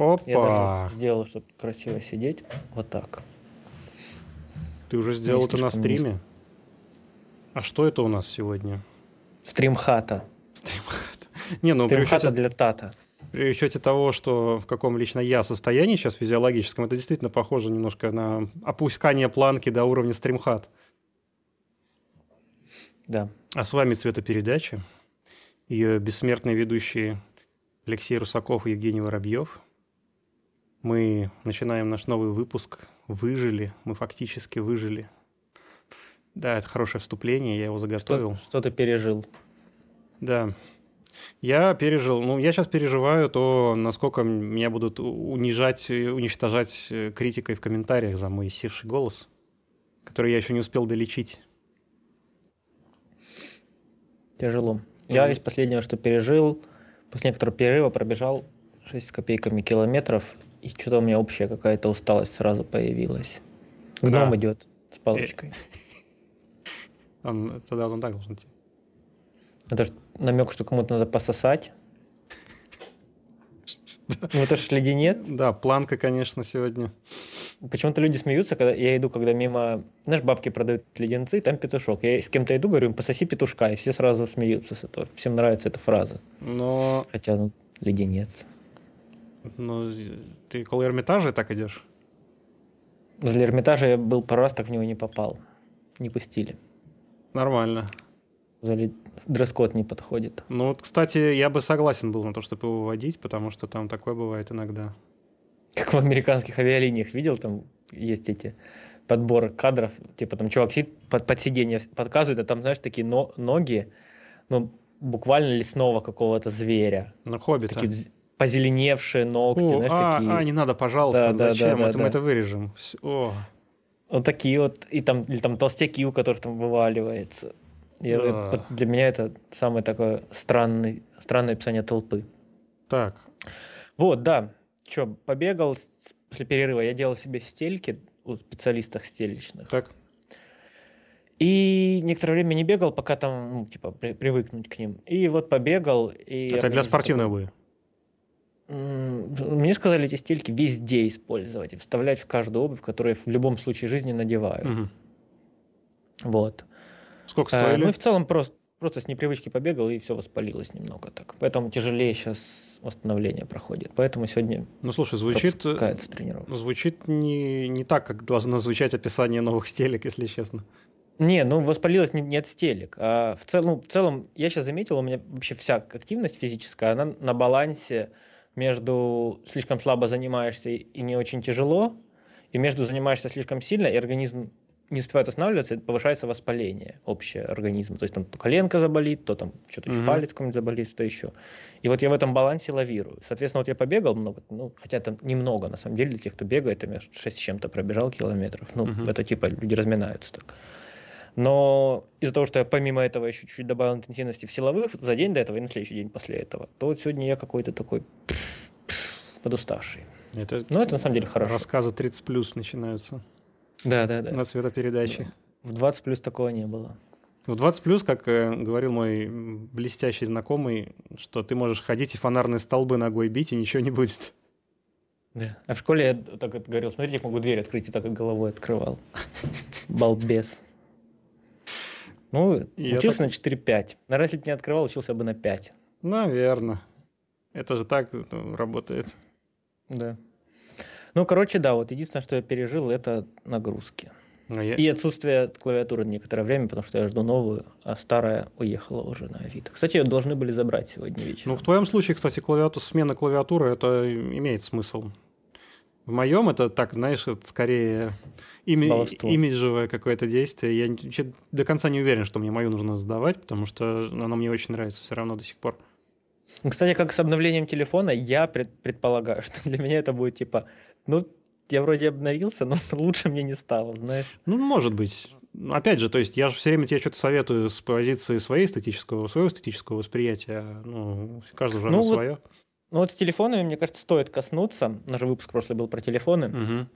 Опа! Я даже сделал, чтобы красиво сидеть. Вот так. Ты уже сделал это на стриме? А что это у нас сегодня? Стрим хата. Стримхат. Не, ну при Стрим учете, для тата. при учете того, что в каком лично я состоянии сейчас физиологическом, это действительно похоже немножко на опускание планки до уровня стримхат. Да. А с вами цветопередача. Ее бессмертные ведущие Алексей Русаков и Евгений Воробьев. Мы начинаем наш новый выпуск. Выжили. Мы фактически выжили. Да, это хорошее вступление, я его заготовил. Что, что ты пережил? Да. Я пережил, ну, я сейчас переживаю то, насколько меня будут унижать, и уничтожать э, критикой в комментариях за мой севший голос, который я еще не успел долечить. Тяжело. Я из последнего, что пережил, после некоторого перерыва пробежал 6 с копейками километров, и что-то у меня общая какая-то усталость сразу появилась. Гном Да. идет с палочкой. Он, тогда он так должен идти. Это ж намек, что кому-то надо пососать. Ну это ж леденец. Да, планка, конечно, сегодня. Почему-то люди смеются, когда я иду, когда мимо, знаешь, бабки продают леденцы, там петушок. Я с кем-то иду, говорю, пососи петушка, и все сразу смеются с этого. Всем нравится эта фраза. Но, Хотя, ну, леденец. Ну, ты около Эрмитажа так идешь? Возле Эрмитажа я был пару раз, так в него не попал. Не пустили. Нормально. Зали... Дресс-код не подходит. Ну, вот, кстати, я бы согласен был на то, чтобы его вводить, потому что там такое бывает иногда. Как в американских авиалиниях видел, там есть эти подборы кадров, типа там чувак сидит под, под сиденье, подказывает, а там, знаешь, такие но- ноги, ну, буквально лесного какого-то зверя. На Хоббита. Такие позеленевшие ногти, О, знаешь, а, такие. а, не надо, пожалуйста, Да, зачем? да, да, это мы да. это вырежем. О, Вот такие вот, и там, или там толстяки, у которых там вываливается. Я- Да. для меня это самое такое странный, странное описание толпы. так. Вот, да. Че, побегал после перерыва, я делал себе стельки у специалистов стелечных. Так. И некоторое время не бегал, пока там, ну, типа, при- привыкнуть к ним. И вот побегал. И Это для спортивной такой, обуви. «М, Мне сказали эти стельки везде использовать и вставлять в каждую обувь, которую я в любом случае жизни надеваю. Мгм. Вот. Сколько А, стоили? ну и в целом просто, просто с непривычки побегал, и все воспалилось немного так. Поэтому тяжелее сейчас восстановление проходит. Поэтому сегодня Ну, слушай, звучит, э, тренировка. звучит не, не так, как должно звучать описание новых стелек, если честно. Не, ну воспалилось не, не от стелек. А в, цел, ну, в целом, я сейчас заметил, у меня вообще вся активность физическая, она на балансе между слишком слабо занимаешься и- не очень тяжело, и между занимаешься слишком сильно, и организм не успевает останавливаться, и повышается воспаление общее организма. То есть там то коленка заболит, то там что-то еще Мгм. палец какой-нибудь заболит, что еще. И вот я в этом балансе лавирую. Соответственно, вот я побегал много, ну, хотя там немного, на самом деле, для тех, кто бегает, там я 6 с чем-то пробежал километров. Ну, Мгм. это типа люди разминаются так. Но из-за того, что я помимо этого еще чуть-чуть добавил интенсивности в силовых за день до этого и на следующий день после этого, то вот сегодня я какой-то такой подуставший. Это Ну, это на самом деле хорошо. рассказы 30 плюс начинаются Да, да, да. на цветопередаче. В 20 плюс такого не было. В 20 плюс, как э, говорил мой блестящий знакомый, что ты можешь ходить и фонарные столбы ногой бить, и ничего не будет. Да. А в школе я так вот говорил, смотрите, как могу дверь открыть, и так вот головой открывал. Балбес. Ну, Я учился так- на 4-5. Наверное, если бы не открывал, учился бы на 5. Наверное. Это же так ну, работает. Да. Ну, короче, да, вот единственное, что я пережил, это нагрузки. А я- И отсутствие клавиатуры некоторое время, потому что я жду новую, а старая уехала уже на Авито. Кстати, ее должны были забрать сегодня вечером. Ну, в твоем случае, кстати, клавиатура, смена клавиатуры, это имеет смысл. В моем это так, знаешь, это скорее ими- Баловство. имиджевое какое-то действие. Я до конца не уверен, что мне мою нужно сдавать, потому что оно мне очень нравится все равно до сих пор. Ну, Кстати, как с обновлением телефона, я пред- предполагаю, что для меня это будет типа, ну, я вроде обновился, но лучше мне не стало, знаешь. Ну, может быть. Ну, Опять же, то есть я же все время тебе что-то советую с позиции своей эстетического, своего эстетического восприятия. Ну, каждый же Ну, оно вот свое. Ну вот с телефонами, мне кажется, стоит коснуться. Наш выпуск прошлый был про телефоны. Мгм.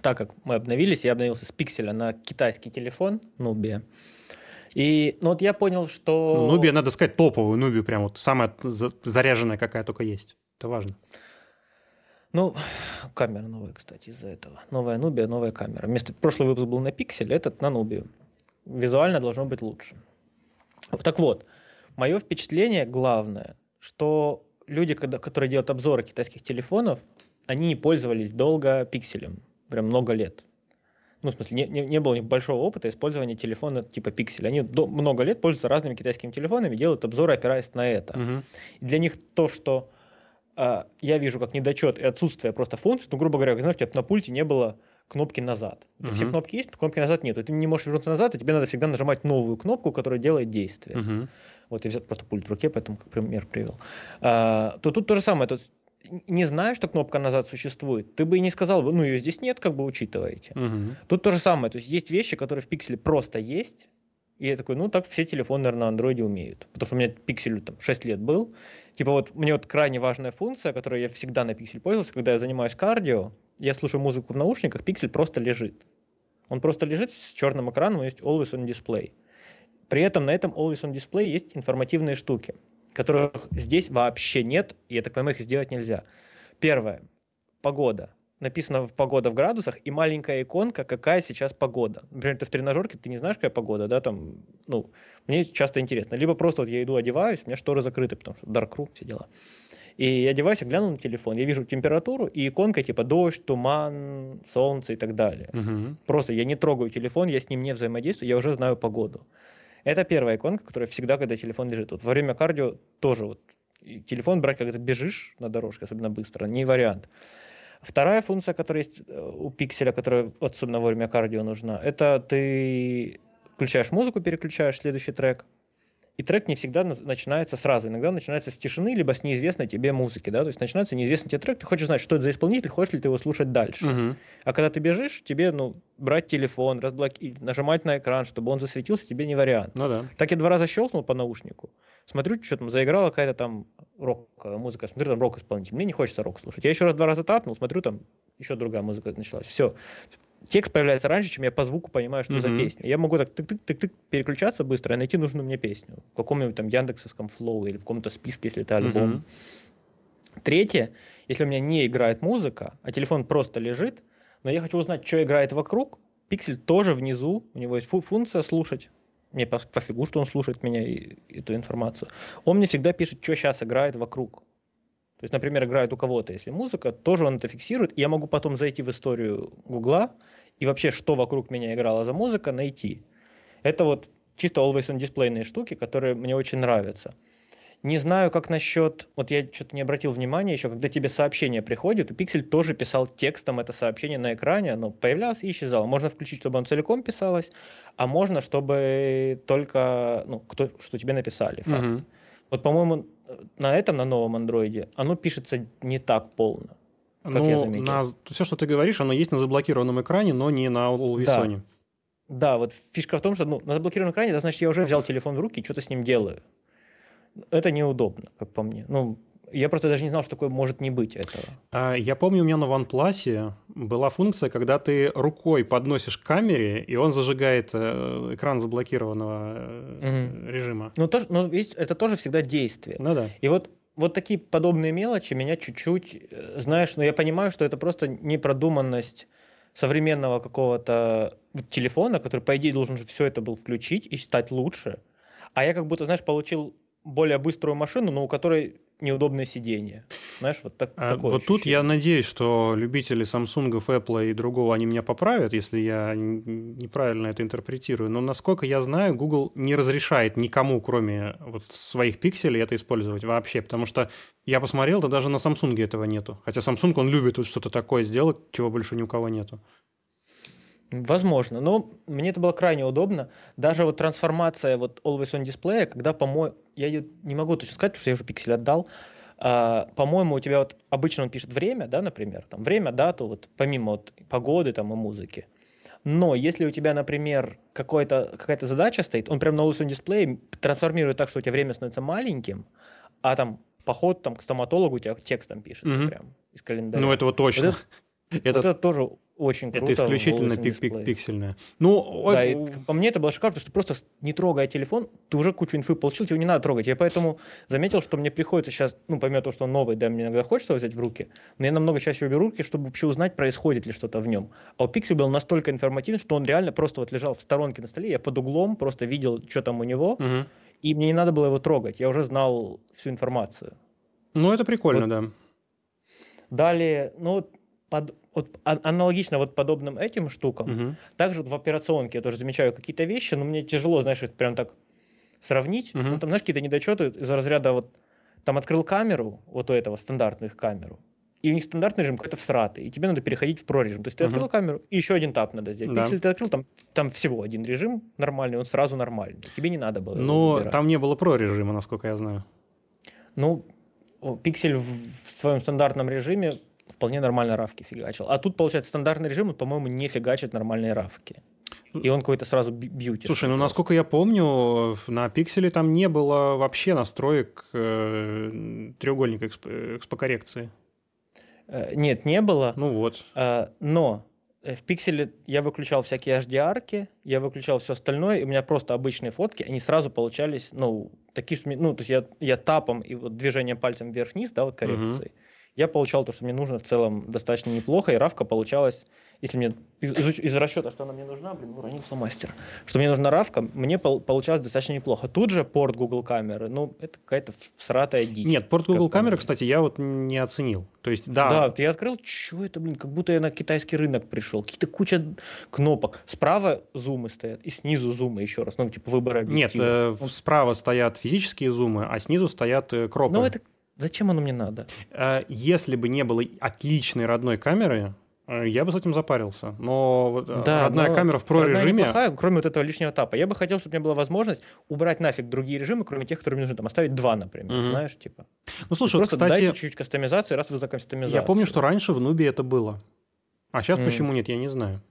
Так как мы обновились, я обновился с пикселя на китайский телефон, Nubia. И ну вот я понял, что... Ну, Нубия, надо сказать, топовую Нубию, прям вот самая за- заряженная, какая только есть. Это важно. Ну, камера новая, кстати, из-за этого. Новая Nubia, новая камера. Вместо прошлый выпуск был на пикселе, этот на Nubia. Визуально должно быть лучше. Так вот, мое впечатление главное, что люди, когда, которые делают обзоры китайских телефонов, они пользовались долго пикселем, прям много лет. Ну, в смысле, не, не, не было у них большого опыта использования телефона типа пиксель. Они до, много лет пользуются разными китайскими телефонами, делают обзоры, опираясь на это. И для них то, что а, я вижу как недочет и отсутствие просто функций, ну, грубо говоря, у тебя на пульте не было кнопки назад. У тебя все кнопки есть, но кнопки назад нет. И ты не можешь вернуться назад, и тебе надо всегда нажимать новую кнопку, которая делает действие. Мгм. Вот я взял просто пульт в руке, поэтому как пример привел. А, то тут то же самое. Тут не зная, что кнопка назад существует, ты бы и не сказал ну ее здесь нет, как бы учитываете. Мгм. Тут то же самое. То есть есть вещи, которые в пикселе просто есть. И я такой, ну так все телефоны, наверное, на андроиде умеют. Потому что у меня пикселю там 6 лет был. Типа вот мне вот крайне важная функция, которой я всегда на пиксель пользовался, когда я занимаюсь кардио, я слушаю музыку в наушниках, пиксель просто лежит. Он просто лежит с черным экраном, есть Always on Display. При этом на этом Always on Display есть информативные штуки, которых здесь вообще нет, и я так понимаю, их сделать нельзя. Первое. Погода. Написано в погода в градусах и маленькая иконка, какая сейчас погода. Например, ты в тренажерке, ты не знаешь, какая погода, да, там, ну, мне часто интересно. Либо просто вот я иду, одеваюсь, у меня шторы закрыты, потому что dark room, все дела. И я одеваюсь, я гляну на телефон, я вижу температуру и иконка типа дождь, туман, солнце и так далее. Мгм. Просто я не трогаю телефон, я с ним не взаимодействую, я уже знаю погоду. Это первая иконка, которая всегда, когда телефон лежит. Вот во время кардио тоже вот телефон брать, когда ты бежишь на дорожке, особенно быстро, не вариант. Вторая функция, которая есть э, у пикселя, которая особенно во время кардио нужна, это ты включаешь музыку, переключаешь следующий трек, и трек не всегда начинается сразу. Иногда начинается с тишины, либо с неизвестной тебе музыки. Да? То есть начинается неизвестный тебе трек, ты хочешь знать, что это за исполнитель, хочешь ли ты его слушать дальше. Мгм. А когда ты бежишь, тебе ну, брать телефон, разблоки... нажимать на экран, чтобы он засветился, тебе не вариант. Ну да. Так я два раза щелкнул по наушнику, смотрю, что там заиграла какая-то там рок-музыка, смотрю, там рок-исполнитель. Мне не хочется рок слушать. Я еще раз два раза тапнул, смотрю, там еще другая музыка началась. Все. Текст появляется раньше, чем я по звуку понимаю, что за Мгм. песня. Я могу так тык-тык-тык-тык переключаться быстро и найти нужную мне песню. В каком-нибудь там Яндексовском флоу или в каком-то списке, если это альбом. Мгм. Третье, если у меня не играет музыка, а телефон просто лежит, но я хочу узнать, что играет вокруг, пиксель тоже внизу, у него есть фу- функция слушать. Мне пофигу, что он слушает меня и эту информацию. Он мне всегда пишет, что сейчас играет вокруг. То есть, например, играет у кого-то, если музыка, тоже он это фиксирует. И я могу потом зайти в историю Гугла и вообще, что вокруг меня играла за музыка, найти. Это вот чисто always on дисплейные штуки, которые мне очень нравятся. Не знаю, как насчет... Вот я что-то не обратил внимания еще, когда тебе сообщение приходит, у Pixel тоже писал текстом это сообщение на экране, оно появлялось и исчезало. Можно включить, чтобы оно целиком писалось, а можно, чтобы только, ну, кто, что тебе написали. Факт. Мгм. Вот, по-моему, на этом, на новом андроиде, оно пишется не так полно. Как я Ну, заметил. на... все, что ты говоришь, оно есть на заблокированном экране, но не на Always Да. On. Да, вот фишка в том, что ну, на заблокированном экране, это значит, я уже взял телефон в руки и что-то с ним делаю. Это неудобно, как по мне. Ну, я просто даже не знал, что такое может не быть этого. А, Я помню, у меня на OnePlus была функция, когда ты рукой подносишь к камере, и он зажигает э, экран заблокированного Мгм. режима. Ну, тоже, но видишь, это тоже всегда действие. Ну да. И вот, вот такие подобные мелочи меня чуть-чуть, э, знаешь, но я понимаю, что это просто непродуманность современного какого-то телефона, который, по идее, должен же все это был включить и стать лучше. А я как будто, знаешь, получил более быструю машину, но у которой неудобное сиденье. Знаешь, вот так, А такое вот тут ощущение. я надеюсь, что любители Samsung, Apple и другого, они меня поправят, если я неправильно это интерпретирую. Но насколько я знаю, Google не разрешает никому, кроме вот своих пикселей, это использовать вообще. Потому что я посмотрел, да даже на Samsung этого нету. Хотя Samsung, он любит вот что-то такое сделать, чего больше ни у кого нету. Возможно, но мне это было крайне удобно. Даже вот трансформация вот Always on Display, когда, по-моему, я ее не могу точно сказать, потому что я уже пиксель отдал. А, по-моему, у тебя вот обычно он пишет время, да, например, там время, дату, вот помимо вот погоды там и музыки. Но если у тебя, например, какая-то задача стоит, он прям на Always on Display трансформирует так, что у тебя время становится маленьким, а там поход там, к стоматологу у тебя текстом пишется Мгм. прям из календаря. Ну, этого точно. Вот Это, Вот это тоже очень круто. Это исключительно пик -пик пиксельное. Ну, да, и, по мне это было шикарно, что просто не трогая телефон, ты уже кучу инфы получил, тебе не надо трогать. Я поэтому заметил, что мне приходится сейчас, ну, помимо того, что он новый, да, мне иногда хочется взять в руки, но я намного чаще беру руки, чтобы вообще узнать, происходит ли что-то в нем. А у Pixel был настолько информативен, что он реально просто вот лежал в сторонке на столе, я под углом просто видел, что там у него, угу. и мне не надо было его трогать, я уже знал всю информацию. Ну, это прикольно, вот. да. Далее, ну, под, вот, а, аналогично вот подобным этим штукам, угу. также вот в операционке я тоже замечаю какие-то вещи, но мне тяжело, знаешь, это прям так сравнить. Угу. Ну, там, знаешь, какие-то недочеты из разряда вот, там открыл камеру, вот у этого, стандартную их камеру, и у них стандартный режим какой-то всратый, и тебе надо переходить в про режим. То есть ты угу. открыл камеру, и еще один тап надо сделать. Да. Если ты открыл, там, там всего один режим нормальный, он сразу нормальный. Тебе не надо было. Но там не было про режима, насколько я знаю. Ну, пиксель в своем стандартном режиме вполне нормально равки фигачил. А тут, получается, стандартный режим, он, по-моему, не фигачит нормальные равки. И он какой-то сразу бьюти. Слушай, ну насколько я помню, на пикселе там не было вообще настроек э, треугольника экспокоррекции. Э, нет, не было. Ну вот. Э, но в пикселе я выключал всякие HDR, я выключал все остальное, и у меня просто обычные фотки, они сразу получались, ну, такие, что, ну, то есть я, я тапом и вот движением пальцем вверх-вниз, да, вот коррекцией, uh-huh я получал то, что мне нужно в целом достаточно неплохо, и равка получалась, если мне из, из, из расчета, что она мне нужна, блин, уронил фломастер, что мне нужна равка, мне пол, получалось достаточно неплохо. Тут же порт Google камеры, ну, это какая-то всратая дичь. Нет, порт Google камеры, кстати, я вот не оценил. То есть, да. Да, я открыл, что это, блин, как будто я на китайский рынок пришел. Какие-то куча кнопок. Справа зумы стоят, и снизу зумы еще раз. Ну, типа выбора объектива. Нет, э, справа стоят физические зумы, а снизу стоят э, кропы. Ну, это Зачем оно мне надо? Э, если бы не было отличной родной камеры, э, я бы с этим запарился. Но э, да, родная но камера в про-режиме... неплохая, кроме вот этого лишнего этапа. Я бы хотел, чтобы у меня была возможность убрать нафиг другие режимы, кроме тех, которые мне нужны. Там оставить два, например, угу. знаешь, типа. Ну, слушай, Просто кстати... дайте чуть-чуть кастомизации, раз вы за кастомизацию. Я помню, что раньше в Нубе это было. А сейчас mm. почему нет, я не знаю.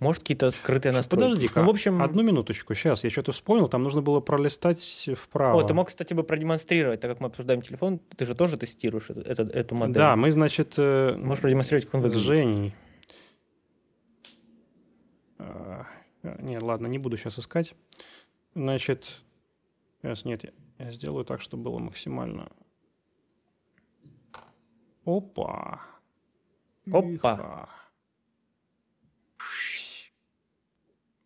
Может, какие-то скрытые настройки. Подожди-ка, ну, в общем... одну минуточку, сейчас, я что-то вспомнил, там нужно было пролистать вправо. О, ты мог, кстати, бы продемонстрировать, так как мы обсуждаем телефон, ты же тоже тестируешь эту, эту, эту модель. Да, мы, значит... Э, Можешь продемонстрировать, как он выглядит. Женей. А, нет, ладно, не буду сейчас искать. Значит, сейчас нет, я сделаю так, чтобы было максимально... Опа! Опа! Иха.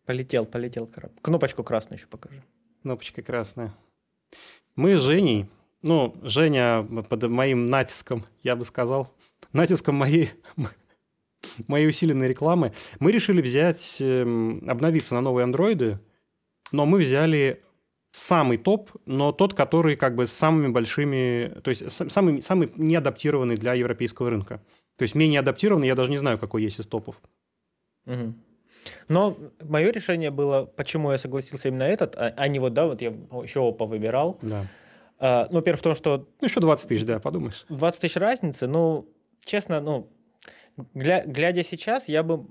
Полетел, полетел коробка. Кнопочку красную еще покажи. Кнопочка красная. Мы с Женей, ну, Женя под моим натиском, я бы сказал, натиском моей, моей усиленной рекламы, мы решили взять, эм, обновиться на новые андроиды, но мы взяли самый топ, но тот, который как бы с самыми большими, то есть самый, самый неадаптированный для европейского рынка. То есть менее адаптированный, я даже не знаю, какой есть из топов. Угу. Но мое решение было, почему я согласился именно этот, а, а не вот, да, вот я еще опа выбирал. Да. А, ну, во-первых, в том, что... Ну, еще 20 тысяч, да, подумаешь. 20 тысяч разницы, ну, честно, ну, гля, глядя сейчас, я бы,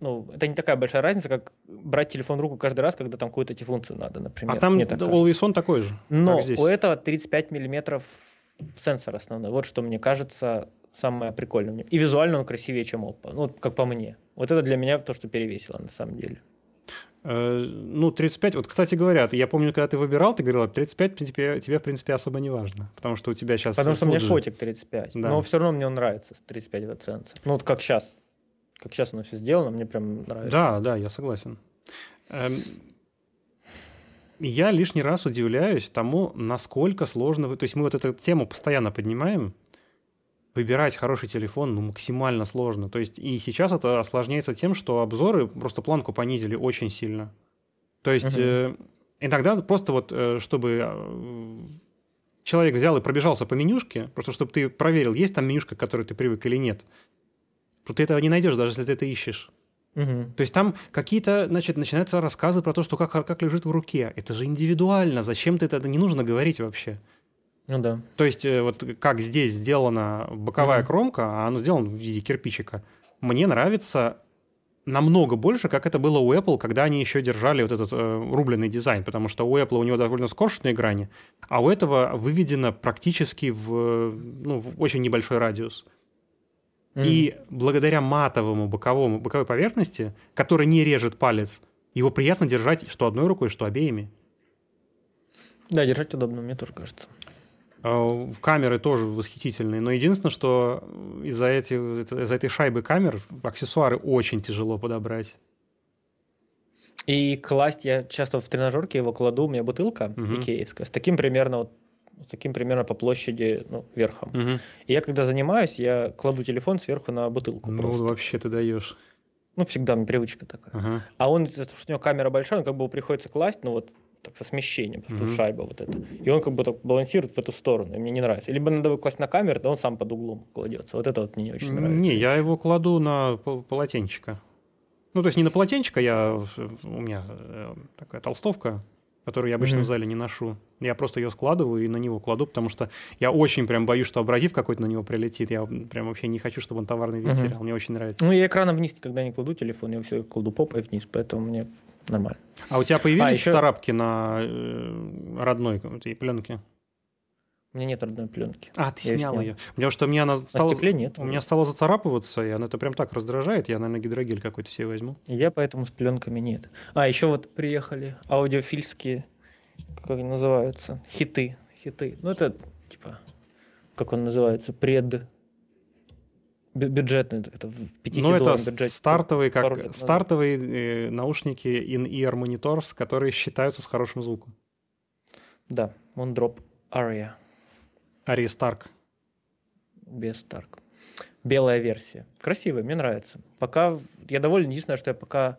ну, это не такая большая разница, как брать телефон в руку каждый раз, когда там какую-то функцию надо, например. А там Always On такой же, Но у этого 35 миллиметров сенсор основной. Вот что мне кажется самое прикольное. И визуально он красивее, чем Oppo. Ну, как по мне. Вот это для меня то, что перевесило на самом деле. Э, ну, 35, вот, кстати говоря, я помню, когда ты выбирал, ты говорил, 35 тебе, тебе в принципе, особо не важно, потому что у тебя сейчас... Потому что у меня фотик 35, да. но все равно мне он нравится, 35 в сенсор. Ну, вот как сейчас, как сейчас оно все сделано, мне прям нравится. Да, да, я согласен. Эм, я лишний раз удивляюсь тому, насколько сложно... То есть мы вот эту тему постоянно поднимаем, выбирать хороший телефон ну, максимально сложно. То есть и сейчас это осложняется тем, что обзоры просто планку понизили очень сильно. То есть uh-huh. э, иногда просто вот, э, чтобы э, человек взял и пробежался по менюшке, просто чтобы ты проверил, есть там менюшка, к которой ты привык или нет. Ты этого не найдешь, даже если ты это ищешь. Угу. То есть там какие-то, значит, начинаются рассказы про то, что как, как лежит в руке. Это же индивидуально. Зачем ты это не нужно говорить вообще? Ну да. То есть э, вот как здесь сделана боковая mm-hmm. кромка, а оно сделано в виде кирпичика, мне нравится намного больше, как это было у Apple, когда они еще держали вот этот э, рубленый дизайн, потому что у Apple у него довольно скошенные грани, а у этого выведено практически в, ну, в очень небольшой радиус. И благодаря матовому боковому, боковой поверхности, которая не режет палец, его приятно держать что одной рукой, что обеими. Да, держать удобно, мне тоже кажется. А, камеры тоже восхитительные, но единственное, что из-за из этой шайбы камер аксессуары очень тяжело подобрать. И класть я часто в тренажерке его кладу, у меня бутылка угу. икеевская, с таким примерно вот с таким примерно по площади ну, верхом. Угу. И я когда занимаюсь, я кладу телефон сверху на бутылку. Ну, просто. вообще ты даешь. Ну, всегда, привычка такая. Ага. А он, что у него камера большая, он как бы приходится класть, ну вот так со смещением, mm-hmm. шайба вот эта. И он как бы так балансирует в эту сторону, и мне не нравится. Либо надо его класть на камеру, да он сам под углом кладется. Вот это вот мне не очень нравится. Не, я его кладу на полотенчика. Ну, то есть не на полотенчика, я, у меня э, такая толстовка, которую я обычно mm-hmm. в зале не ношу. Я просто ее складываю и на него кладу, потому что я очень прям боюсь, что абразив какой-то на него прилетит. Я прям вообще не хочу, чтобы он товарный вид mm-hmm. терял. Мне очень нравится. Ну, я экраном вниз никогда не кладу телефон, я все кладу попой вниз, поэтому мне нормально. А у тебя появились а, еще... царапки на э, родной пленке? У меня нет родной пленки. А, ты я снял ее. Потому что у меня она стала... На стекле нет. У меня стало зацарапываться, и она это прям так раздражает. Я, наверное, гидрогель какой-то себе возьму. Я поэтому с пленками нет. А, еще вот приехали аудиофильские, как они называются, хиты. Хиты. Ну, это, типа, как он называется, пред бюджетный, это в 50 Ну, это бюджете, стартовые, как, стартовые э, наушники in-ear monitors, которые считаются с хорошим звуком. Да, он дроп Aria. Aria Stark. Без Stark. Белая версия. Красивая, мне нравится. Пока я доволен. Единственное, что я пока...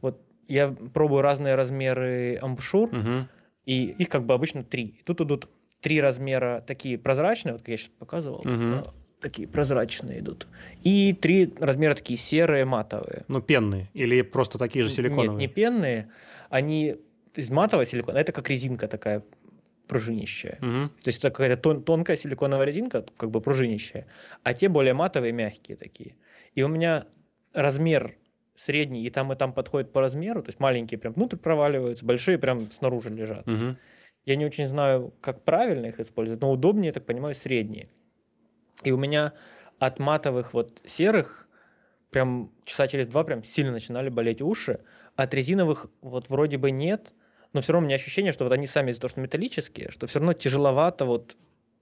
Вот я пробую разные размеры амбушюр, угу. и их как бы обычно три. тут идут три размера такие прозрачные, вот как я сейчас показывал, угу такие прозрачные идут. И три размера такие серые, матовые. Ну, пенные или просто такие же силиконовые? Нет, не пенные. Они из матового силикона, это как резинка такая пружинищая. Угу. То есть это какая-то тон, тонкая силиконовая резинка, как бы пружинищая. А те более матовые, мягкие такие. И у меня размер средний, и там, и там подходит по размеру. То есть маленькие прям внутрь проваливаются, большие прям снаружи лежат. Угу. Я не очень знаю, как правильно их использовать, но удобнее, я так понимаю, средние. И у меня от матовых вот серых прям часа через два прям сильно начинали болеть уши. От резиновых вот вроде бы нет, но все равно у меня ощущение, что вот они сами из-за того, что металлические, что все равно тяжеловато вот,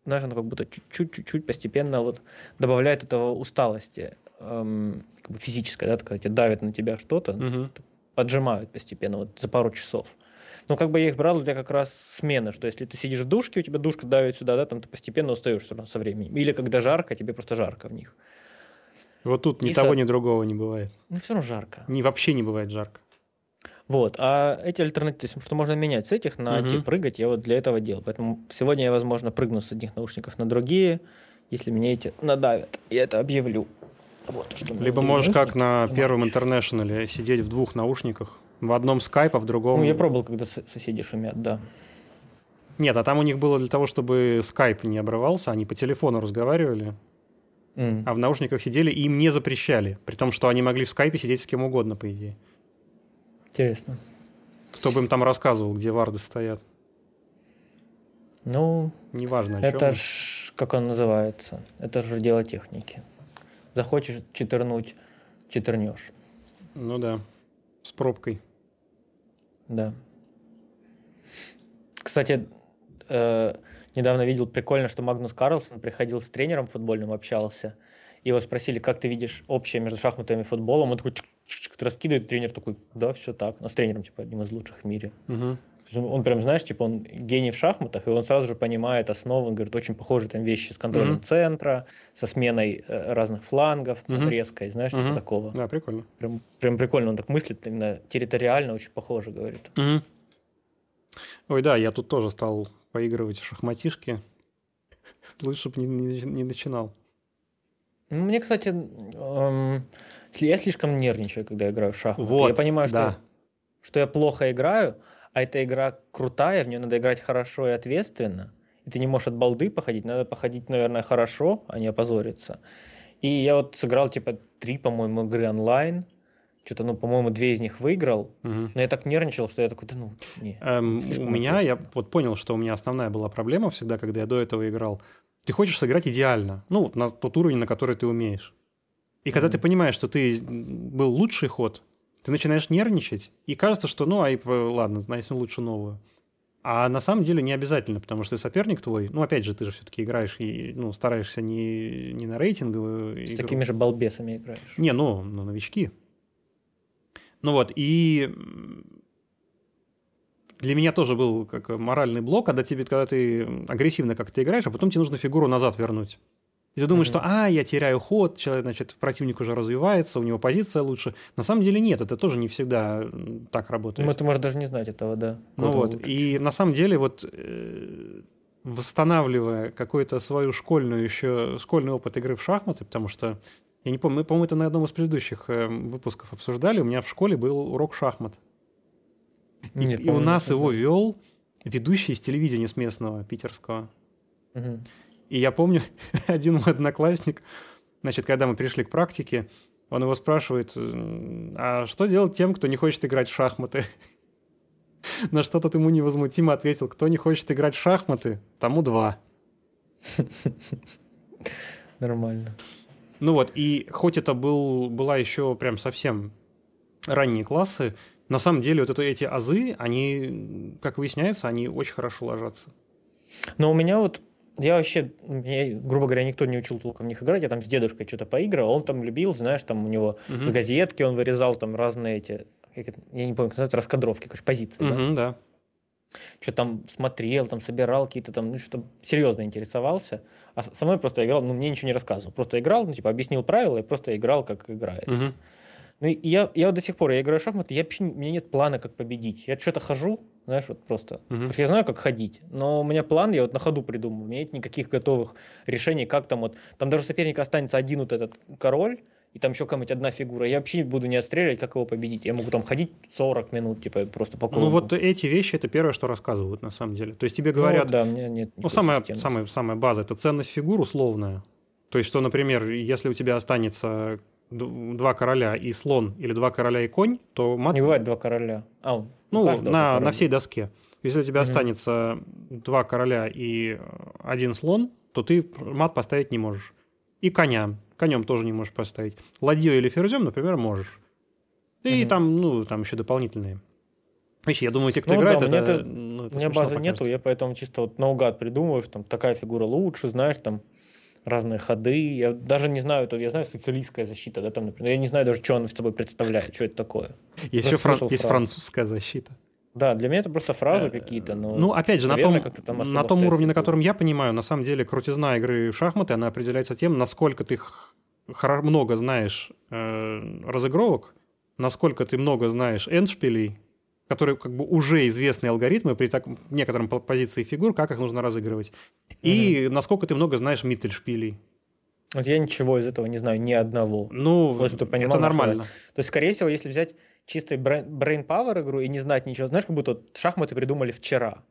знаешь, оно как будто чуть-чуть постепенно вот добавляет этого усталости эм, как бы физической, да, когда тебе давит на тебя что-то, угу. поджимают постепенно вот за пару часов. Ну, как бы я их брал для как раз смены, что если ты сидишь в душке, у тебя душка давит сюда, да, там ты постепенно устаешь все равно со временем. Или когда жарко, тебе просто жарко в них. Вот тут ни и того, со... ни другого не бывает. Ну, все равно жарко. Не, вообще не бывает жарко. Вот, а эти альтернативы, что можно менять с этих на угу. те прыгать, я вот для этого делал. Поэтому сегодня я, возможно, прыгну с одних наушников на другие, если мне эти надавят. Я это объявлю. Вот, что Либо можешь как на первом интернешнале сидеть в двух наушниках, в одном скайп, а в другом... Ну, я пробовал, когда соседи шумят, да. Нет, а там у них было для того, чтобы скайп не обрывался, они по телефону разговаривали, mm. а в наушниках сидели, и им не запрещали, при том, что они могли в скайпе сидеть с кем угодно, по идее. Интересно. Кто бы им там рассказывал, где варды стоят. Ну, неважно. Это ж, как он называется, это же дело техники. Захочешь читернуть, читернешь. Ну да, с пробкой. Да. Кстати, э, недавно видел прикольно, что Магнус Карлсон приходил с тренером футбольным, общался. Его спросили, как ты видишь общее между шахматами и футболом. Он такой раскидывает, и тренер такой, да, все так. Но с тренером, типа, одним из лучших в мире. Угу. Он прям, знаешь, типа, он гений в шахматах, и он сразу же понимает основы, он говорит, очень похожие там вещи с контролем mm-hmm. центра, со сменой э, разных флангов, mm-hmm. там, резкой, знаешь, mm-hmm. типа такого. Да, прикольно. Прям, прям прикольно, он так мыслит, именно территориально очень похоже, говорит. Mm-hmm. Ой, да, я тут тоже стал поигрывать в шахматишки. Лучше бы не, не, не начинал. Ну, мне, кстати, эм, я слишком нервничаю, когда играю в шахматы. Вот, я понимаю, что, да. что я плохо играю, а эта игра крутая, в нее надо играть хорошо и ответственно, и ты не можешь от балды походить, надо походить, наверное, хорошо, а не опозориться. И я вот сыграл, типа, три, по-моему, игры онлайн, что-то, ну, по-моему, две из них выиграл, угу. но я так нервничал, что я такой, да ну, не. Эм, у меня, я вот понял, что у меня основная была проблема всегда, когда я до этого играл. Ты хочешь сыграть идеально, ну, на тот уровень, на который ты умеешь. И когда ты понимаешь, что ты был лучший ход, ты начинаешь нервничать, и кажется, что ну, ай, ладно, значит, лучше новую. А на самом деле не обязательно, потому что соперник твой, ну, опять же, ты же все-таки играешь и ну, стараешься не, не на рейтинговую С игру. такими же балбесами играешь. Не, ну, ну, новички. Ну вот, и для меня тоже был как моральный блок, когда, тебе, когда ты агрессивно как-то играешь, а потом тебе нужно фигуру назад вернуть. И ты думаешь, mm-hmm. что, а, я теряю ход, человек, значит, противник уже развивается, у него позиция лучше. На самом деле нет, это тоже не всегда так работает. Ну, ты можешь даже не знать этого, да. Ну вот, лучше. и на самом деле вот э, восстанавливая какой-то свою школьную еще, школьный опыт игры в шахматы, потому что, я не помню, мы, по-моему, это на одном из предыдущих э, выпусков обсуждали, у меня в школе был урок шахмат. Нет, и, у нас его вел ведущий из телевидения с местного, питерского. Угу. И я помню, один мой одноклассник, значит, когда мы пришли к практике, он его спрашивает, а что делать тем, кто не хочет играть в шахматы? На что тот ему невозмутимо ответил, кто не хочет играть в шахматы, тому два. Нормально. Ну вот, и хоть это был, была еще прям совсем ранние классы, на самом деле вот это, эти азы, они, как выясняется, они очень хорошо ложатся. Но у меня вот я вообще, меня, грубо говоря, никто не учил толком в них играть, я там с дедушкой что-то поиграл, он там любил, знаешь, там у него угу. с газетки он вырезал там разные эти, я не помню, как называется, раскадровки, конечно, позиции, угу, да? да. Что там смотрел, там собирал какие-то там, ну, что серьезно интересовался. А со мной просто играл, ну, мне ничего не рассказывал. Просто играл, ну, типа, объяснил правила и просто играл, как играется. Угу. Ну, и я, я вот до сих пор, я играю в шахматы, я вообще, у меня нет плана, как победить. Я что-то хожу, знаешь, вот просто. Uh-huh. Потому что я знаю, как ходить, но у меня план, я вот на ходу придумываю. У меня нет никаких готовых решений, как там вот. Там даже соперника останется один вот этот король, и там еще какая-нибудь одна фигура. Я вообще буду не отстреливать, как его победить. Я могу там ходить 40 минут, типа, просто по кругу. Ну вот эти вещи, это первое, что рассказывают на самом деле. То есть тебе говорят... Ну, да, меня нет Ну, самая, самая, самая база, это ценность фигур условная. То есть, что, например, если у тебя останется два короля и слон или два короля и конь, то мат... Не бывает два короля. А, ну, на, на всей доске. Если у тебя угу. останется два короля и один слон, то ты мат поставить не можешь. И коня. Конем тоже не можешь поставить. Ладьей или ферзем, например, можешь. И угу. там, ну, там еще дополнительные. Вообще, я думаю, те, кто ну, играет, да, это, это, ну, это у меня базы покажется. нету, я поэтому чисто вот наугад придумываю, что там такая фигура лучше, знаешь, там разные ходы. Я даже не знаю, я знаю социалистская защита, да, там, например, я не знаю даже, что она собой представляет, что это такое. Есть еще фран- есть французская защита. Да, для меня это просто фразы какие-то. Но, ну, опять же, наверное, на том, там на том уровне, на котором я понимаю, на самом деле крутизна игры в шахматы, она определяется тем, насколько ты много знаешь э, разыгровок, насколько ты много знаешь эндшпилей, которые как бы уже известные алгоритмы при так, некотором позиции фигур, как их нужно разыгрывать. И угу. насколько ты много знаешь миттельшпилей. Вот я ничего из этого не знаю, ни одного. Ну, вот, ты понимал, это нормально. То есть, скорее всего, если взять чистой brain power игру и не знать ничего, знаешь, как будто шахматы придумали вчера.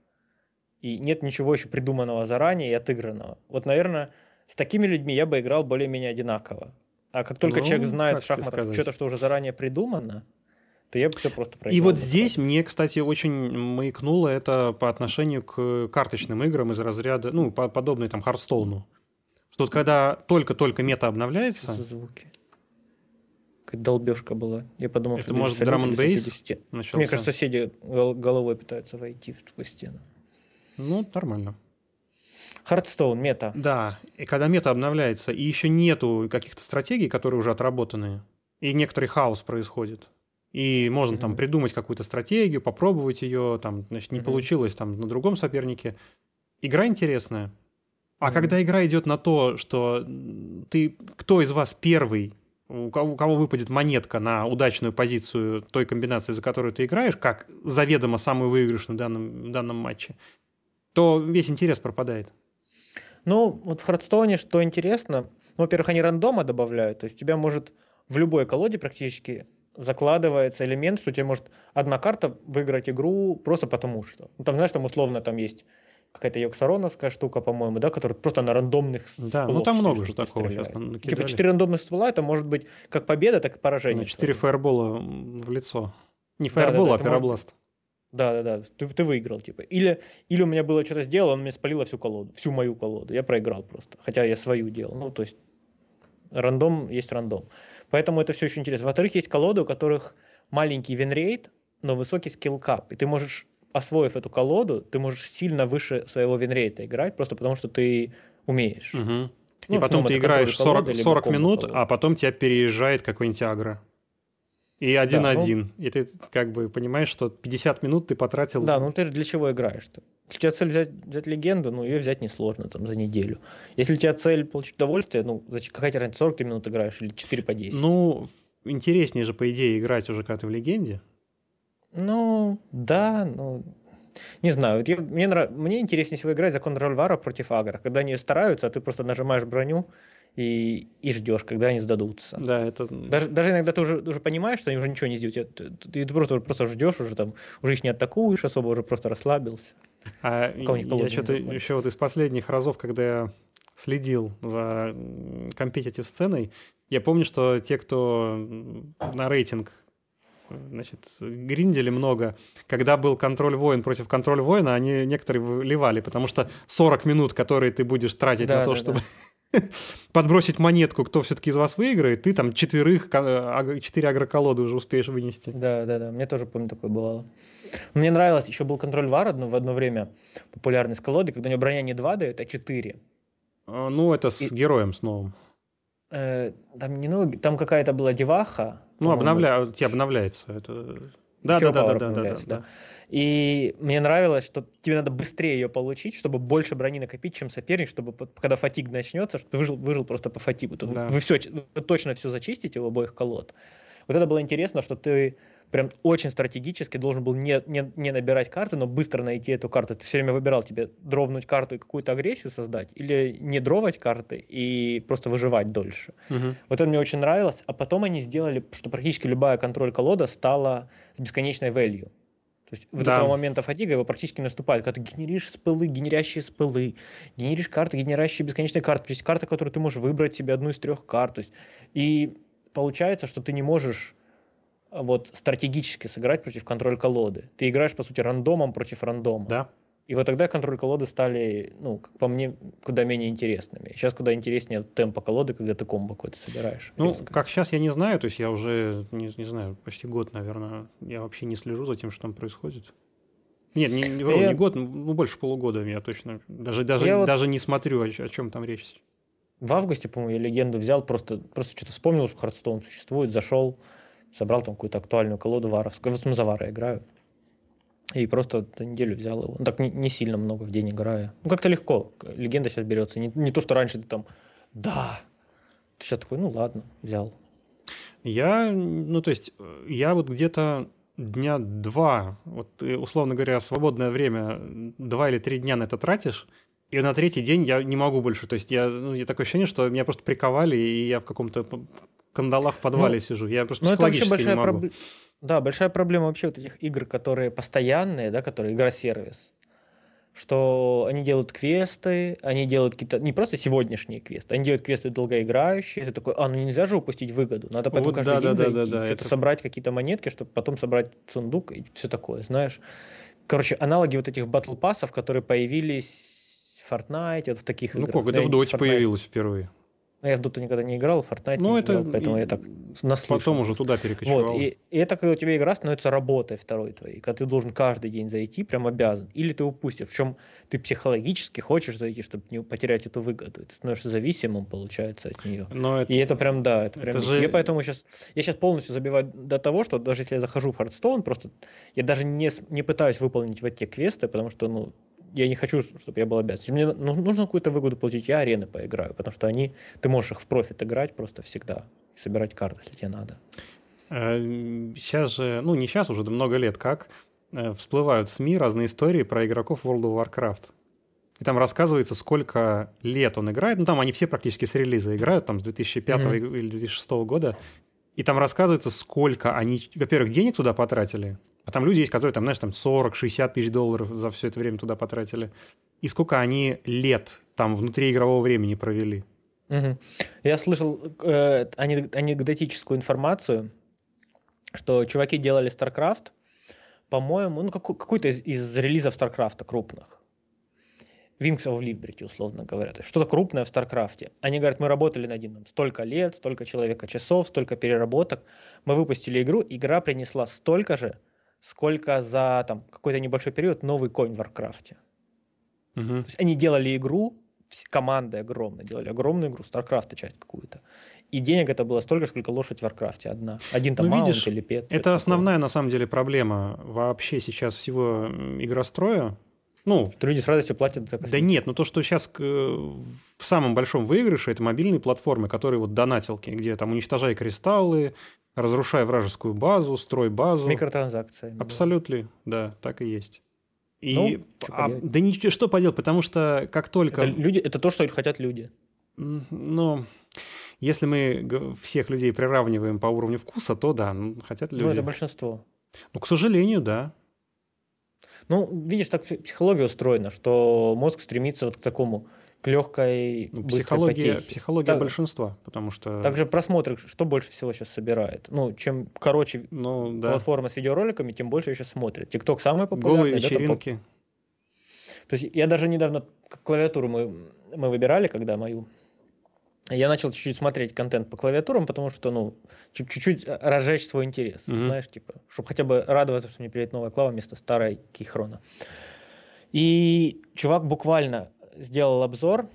И нет ничего еще придуманного заранее и отыгранного. Вот, наверное, с такими людьми я бы играл более-менее одинаково. А как только ну, человек знает в шахматах что-то, что уже заранее придумано, то я бы все просто проиграл. И вот здесь мне, кстати, очень маякнуло это по отношению к карточным играм из разряда, ну, подобной там Хардстоуну. Что вот когда только-только мета обновляется... Что за звуки? Какая долбежка была. Я подумал, это что может drum bass Мне кажется, соседи головой пытаются войти в сквозь стену. Ну, нормально. Hearthstone, мета. Да, и когда мета обновляется, и еще нету каких-то стратегий, которые уже отработаны, и некоторый хаос происходит, и можно mm-hmm. там придумать какую-то стратегию, попробовать ее, там, значит, не mm-hmm. получилось там на другом сопернике. Игра интересная. А mm-hmm. когда игра идет на то, что ты, кто из вас первый, у кого, у кого выпадет монетка на удачную позицию той комбинации, за которую ты играешь, как заведомо самую выигрышную в данном, в данном матче, то весь интерес пропадает. Ну, вот в Хардстоуне что интересно, во-первых, они рандома добавляют, то есть у тебя может в любой колоде практически закладывается элемент, что тебе может одна карта выиграть игру просто потому что. Ну, там, знаешь, там условно там есть какая-то йогг-сароновская штука, по-моему, да, которая просто на рандомных Да, ну там много же такого сейчас Типа четыре рандомных ствола, это может быть как победа, так и поражение. Четыре fireball а в лицо. Не fireball, да, да, а pyroblast. Да, да, да. Ты, ты выиграл, типа. Или, или у меня было что-то сделано, он мне спалило всю колоду, всю мою колоду. Я проиграл просто. Хотя я свою делал. Ну, то есть Рандом есть рандом. Поэтому это все очень интересно. Во-вторых, есть колоды, у которых маленький winrate, но высокий скилл-кап. И ты можешь, освоив эту колоду, ты можешь сильно выше своего винрейта играть, просто потому что ты умеешь. Угу. Ну, и потом ты играешь 40, 40 минут, колоды. а потом тебя переезжает какой-нибудь агро. И один-один. Да, ну... И ты как бы понимаешь, что 50 минут ты потратил... Да, ну ты же для чего играешь-то? Если у тебя цель взять, взять легенду, ну ее взять несложно там за неделю. Если у тебя цель получить удовольствие, ну какая тебе разница, 40 ты минут играешь или 4 по 10? Ну, интереснее же, по идее, играть уже, когда ты в легенде. Ну, да, ну, не знаю, вот я, мне, нрав... мне интереснее всего играть за контроль вара против агро, когда они стараются, а ты просто нажимаешь броню и, и ждешь, когда они сдадутся. Да, это... Даже, даже иногда ты уже, уже понимаешь, что они уже ничего не сделают, ты, ты, ты просто, просто ждешь уже там, уже их не атакуешь особо, уже просто расслабился. А я что-то еще вот из последних разов, когда я следил за компетитив сценой, я помню, что те, кто на рейтинг значит, гриндили много. Когда был контроль воин против контроль воина, они некоторые выливали, потому что 40 минут, которые ты будешь тратить да, на то, да, чтобы да. подбросить монетку, кто все-таки из вас выиграет, ты там четверых, четыре агроколоды уже успеешь вынести. Да, да, да. Мне тоже, помню, такое бывало. Мне нравилось, еще был контроль вар одно, в одно время популярный с колоды, когда у него броня не 2 дает, а 4. А, ну, это с И... героем с новым. Э, там не ну, там какая-то была деваха. Ну, обновля... тебе обновляется. Это... Да, да, да, да, да, да, да. И мне нравилось, что тебе надо быстрее ее получить, чтобы больше брони накопить, чем соперник, чтобы когда фатиг начнется, чтобы ты выжил, выжил просто по фатигу. Да. Вы, все, вы точно все зачистите у обоих колод. Вот это было интересно, что ты прям очень стратегически должен был не, не, не набирать карты, но быстро найти эту карту. Ты все время выбирал тебе дровнуть карту и какую-то агрессию создать, или не дровать карты и просто выживать дольше. Угу. Вот это мне очень нравилось. А потом они сделали, что практически любая контроль-колода стала с бесконечной value. То есть вот да. этого момента фатига его практически наступает, когда ты генеришь спылы, генерящие спылы, генеришь карты, генерящие бесконечные карты. То есть карта, которую ты можешь выбрать себе одну из трех карт. То есть, и получается, что ты не можешь вот стратегически сыграть против контроль колоды. Ты играешь, по сути, рандомом против рандома. Да. И вот тогда контроль колоды стали, ну, как по мне, куда менее интересными. Сейчас куда интереснее темпа колоды, когда ты комбо какой-то собираешь. Ну, резко. как сейчас я не знаю, то есть я уже, не, не знаю, почти год, наверное, я вообще не слежу за тем, что там происходит. Нет, не, не, я... не год, ну, больше полугода я точно, даже, даже, я даже вот... не смотрю, о, о чем там речь. В августе, по-моему, я легенду взял, просто, просто что-то вспомнил, что Хардстоун существует, зашел, собрал там какую-то актуальную колоду варовскую. В основном за вара играю. И просто неделю взял его. Ну, так не, не сильно много в день играю. Ну, как-то легко. Легенда сейчас берется. Не, не то, что раньше ты там, да. Ты сейчас такой, ну ладно, взял. Я, ну, то есть, я вот где-то дня два, вот, условно говоря, свободное время, два или три дня на это тратишь, и на третий день я не могу больше. То есть я, ну, я такое ощущение, что меня просто приковали, и я в каком-то кандалах в подвале ну, сижу. Я просто ну, это вообще большая проблема. Да, большая проблема вообще вот этих игр, которые постоянные, да, которые игра-сервис, что они делают квесты, они делают какие-то, не просто сегодняшние квесты, они делают квесты долгоиграющие, ты такой, а, ну нельзя же упустить выгоду, надо поэтому вот, каждый да, день да, зайти, да, да, что-то это... собрать какие-то монетки, чтобы потом собрать сундук и все такое, знаешь. Короче, аналоги вот этих батл пассов, которые появились в Fortnite, вот в таких ну, играх. Ну, когда да, в Доте появилось впервые. Но я в Dota никогда не играл, в Fortnite ну, не это играл, поэтому я так наслышал. Потом уже туда перекочевал. Вот, и, и это когда у тебя игра становится работой второй твоей, когда ты должен каждый день зайти, прям обязан. Или ты упустишь, в чем ты психологически хочешь зайти, чтобы не потерять эту выгоду. Ты становишься зависимым, получается, от нее. Но это, и это прям, да, это прям... Это же... Я поэтому сейчас... Я сейчас полностью забиваю до того, что даже если я захожу в Hearthstone, просто я даже не, не пытаюсь выполнить в эти квесты, потому что, ну, я не хочу, чтобы я был обязан. Мне ну, нужно какую-то выгоду получить, я арены поиграю, потому что они, ты можешь их в профит играть просто всегда собирать карты, если тебе надо. Сейчас э, же, ну не сейчас уже, да много лет как, э, всплывают в СМИ разные истории про игроков World of Warcraft. И там рассказывается, сколько лет он играет. Ну, там они все практически с релиза играют, там, с 2005 mm-hmm. или 2006 года. И там рассказывается, сколько они, во-первых, денег туда потратили, а там люди есть, которые там, знаешь, там 40-60 тысяч долларов за все это время туда потратили. И сколько они лет там внутри игрового времени провели. Угу. Я слышал э, анекдотическую информацию, что чуваки делали StarCraft, по-моему, ну какой- какой-то из, из релизов StarCraft крупных. Wings of Liberty, условно говоря. Что-то крупное в Старкрафте. Они говорят, мы работали над ним столько лет, столько человеко-часов, столько переработок. Мы выпустили игру, игра принесла столько же, сколько за там, какой-то небольшой период новый конь в Варкрафте. Угу. То есть они делали игру, команды огромные, делали огромную игру, Старкрафта часть какую-то. И денег это было столько, сколько лошадь в Варкрафте одна. Один там ну, mount видишь, или pet. Это основная, на самом деле, проблема вообще сейчас всего игростроя, ну, что люди с радостью платят за косметику. Да нет, но то, что сейчас в самом большом выигрыше, это мобильные платформы, которые вот донатилки, где там уничтожай кристаллы, разрушай вражескую базу, строй базу. Микротранзакции. Абсолютно, да, так и есть. И, ну, а, да ничего, что поделать, потому что как только... Это, люди, это то, что хотят люди. Ну, если мы всех людей приравниваем по уровню вкуса, то да, ну, хотят люди. Ну, это большинство. Ну, к сожалению, да. Ну, видишь, так психология устроена, что мозг стремится вот к такому, к легкой, ну, психология, потехе. Психология так, большинства, потому что... Также просмотры, что больше всего сейчас собирает? Ну, чем короче ну, да. платформа с видеороликами, тем больше сейчас смотрят. ТикТок самый популярный. Голые вечеринки. Да, То есть я даже недавно клавиатуру мы, мы выбирали, когда мою я начал чуть-чуть смотреть контент по клавиатурам, потому что, ну, чуть-чуть разжечь свой интерес, mm-hmm. знаешь, типа, чтобы хотя бы радоваться, что мне перейдет новая клава вместо старой Кихрона. И чувак буквально сделал обзор,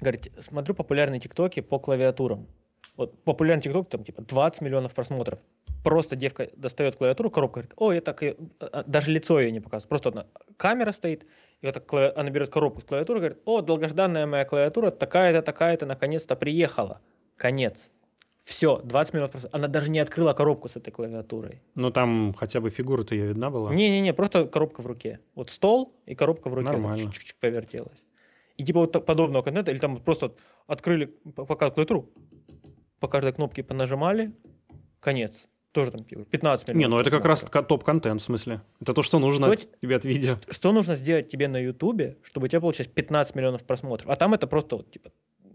говорит, смотрю популярные тиктоки по клавиатурам. Вот популярный тикток, там, типа, 20 миллионов просмотров. Просто девка достает клавиатуру, коробка говорит, о, я так и... А, а, даже лицо ее не показывает. Просто одна камера стоит, и вот так она берет коробку с клавиатуры, говорит, о, долгожданная моя клавиатура, такая-то, такая-то, наконец-то приехала. Конец. Все, 20 минут просто. Она даже не открыла коробку с этой клавиатурой. Ну там хотя бы фигура-то ее видна была? Не-не-не, просто коробка в руке. Вот стол и коробка в руке. Нормально. Так, чик-чик повертелась. И типа вот подобного контента, или там просто открыли пока клавиатуру, по каждой кнопке понажимали, конец тоже там 15 типа, минут. Не, ну это как раз топ-контент, в смысле. Это то, что нужно что, тебе от видео. Что, что нужно сделать тебе на Ютубе, чтобы у тебя получилось 15 миллионов просмотров? А там это просто вот, типа,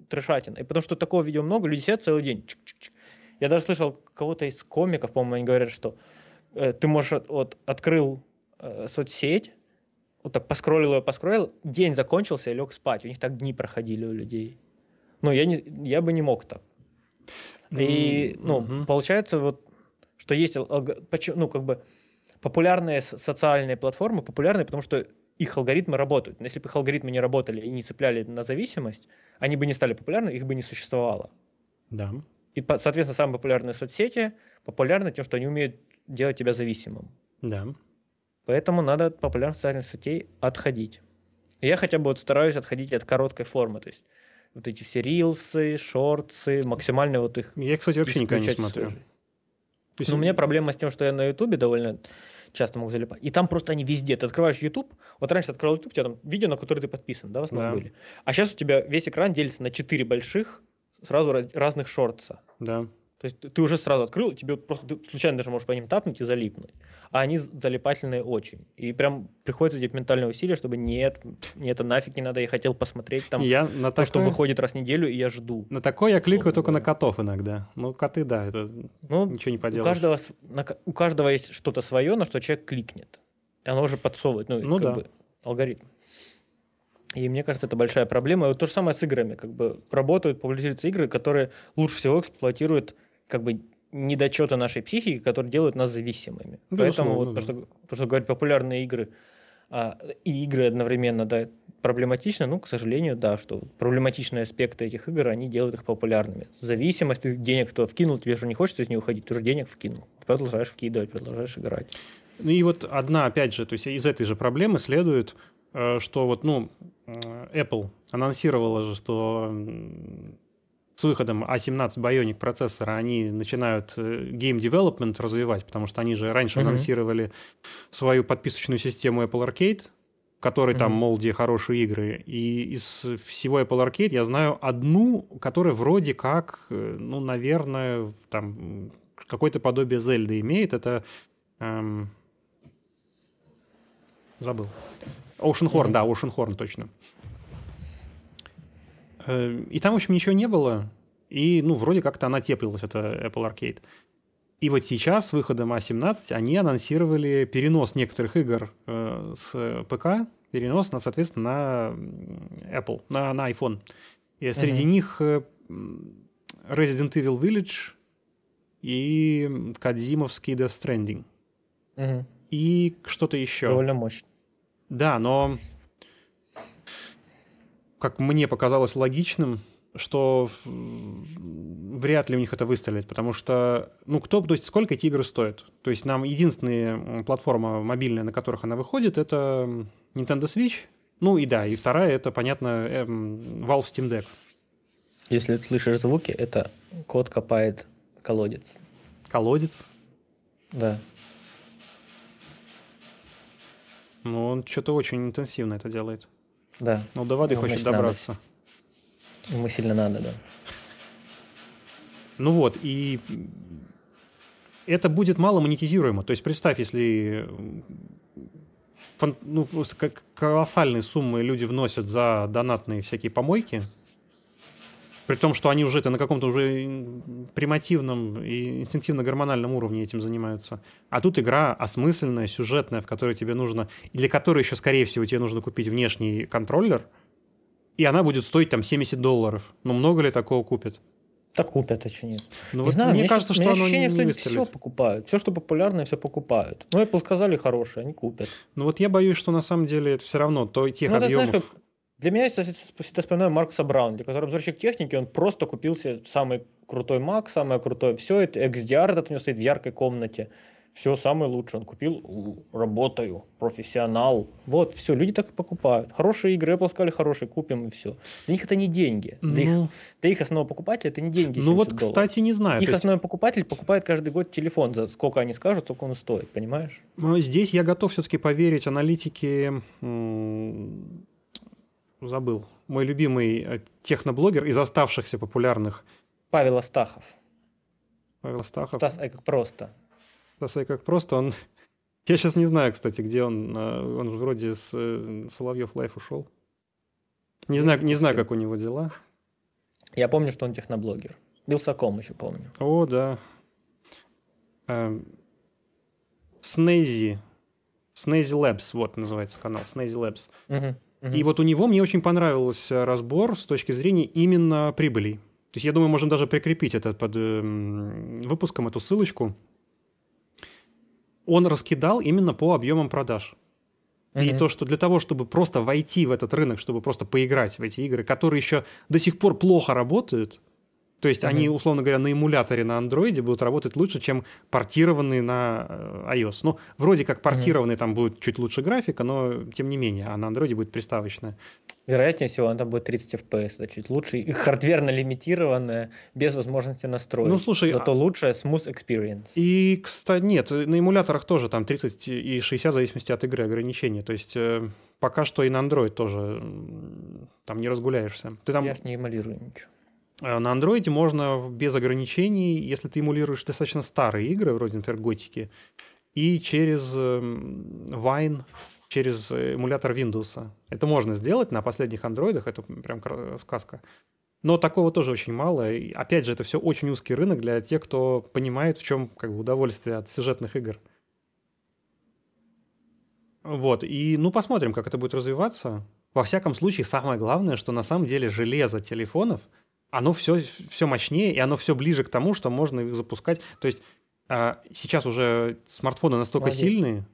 трешатина. И потому что такого видео много, люди сидят целый день. Чик-чик-чик. Я даже слышал кого-то из комиков, по-моему, они говорят, что э, ты можешь, вот, открыл э, соцсеть, вот так поскроллил ее, поскроллил, день закончился и лег спать. У них так дни проходили у людей. Ну, я, не, я бы не мог так. И, ну, угу. получается, вот что есть, ну, как бы популярные социальные платформы, популярные, потому что их алгоритмы работают. Но если бы их алгоритмы не работали и не цепляли на зависимость, они бы не стали популярны, их бы не существовало. Да. И, соответственно, самые популярные соцсети популярны тем, что они умеют делать тебя зависимым. Да. Поэтому надо от популярных социальных сетей отходить. я хотя бы вот стараюсь отходить от короткой формы, то есть вот эти все рилсы, шорты, максимально вот их... Я, кстати, вообще никогда не смотрю. Служить. Но у меня проблема с тем, что я на Ютубе довольно часто могу залипать. И там просто они везде. Ты открываешь YouTube, вот раньше ты открывал YouTube, у тебя там видео, на которое ты подписан, да, в основном да. были. А сейчас у тебя весь экран делится на четыре больших, сразу раз, разных шортса. Да. То есть ты уже сразу открыл, тебе просто ты случайно даже можешь по ним тапнуть и залипнуть. А они залипательные очень. И прям приходится делать ментальное усилие, чтобы нет, мне это нафиг не надо, я хотел посмотреть там я на то, такое... что выходит раз в неделю, и я жду. На такое я кликаю только на котов иногда. Ну, коты, да, это ну, ничего не поделаешь. У каждого, на, у каждого есть что-то свое, на что человек кликнет. И оно уже подсовывает, ну, ну как да. бы алгоритм. И мне кажется, это большая проблема. И вот то же самое с играми. Как бы работают, популяризируются игры, которые лучше всего эксплуатируют как бы недочеты нашей психики, которые делают нас зависимыми. Безусловно, Поэтому вот да. то, что, то, что говорят популярные игры а, и игры одновременно, да, проблематично, ну, к сожалению, да, что проблематичные аспекты этих игр, они делают их популярными. Зависимость, ты денег кто вкинул, тебе же не хочется из нее уходить, ты же денег вкинул. Ты продолжаешь вкидывать, продолжаешь играть. Ну и вот одна, опять же, то есть из этой же проблемы следует, э, что вот, ну, Apple анонсировала же, что с выходом A17 Bionic процессора они начинают э, game development развивать, потому что они же раньше mm-hmm. анонсировали свою подписочную систему Apple Arcade, в которой mm-hmm. там, мол, где хорошие игры. И из всего Apple Arcade я знаю одну, которая вроде как, э, ну, наверное, там какое-то подобие Зельды имеет. Это... Эм... Забыл. Ocean Horn, mm-hmm. да, Ocean Horn, точно. Э, и там, в общем, ничего не было. И, ну, вроде как-то она теплилась, это Apple Arcade. И вот сейчас с выходом A17 они анонсировали перенос некоторых игр э, с ПК перенос, на, соответственно, на Apple, на, на iPhone. И среди uh-huh. них э, Resident Evil Village и Кадзимовский Death Stranding. Uh-huh. И что-то еще. Довольно мощно. Да, но как мне показалось логичным, что вряд ли у них это выстрелит, потому что, ну, кто, то есть сколько эти игры стоят? То есть нам единственная платформа мобильная, на которых она выходит, это Nintendo Switch, ну и да, и вторая, это, понятно, эм, Valve Steam Deck. Если ты слышишь звуки, это кот копает колодец. Колодец? Да. Ну, он что-то очень интенсивно это делает. Да. Ну, до воды хочет добраться. Надо. Ему сильно надо, да. Ну вот, и это будет мало монетизируемо. То есть представь, если ну, как колоссальные суммы люди вносят за донатные всякие помойки, при том, что они уже это на каком-то уже примативном и инстинктивно-гормональном уровне этим занимаются. А тут игра осмысленная, сюжетная, в которой тебе нужно, и для которой еще, скорее всего, тебе нужно купить внешний контроллер – и она будет стоить там 70 долларов. Ну, много ли такого купят? Так купят, а что нет? Ну, не вот знаю, мне кажется, что оно ощущение, что выстрелит. все покупают. Все, что популярное, все покупают. Ну, Apple сказали хорошее, они купят. Ну, вот я боюсь, что на самом деле это все равно то тех ну, объемов... Знаешь, как... Для меня я всегда вспоминаю Маркуса Брауна, который обзорщик техники, он просто купил себе самый крутой Mac, самое крутое все, это XDR этот у него стоит в яркой комнате все самое лучшее. Он купил, работаю, профессионал. Вот, все, люди так и покупают. Хорошие игры, Apple сказали, хорошие, купим и все. Для них это не деньги. Для, ну, их, для их основного покупателя это не деньги. Ну вот, долларов. кстати, не знаю. Их есть... основной покупатель покупает каждый год телефон, за сколько они скажут, сколько он стоит, понимаешь? Но здесь я готов все-таки поверить аналитике забыл. Мой любимый э, техноблогер из оставшихся популярных. Павел Астахов. Павел Астахов. Стас Ай как просто. Стас Ай как просто. Он... Я сейчас не знаю, кстати, где он. А, он вроде с э, Соловьев Live ушел. Не знаю, не знаю, как у него дела. Я помню, что он техноблогер. Wylsacom еще помню. О, да. Snazzy. Snazzy Labs, вот называется канал, Снейзи Labs. Угу, угу. И вот у него мне очень понравился разбор с точки зрения именно прибылей. То есть я думаю, можем даже прикрепить это под э, выпуском, эту ссылочку он раскидал именно по объемам продаж. И то, что для того, чтобы просто войти в этот рынок, чтобы просто поиграть в эти игры, которые еще до сих пор плохо работают, то есть mm-hmm. они, условно говоря, на эмуляторе на андроиде будут работать лучше, чем портированные на э, iOS. Ну, вроде как портированные mm-hmm. там будет чуть лучше графика, но тем не менее, а на андроиде будет приставочная. Вероятнее всего, она будет 30 FPS, это чуть лучше. И хардверно лимитированная, без возможности настроить. Ну, слушай, Зато а... лучшая smooth experience. И, кстати, нет, на эмуляторах тоже там 30 и 60 в зависимости от игры ограничения. То есть э, пока что и на Android тоже там не разгуляешься. Ты там... Я не эмулирую ничего. Э, на андроиде можно без ограничений, если ты эмулируешь достаточно старые игры, вроде, например, Готики, и через эм, Wine через э, эмулятор Windows. Это можно сделать на последних андроидах, это прям сказка. Но такого тоже очень мало. И, опять же, это все очень узкий рынок для тех, кто понимает, в чем как бы, удовольствие от сюжетных игр. Вот, и ну посмотрим, как это будет развиваться. Во всяком случае, самое главное, что на самом деле железо телефонов, оно все, все мощнее, и оно все ближе к тому, что можно их запускать. То есть а, сейчас уже смартфоны настолько Молодец. сильные,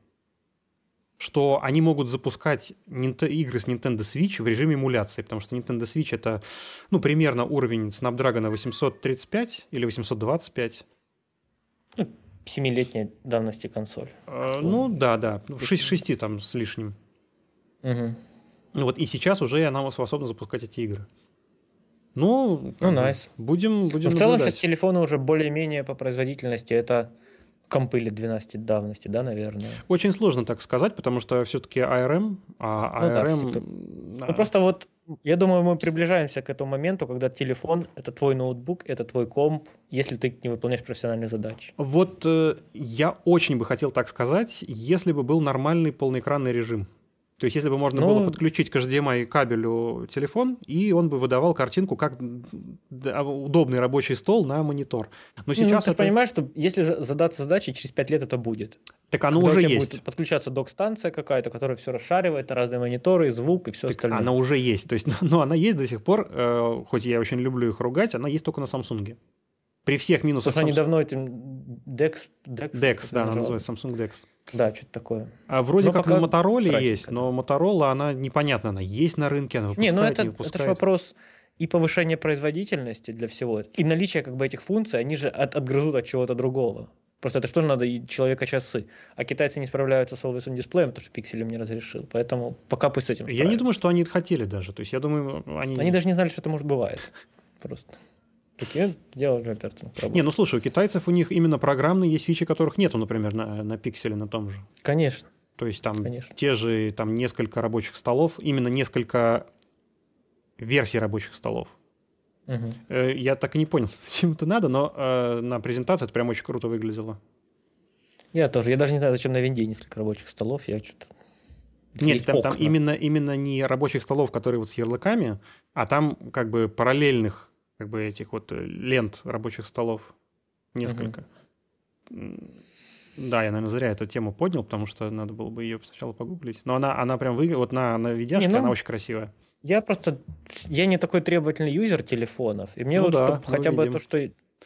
что они могут запускать игры с Nintendo Switch в режиме эмуляции, потому что Nintendo Switch это ну, примерно уровень Snapdragon 835 или 825. Ну, семилетняя давности консоль. Э, ну да, да, 6, 6 там с лишним. Угу. Ну вот и сейчас уже она способна запускать эти игры. Ну, ну nice. будем, будем Но в целом сейчас телефоны уже более-менее по производительности это компы лет 12 давности, да, наверное? Очень сложно так сказать, потому что все-таки ARM, а ARM... Ну, да, ну, просто вот я думаю, мы приближаемся к этому моменту, когда телефон — это твой ноутбук, это твой комп, если ты не выполняешь профессиональные задачи. Вот э, я очень бы хотел так сказать, если бы был нормальный полноэкранный режим. То есть, если бы можно ну, было подключить к HDMI кабелю телефон, и он бы выдавал картинку как удобный рабочий стол на монитор. Но ну, сейчас ну, ты это... понимаешь, что если задаться задачей, через 5 лет это будет. Так оно Когда уже есть. Будет подключаться док-станция какая-то, которая все расшаривает на разные мониторы, звук и все так остальное. Она уже есть. То есть, ну, она есть до сих пор, э, хоть я очень люблю их ругать, она есть только на Samsung. При всех минусах... Потому что Samsung... они давно этим DeX... DeX, DeX да, она называется Samsung DeX. Да, что-то такое. А вроде но как на Motorola есть, но Motorola, она непонятна, она есть на рынке, она Не, ну это, не это же вопрос и повышения производительности для всего, и наличие как бы этих функций, они же от, отгрызут от чего-то другого. Просто это что надо и человека часы. А китайцы не справляются с Always On Display, потому что пикселем не разрешил. Поэтому пока пусть с этим справятся. Я не думаю, что они это хотели даже. То есть я думаю, они... Они даже не знали, что это может бывает. Просто. Такие делали операционных Не, ну слушай, у китайцев у них именно программные есть фичи, которых нету, например, на, на пикселе на том же. Конечно. То есть там Конечно. те же там несколько рабочих столов, именно несколько версий рабочих столов. Угу. Я так и не понял, зачем это надо, но э, на презентации это прям очень круто выглядело. Я тоже. Я даже не знаю, зачем на винде несколько рабочих столов. Я что-то нет, там, там именно, именно не рабочих столов, которые вот с ярлыками, а там как бы параллельных как бы этих вот э, лент рабочих столов несколько. Да, я, наверное, зря эту тему поднял, потому что надо было бы ее сначала погуглить. Но она, она прям выглядит, вот на, на видяшке не, ну, она очень красивая. Я просто, я не такой требовательный юзер телефонов, и мне ну вот, да, чтобы хотя видим. бы то, что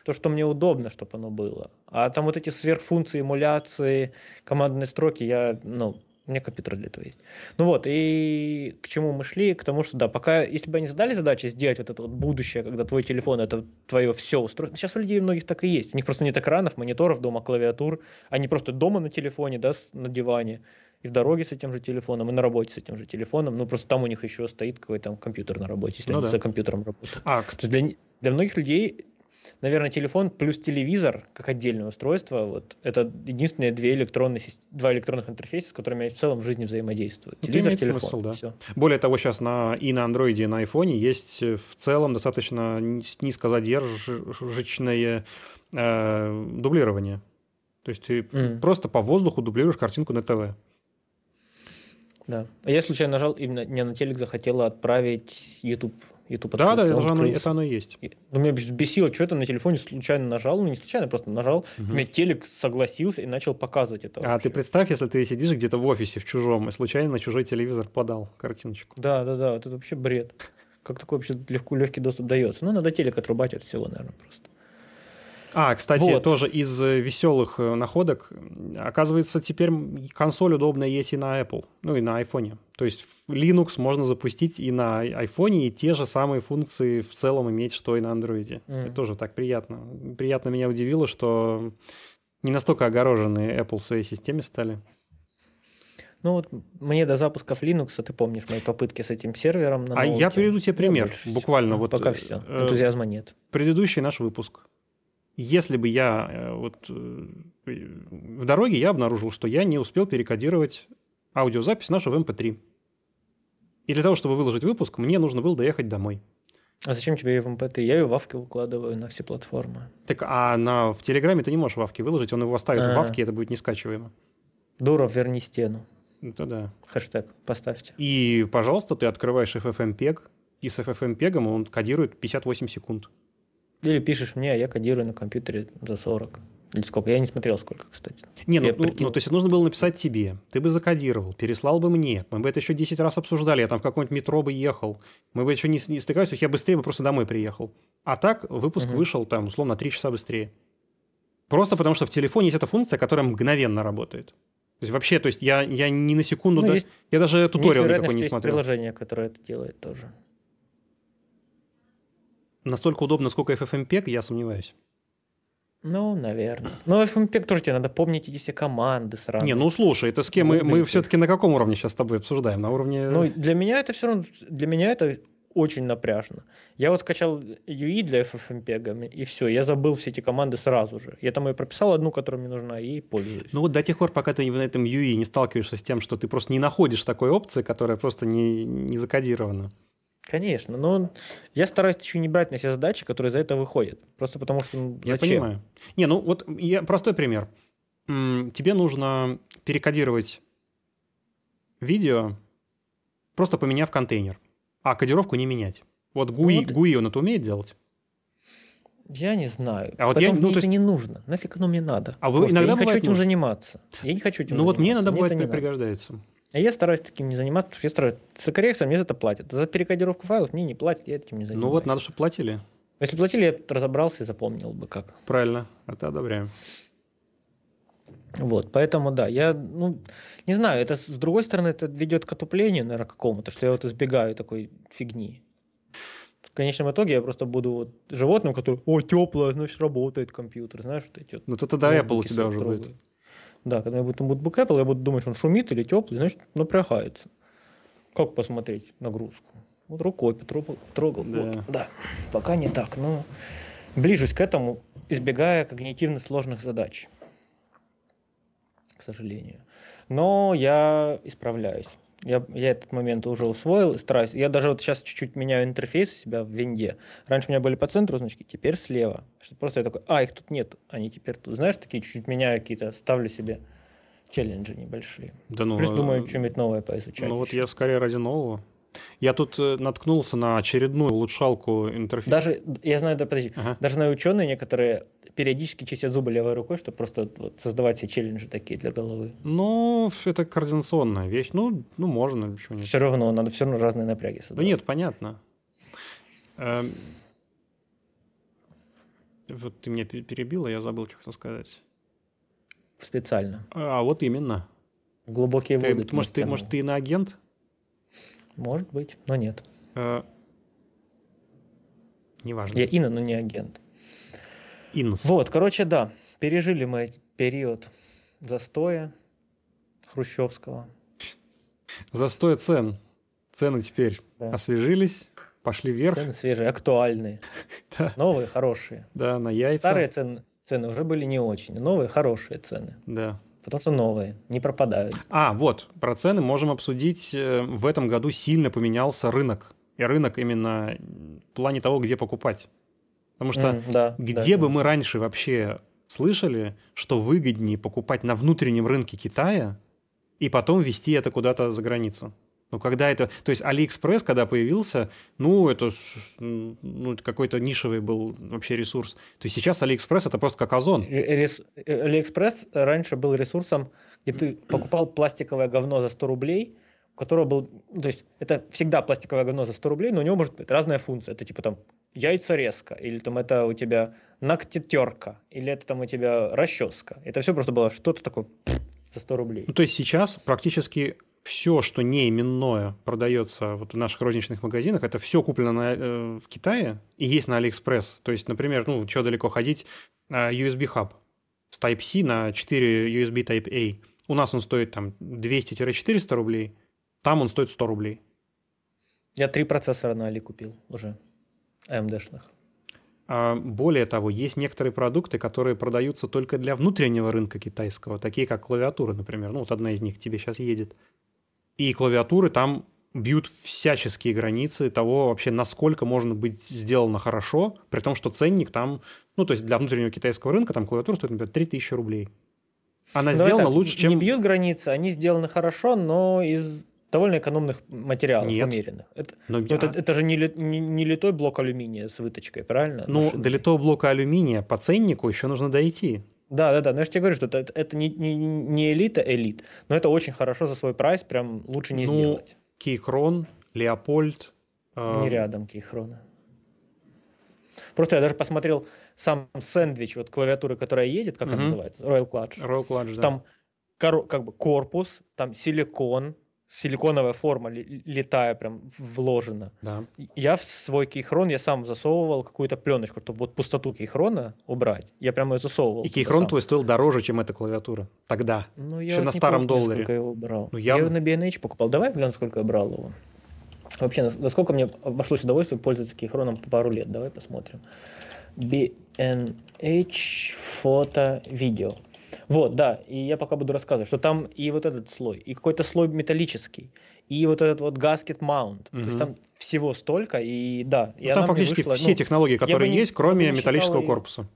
то, что мне удобно, чтобы оно было. А там вот эти сверхфункции, эмуляции, командные строки, я, ну, у меня компьютер для этого есть. Ну вот, и к чему мы шли? К тому, что да, пока, если бы они задали задачу сделать вот это вот будущее, когда твой телефон это твое все устройство. Сейчас у людей многих так и есть. У них просто нет экранов, мониторов, дома клавиатур. Они просто дома на телефоне, да, на диване. И в дороге с этим же телефоном, и на работе с этим же телефоном. Ну, просто там у них еще стоит какой-то компьютер на работе, если ну, они да. за компьютером работают. А, кстати. Для, для многих людей наверное, телефон плюс телевизор как отдельное устройство, вот это единственные две электронные, два электронных интерфейса, с которыми я в целом в жизни взаимодействую. Ну, телевизор, телефон, смысл, да. все. Более того, сейчас на, и на андроиде, и на айфоне есть э, в целом достаточно низкозадержечное э, дублирование. То есть ты mm. просто по воздуху дублируешь картинку на ТВ. Да. А я случайно нажал, именно не на телек захотела отправить YouTube YouTube Да, да, это, оно, это оно есть. И, ну, меня бесило, что это на телефоне случайно нажал, ну не случайно, просто нажал, угу. у меня телек согласился и начал показывать это. А вообще. ты представь, если ты сидишь где-то в офисе в чужом и случайно на чужой телевизор подал картиночку. Да, да, да, это вообще бред. Как такой вообще легко, легкий доступ дается? Ну, надо телек отрубать от всего, наверное, просто. А, кстати, вот. тоже из э, веселых э, находок, оказывается, теперь консоль удобная есть и на Apple, ну и на iPhone. То есть Linux можно запустить и на iPhone, и те же самые функции в целом иметь, что и на Android. Mm. Это тоже так приятно. Приятно меня удивило, что не настолько огороженные Apple в своей системе стали. Ну вот мне до запусков Linux, ты помнишь мои попытки с этим сервером на А ноуте, я приведу тебе пример, буквально. Всего. Вот, Пока все, э, энтузиазма нет. Предыдущий наш выпуск если бы я э, вот э, в дороге я обнаружил, что я не успел перекодировать аудиозапись нашу в MP3. Эм И для того, чтобы выложить выпуск, мне нужно было доехать домой. А зачем тебе ее в MP3? Эм я ее в Авке выкладываю на все платформы. Так, а на, в Телеграме ты не можешь в Авке выложить, он его оставит А-а-а. в Авке, это будет не скачиваемо. Дуров, верни стену. Это да. Хэштег поставьте. И, пожалуйста, ты открываешь FFmpeg, и с FFmpeg он кодирует 58 секунд. Или пишешь мне, а я кодирую на компьютере за 40. Или сколько? Я не смотрел, сколько, кстати. Не, ну, ну, ну, то есть нужно было написать тебе, ты бы закодировал, переслал бы мне, мы бы это еще 10 раз обсуждали, я там в какое-нибудь метро бы ехал, мы бы еще не, не стыкались, то есть я быстрее бы просто домой приехал. А так выпуск угу. вышел там, условно, на 3 часа быстрее. Просто потому что в телефоне есть эта функция, которая мгновенно работает. То есть вообще, то есть я, я ни на секунду, ну, да, есть, я даже туториал никакой не смотрел. Есть приложение, которое это делает тоже настолько удобно, сколько FFmpeg, я сомневаюсь. Ну, наверное. Но FFmpeg тоже тебе надо помнить эти все команды сразу. Не, ну слушай, это с кем мы, мы все-таки на каком уровне сейчас с тобой обсуждаем? На уровне... Ну, для меня это все равно, для меня это очень напряжно. Я вот скачал UI для FFmpeg, и все, я забыл все эти команды сразу же. Я там и прописал одну, которая мне нужна, и пользуюсь. Ну вот до тех пор, пока ты на этом UI не сталкиваешься с тем, что ты просто не находишь такой опции, которая просто не, не закодирована. Конечно, но я стараюсь еще не брать на себя задачи, которые за это выходят. Просто потому что ну, Я понимаю. Не, ну вот я, простой пример. Тебе нужно перекодировать видео просто поменяв контейнер, а кодировку не менять. Вот GUI, Вот. GUI он это умеет делать? Я не знаю. А вот Потом я- ну, мне то это есть- не нужно. Нафиг оно мне надо? А вы- Просто иногда я не хочу этим нужно. заниматься. Я не хочу этим Ну вот мне заниматься. иногда бывает это не надо. А я стараюсь таким не заниматься, потому что я стараюсь... За коррекцию мне за это платят. За перекодировку файлов мне не платят, я этим не занимаюсь. Ну вот надо, чтобы платили. Если платили, я разобрался и запомнил бы как. Правильно, это одобряем. Вот, поэтому да, я, ну, не знаю, это с другой стороны, это ведет к отуплению, наверное, какому-то, что я вот избегаю такой фигни. В конечном итоге я просто буду вот животным, который, о, теплое, значит, работает компьютер, знаешь, вот эти вот Ну то тогда Apple у тебя уже трогаю. будет. Да, когда я буду ноутбук Apple, я буду думать, что он шумит или теплый, значит, напрягается. Как посмотреть нагрузку? Вот рукой потрогал, трогал. Да. Вот, да, пока не так, но ближусь к этому, избегая когнитивно сложных задач. К сожалению. Но я исправляюсь. Я, я этот момент уже усвоил и стараюсь. Я даже вот сейчас чуть-чуть меняю интерфейс у себя в винде. Раньше у меня были по центру значки, теперь слева. Просто я такой, а, их тут нет, они теперь тут. Знаешь, такие чуть-чуть меняю какие-то, ставлю себе челленджи небольшие. Да ну, Плюс э, думаю, что-нибудь новое поизучать. Ну вот ещё. я скорее ради нового. Я тут э, наткнулся на очередную улучшалку интерфейса. Даже, я знаю, да, подожди, Ага. даже знаю ученые некоторые периодически чистят зубы левой рукой, чтобы просто вот создавать себе челленджи такие для головы. Ну, это координационная вещь. Ну, ну можно, почему нет. Все равно, надо все равно разные напряги Ну создавать. нет, понятно. Эм, Вот ты меня пе- перебила, я забыл, что хотел сказать. Специально. А вот именно. Глубокие Ты- воды. может, ты, может, ты иноагент? Может быть, но нет. Э, Неважно. Я Ина, но не агент. Инс. Вот, короче, да, пережили мы период застоя хрущевского. Застой цен. Цены теперь Да. освежились, пошли вверх. Цены свежие, актуальные, Да, новые, хорошие. да, на яйца. Старые цены, цены уже были не очень, новые, хорошие цены. Да. Потому что новые, не пропадают. А, вот, про цены можем обсудить. Э, В этом году сильно поменялся рынок. И рынок именно в плане того, где покупать. Потому что М, да, где да, бы мы раньше вообще слышали, что выгоднее покупать на внутреннем рынке Китая и потом везти это куда-то за границу? Ну, когда это... То есть Алиэкспресс, когда появился, ну, это ну, какой-то нишевый был вообще ресурс. То есть сейчас Алиэкспресс — это просто как Озон. Ре- рес- э, Алиэкспресс раньше был ресурсом, где ты покупал пластиковое говно за 100 рублей, у которого был... То есть это всегда пластиковое говно за 100 рублей, но у него может быть разная функция. Это типа там яйцерезка, или там это у тебя ногтетерка, или это там у тебя расческа. Это все просто было что-то такое за 100 рублей. Ну, то есть сейчас практически все, что не именное, продается вот в наших розничных магазинах, это все куплено на, э, в Китае и есть на Алиэкспресс. То есть, например, ну, что далеко ходить, э, USB-хаб с Type-C на 4 USB Type-A. У нас он стоит там 200-400 рублей, там он стоит 100 рублей. Я три процессора на Али купил уже, AMD-шных. А, Более того, есть некоторые продукты, которые продаются только для внутреннего рынка китайского, такие как клавиатуры, например. Ну, вот одна из них тебе сейчас едет. И клавиатуры там бьют всяческие границы того вообще, насколько можно быть сделано хорошо, при том, что ценник там, ну, то есть для внутреннего китайского рынка там клавиатура стоит, например, 3000 рублей. Она Но сделана это лучше, Не чем... бьют границы, они сделаны хорошо, но из довольно экономных материалов, Нет. умеренных. Это, Но- ну, это, а, это же не, ли- не, не литой блок алюминия с выточкой, правильно? ну, до литого блока алюминия по ценнику еще нужно дойти. Да, да, да. Но я же тебе говорю, что это, это не, не, не элита, элит. Но это очень хорошо за свой прайс, прям лучше не Ну, сделать. Кейхрон, Леопольд. э, Не рядом Кейхрона. Просто я даже посмотрел сам сэндвич, вот клавиатуры, которая едет, как Мгм. она называется, Royal Clutch. Royal Clutch, да. Там коро- как бы корпус, там силикон, силиконовая форма летая прям вложена. да. Я в свой кейхрон я сам засовывал какую-то пленочку, чтобы вот пустоту кейхрона убрать. Я прямо ее засовывал. И кейхрон сам. твой стоил дороже, чем эта клавиатура. Тогда. Ну, Еще вот на не старом помню, долларе. Сколько я его брал. Ну, я явно. его на B&H покупал. Давай глянем, сколько я брал его. Вообще, нас- насколько мне обошлось удовольствие пользоваться кейхроном пару лет. Давай посмотрим. B&H фото, видео. Вот, да, и я пока буду рассказывать, что там и вот этот слой, и какой-то слой металлический, и вот этот вот gasket mount. То Мгм. есть там всего столько, и да. И Ну, там фактически вышла, все ну, технологии, которые не- есть, кроме не металлического её- корпуса.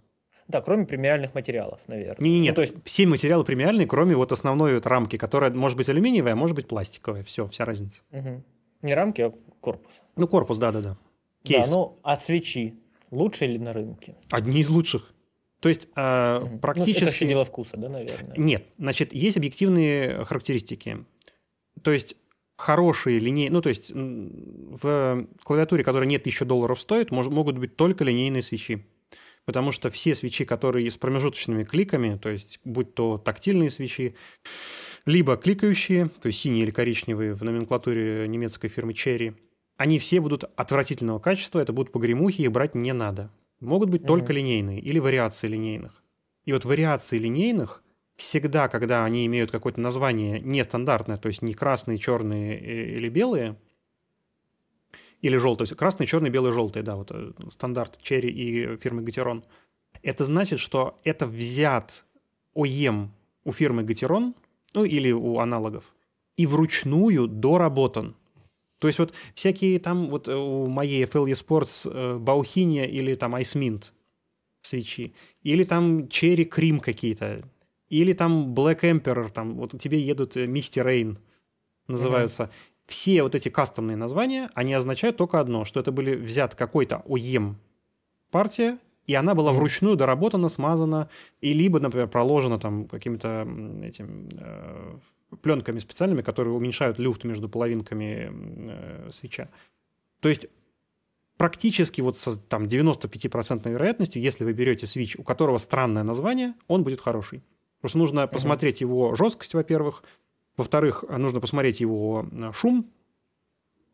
Да, кроме премиальных материалов, наверное. Не-не-не, Ну, то есть, все материалы премиальные, кроме вот основной вот рамки, которая может быть алюминиевая, а может быть пластиковая. Все, вся разница. Мгм. Не рамки, а корпус. Ну, корпус, да-да-да. Кейс. Да, ну, а свечи лучше ли на рынке? Одни из лучших. То есть э, угу. практически... Ну, это еще дело вкуса, да, наверное? Нет, значит, есть объективные характеристики. То есть хорошие линейные, ну то есть в клавиатуре, которая нет 1000 долларов стоит, мож, могут быть только линейные свечи. Потому что все свечи, которые с промежуточными кликами, то есть будь то тактильные свечи, либо кликающие, то есть синие или коричневые в номенклатуре немецкой фирмы Cherry, они все будут отвратительного качества, это будут погремухи, их брать не надо. Могут быть mm-hmm. только линейные или вариации линейных. И вот вариации линейных всегда, когда они имеют какое-то название нестандартное, то есть не красные, черные или белые, или желтые, то есть красный, черный, белый, желтый, да, вот э, стандарт Cherry и фирмы Gateron. Это значит, что это взят OEM у фирмы Gateron, ну или у аналогов, и вручную доработан. То есть вот всякие там вот э, у моей FLE Sports э, Баухиния или там Ice Mint свечи, или там Cherry Cream какие-то, или там Black Emperor, там вот тебе едут Misty Rain называются. Mm-hmm. Все вот эти кастомные названия, они означают только одно, что это были взят какой-то OEM партия, и она была вручную доработана, смазана, и либо, например, проложена там какими-то этим э, пленками специальными, которые уменьшают люфт между половинками э, свеча. То есть практически вот с там 95% вероятностью, если вы берете свич, у которого странное название, он будет хороший. Просто нужно mm-hmm. посмотреть его жесткость, во-первых. Во-вторых, нужно посмотреть его э, шум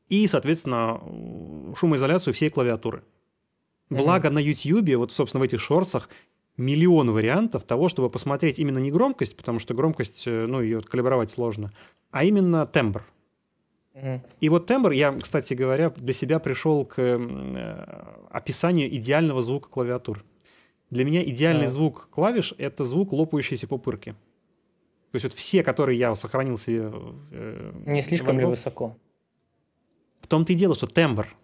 и, соответственно, шумоизоляцию всей клавиатуры. Благо mm-hmm. на YouTube, вот, собственно, в этих шорцах миллион вариантов того, чтобы посмотреть именно не громкость, потому что громкость, э, ну, ее калибровать сложно, а именно тембр. И вот тембр, я, кстати говоря, для себя пришел к э, описанию идеального звука клавиатур. Для меня идеальный yeah. звук клавиш — это звук лопающейся пупырки. То есть вот все, которые я сохранил себе... Э, не слишком ли высоко? В том-то и дело, что тембр.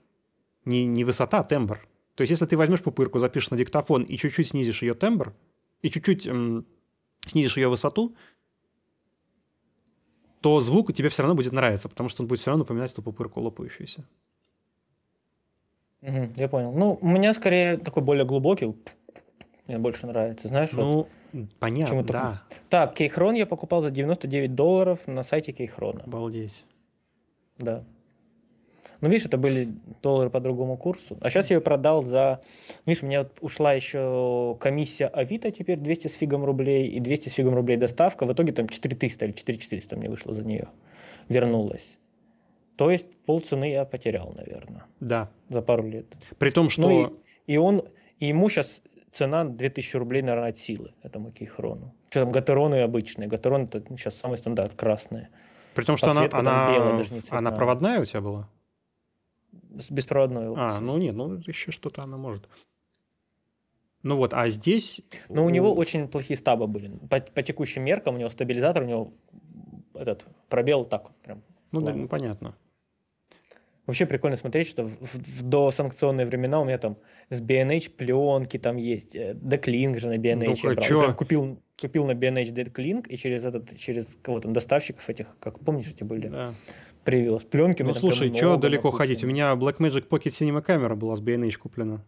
Не, не высота, а тембр. То есть, если ты возьмешь пупырку, запишешь на диктофон и чуть-чуть снизишь ее тембр, и чуть-чуть эм, снизишь ее высоту, то звук тебе все равно будет нравиться, потому что он будет все равно напоминать эту пупырку лопающуюся. Угу, я понял. Ну, у меня скорее такой более глубокий. Мне больше нравится. Знаешь, ну, вот понятно, да. Такой... Так, Кейхрон я покупал за 99 долларов на сайте Кейхрона. Обалдеть. Да. Ну, видишь, это были доллары по другому курсу. А сейчас я ее продал за... Видишь, у меня ушла еще комиссия Авито теперь 200 с фигом рублей и 200 с фигом рублей доставка. В итоге там 4300 или 4400 мне вышло за нее. Вернулась. То есть полцены я потерял, наверное. Да. За пару лет. При том, что... Ну, и, и он... И ему сейчас цена 2000 рублей, наверное, от силы, этому кейхрону. Что там, гатероны обычные. Гатерон это сейчас самый стандарт, красные. При том, что Подсветка она, она, белая, она проводная у тебя была? Беспроводной. А, ну нет, ну еще что-то она может. Ну вот, а здесь... Ну, у него очень плохие стабы были. По, по текущим меркам у него стабилизатор, у него этот пробел так прям. Ну, да, ну понятно. Вообще прикольно смотреть, что в, в досанкционные времена у меня там с B&H пленки там есть, Declink же на B&H ну, я брал. Прям купил, купил на B&H Declink и через этот, через кого-то доставщиков этих, как помнишь, эти были? Да привез. Пленки Ну, слушай, что далеко ходить? У меня Blackmagic Pocket Cinema камера была с B&H куплена.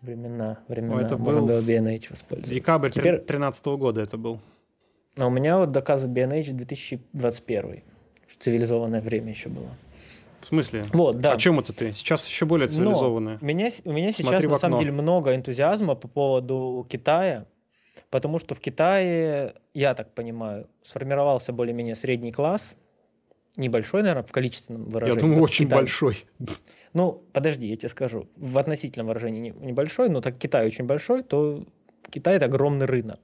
Времена, времена. это Можно был было B&H воспользоваться. Декабрь 2013 Теперь... года это был. А у меня вот доказы B&H 2021. Цивилизованное время еще было. В смысле? Вот, да. О чем это ты? Сейчас еще более цивилизованное. Но меня, у меня сейчас Смотри на самом деле много энтузиазма по поводу Китая, потому что в Китае, я так понимаю, сформировался более-менее средний класс, небольшой, наверное, в количественном выражении. Я думаю, очень Китай. большой. Ну, подожди, я тебе скажу. В относительном выражении небольшой, но так Китай очень большой, то Китай – это огромный рынок.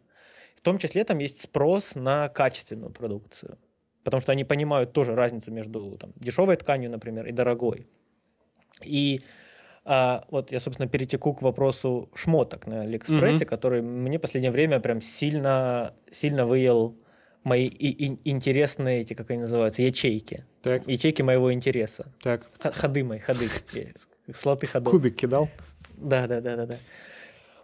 В том числе там есть спрос на качественную продукцию. Потому что они понимают тоже разницу между там, дешевой тканью, например, и дорогой. И а, вот я, собственно, перетеку к вопросу шмоток на Алиэкспрессе, mm-hmm. который мне в последнее время прям сильно, сильно выел мои и, и, интересные эти, как они называются, ячейки. Так. Ячейки моего интереса. Так. ходы мои, ходы. Слоты ходов. Кубик кидал? Да, да, да, да, да.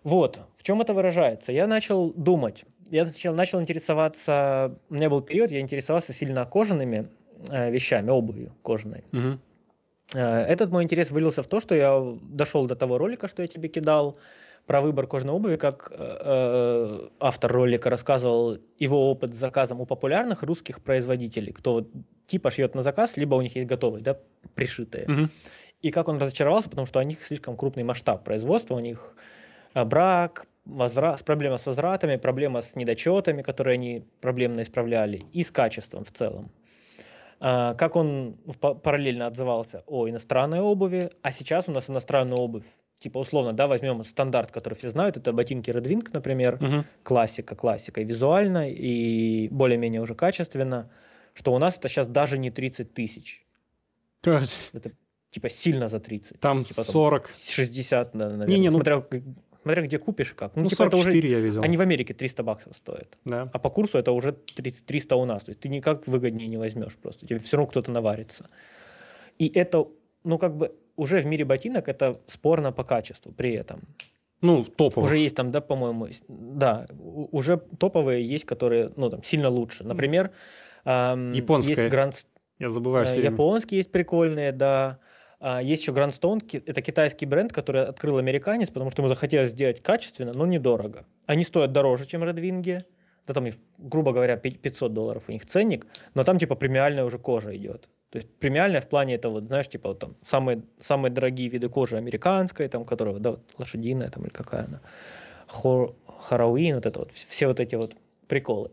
Вот, в чем это выражается? Я начал думать. Я начал, начал интересоваться, у меня был период, я интересовался сильно кожаными э, вещами, обувью кожаной. Э, Этот мой интерес вылился в то, что я дошел до того ролика, что я тебе кидал, про выбор кожаной обуви, как э, э, автор ролика рассказывал его опыт с заказом у популярных русских производителей, кто вот типа шьет на заказ, либо у них есть готовые, да, пришитые. Мгм. И как он разочаровался, потому что у них слишком крупный масштаб производства, у них э, брак, возврат, проблема с возвратами, проблема с недочетами, которые они проблемно исправляли, и с качеством в целом. А, Как он параллельно отзывался о иностранной обуви, а сейчас у нас иностранную обувь, типа условно, да, возьмем стандарт, который все знают, это ботинки Red Wing, например, Мгм. классика, классика, и визуально, и более-менее уже качественно, что у нас это сейчас даже не 30 тысяч, То это типа сильно за 30. Там типа, 40. 60, да, наверное, Не-не, ну- смотря, смотря где купишь и как. Ну, Ну, типа это уже, 44 я видел. они в Америке 300 баксов стоят, Да. а по курсу это уже 30, 300 у нас, то есть ты никак выгоднее не возьмешь просто, тебе все равно кто-то наварится. И это, ну, как бы уже в мире ботинок это спорно по качеству при этом. Ну, топовых. Уже есть там, да, по-моему, да, уже топовые есть, которые, ну, там, сильно лучше. Например, ам, Японская есть Grand, Я забываю э, все время. японские есть прикольные, да. А, Есть еще Grand Stone, это китайский бренд, который открыл американец, потому что ему захотелось сделать качественно, но недорого. Они стоят дороже, чем Red Wing, да там, грубо говоря, пи- 500 долларов у них ценник, но там типа премиальная уже кожа идет. То есть премиальная в плане это вот, знаешь, типа вот там самые, самые дорогие виды кожи американской, там, которая, да, вот, лошадиная там или какая она, Хор, Харауин, вот это вот, вс- все вот эти вот приколы.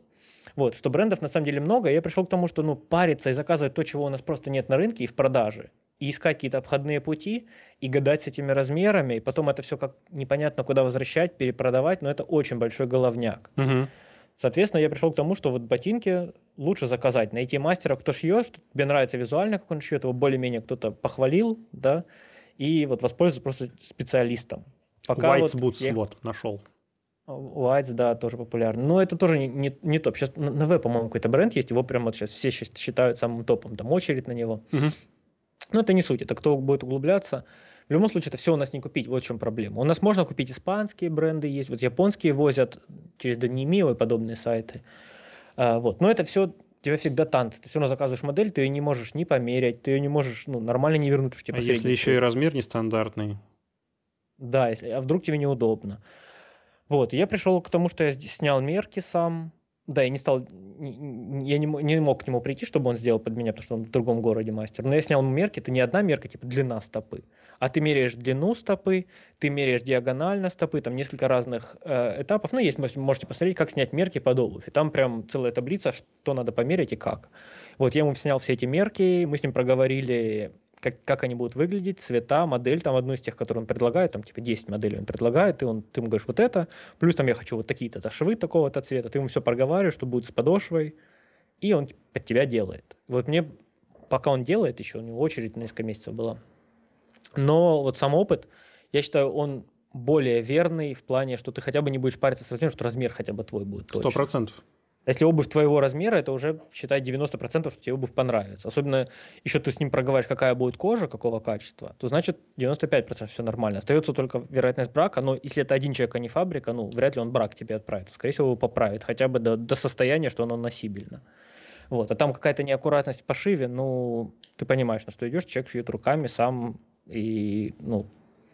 Вот, что брендов на самом деле много, и я пришел к тому, что, ну, париться и заказывать то, чего у нас просто нет на рынке и в продаже, и искать какие-то обходные пути, и гадать с этими размерами, и потом это все как непонятно куда возвращать, перепродавать, но это очень большой головняк. Мгм. Соответственно, я пришел к тому, что вот ботинки лучше заказать, найти мастера, кто шьет, что тебе нравится визуально, как он шьет, его более-менее кто-то похвалил, да, и вот воспользоваться просто специалистом. Пока White's вот Boots, я- вот, нашел. Whites, да, тоже популярный. Но это тоже не, не, не топ. Сейчас на V, по-моему, какой-то бренд есть, его прямо вот сейчас все считают самым топом. Там очередь на него. Мгм. Но это не суть, это кто будет углубляться. В любом случае, это все у нас не купить, вот в чем проблема. У нас можно купить испанские бренды, есть вот японские возят через Данимио и подобные сайты. А, вот. Но это все тебя всегда танцы. Ты все равно заказываешь модель, ты ее не можешь ни померять, ты ее не можешь ну, нормально не вернуть. что, типа, А если еще и размер нестандартный? Да, если, а вдруг тебе неудобно. Вот, я пришел к тому, что я снял мерки сам. Да, я не стал, я не, не мог к нему прийти, чтобы он сделал под меня, потому что он в другом городе мастер. Но я снял мерки, это не одна мерка, типа длина стопы, а ты меряешь длину стопы, ты меряешь диагонально стопы, там несколько разных э, этапов. Ну, есть, можете посмотреть, как снять мерки под обувь. И там прям целая таблица, что надо померить и как. Вот, я ему снял все эти мерки, мы с ним проговорили, как, как они будут выглядеть, цвета, модель, там одну из тех, которые он предлагает, там типа 10 моделей он предлагает, и он, ты ему говоришь вот это, плюс там я хочу вот такие-то швы такого-то цвета, ты ему все проговариваешь, что будет с подошвой, и он под тебя делает. Вот мне, пока он делает еще, у него очередь несколько месяцев была. Но вот сам опыт, я считаю, он более верный в плане, что ты хотя бы не будешь париться с размером, что размер хотя бы твой будет Сто точно. процентов. Если обувь твоего размера, это уже, считай, 90%, что тебе обувь понравится. Особенно еще ты с ним проговариваешь, какая будет кожа, какого качества, то значит 95% все нормально. Остается только вероятность брака, но если это один человек, а не фабрика, ну, вряд ли он брак тебе отправит. Скорее всего, его поправит хотя бы до, до состояния, что оно носибельно. Вот. А там какая-то неаккуратность в пошиве, ну, ты понимаешь, на что идешь, человек шьет руками сам, и, ну,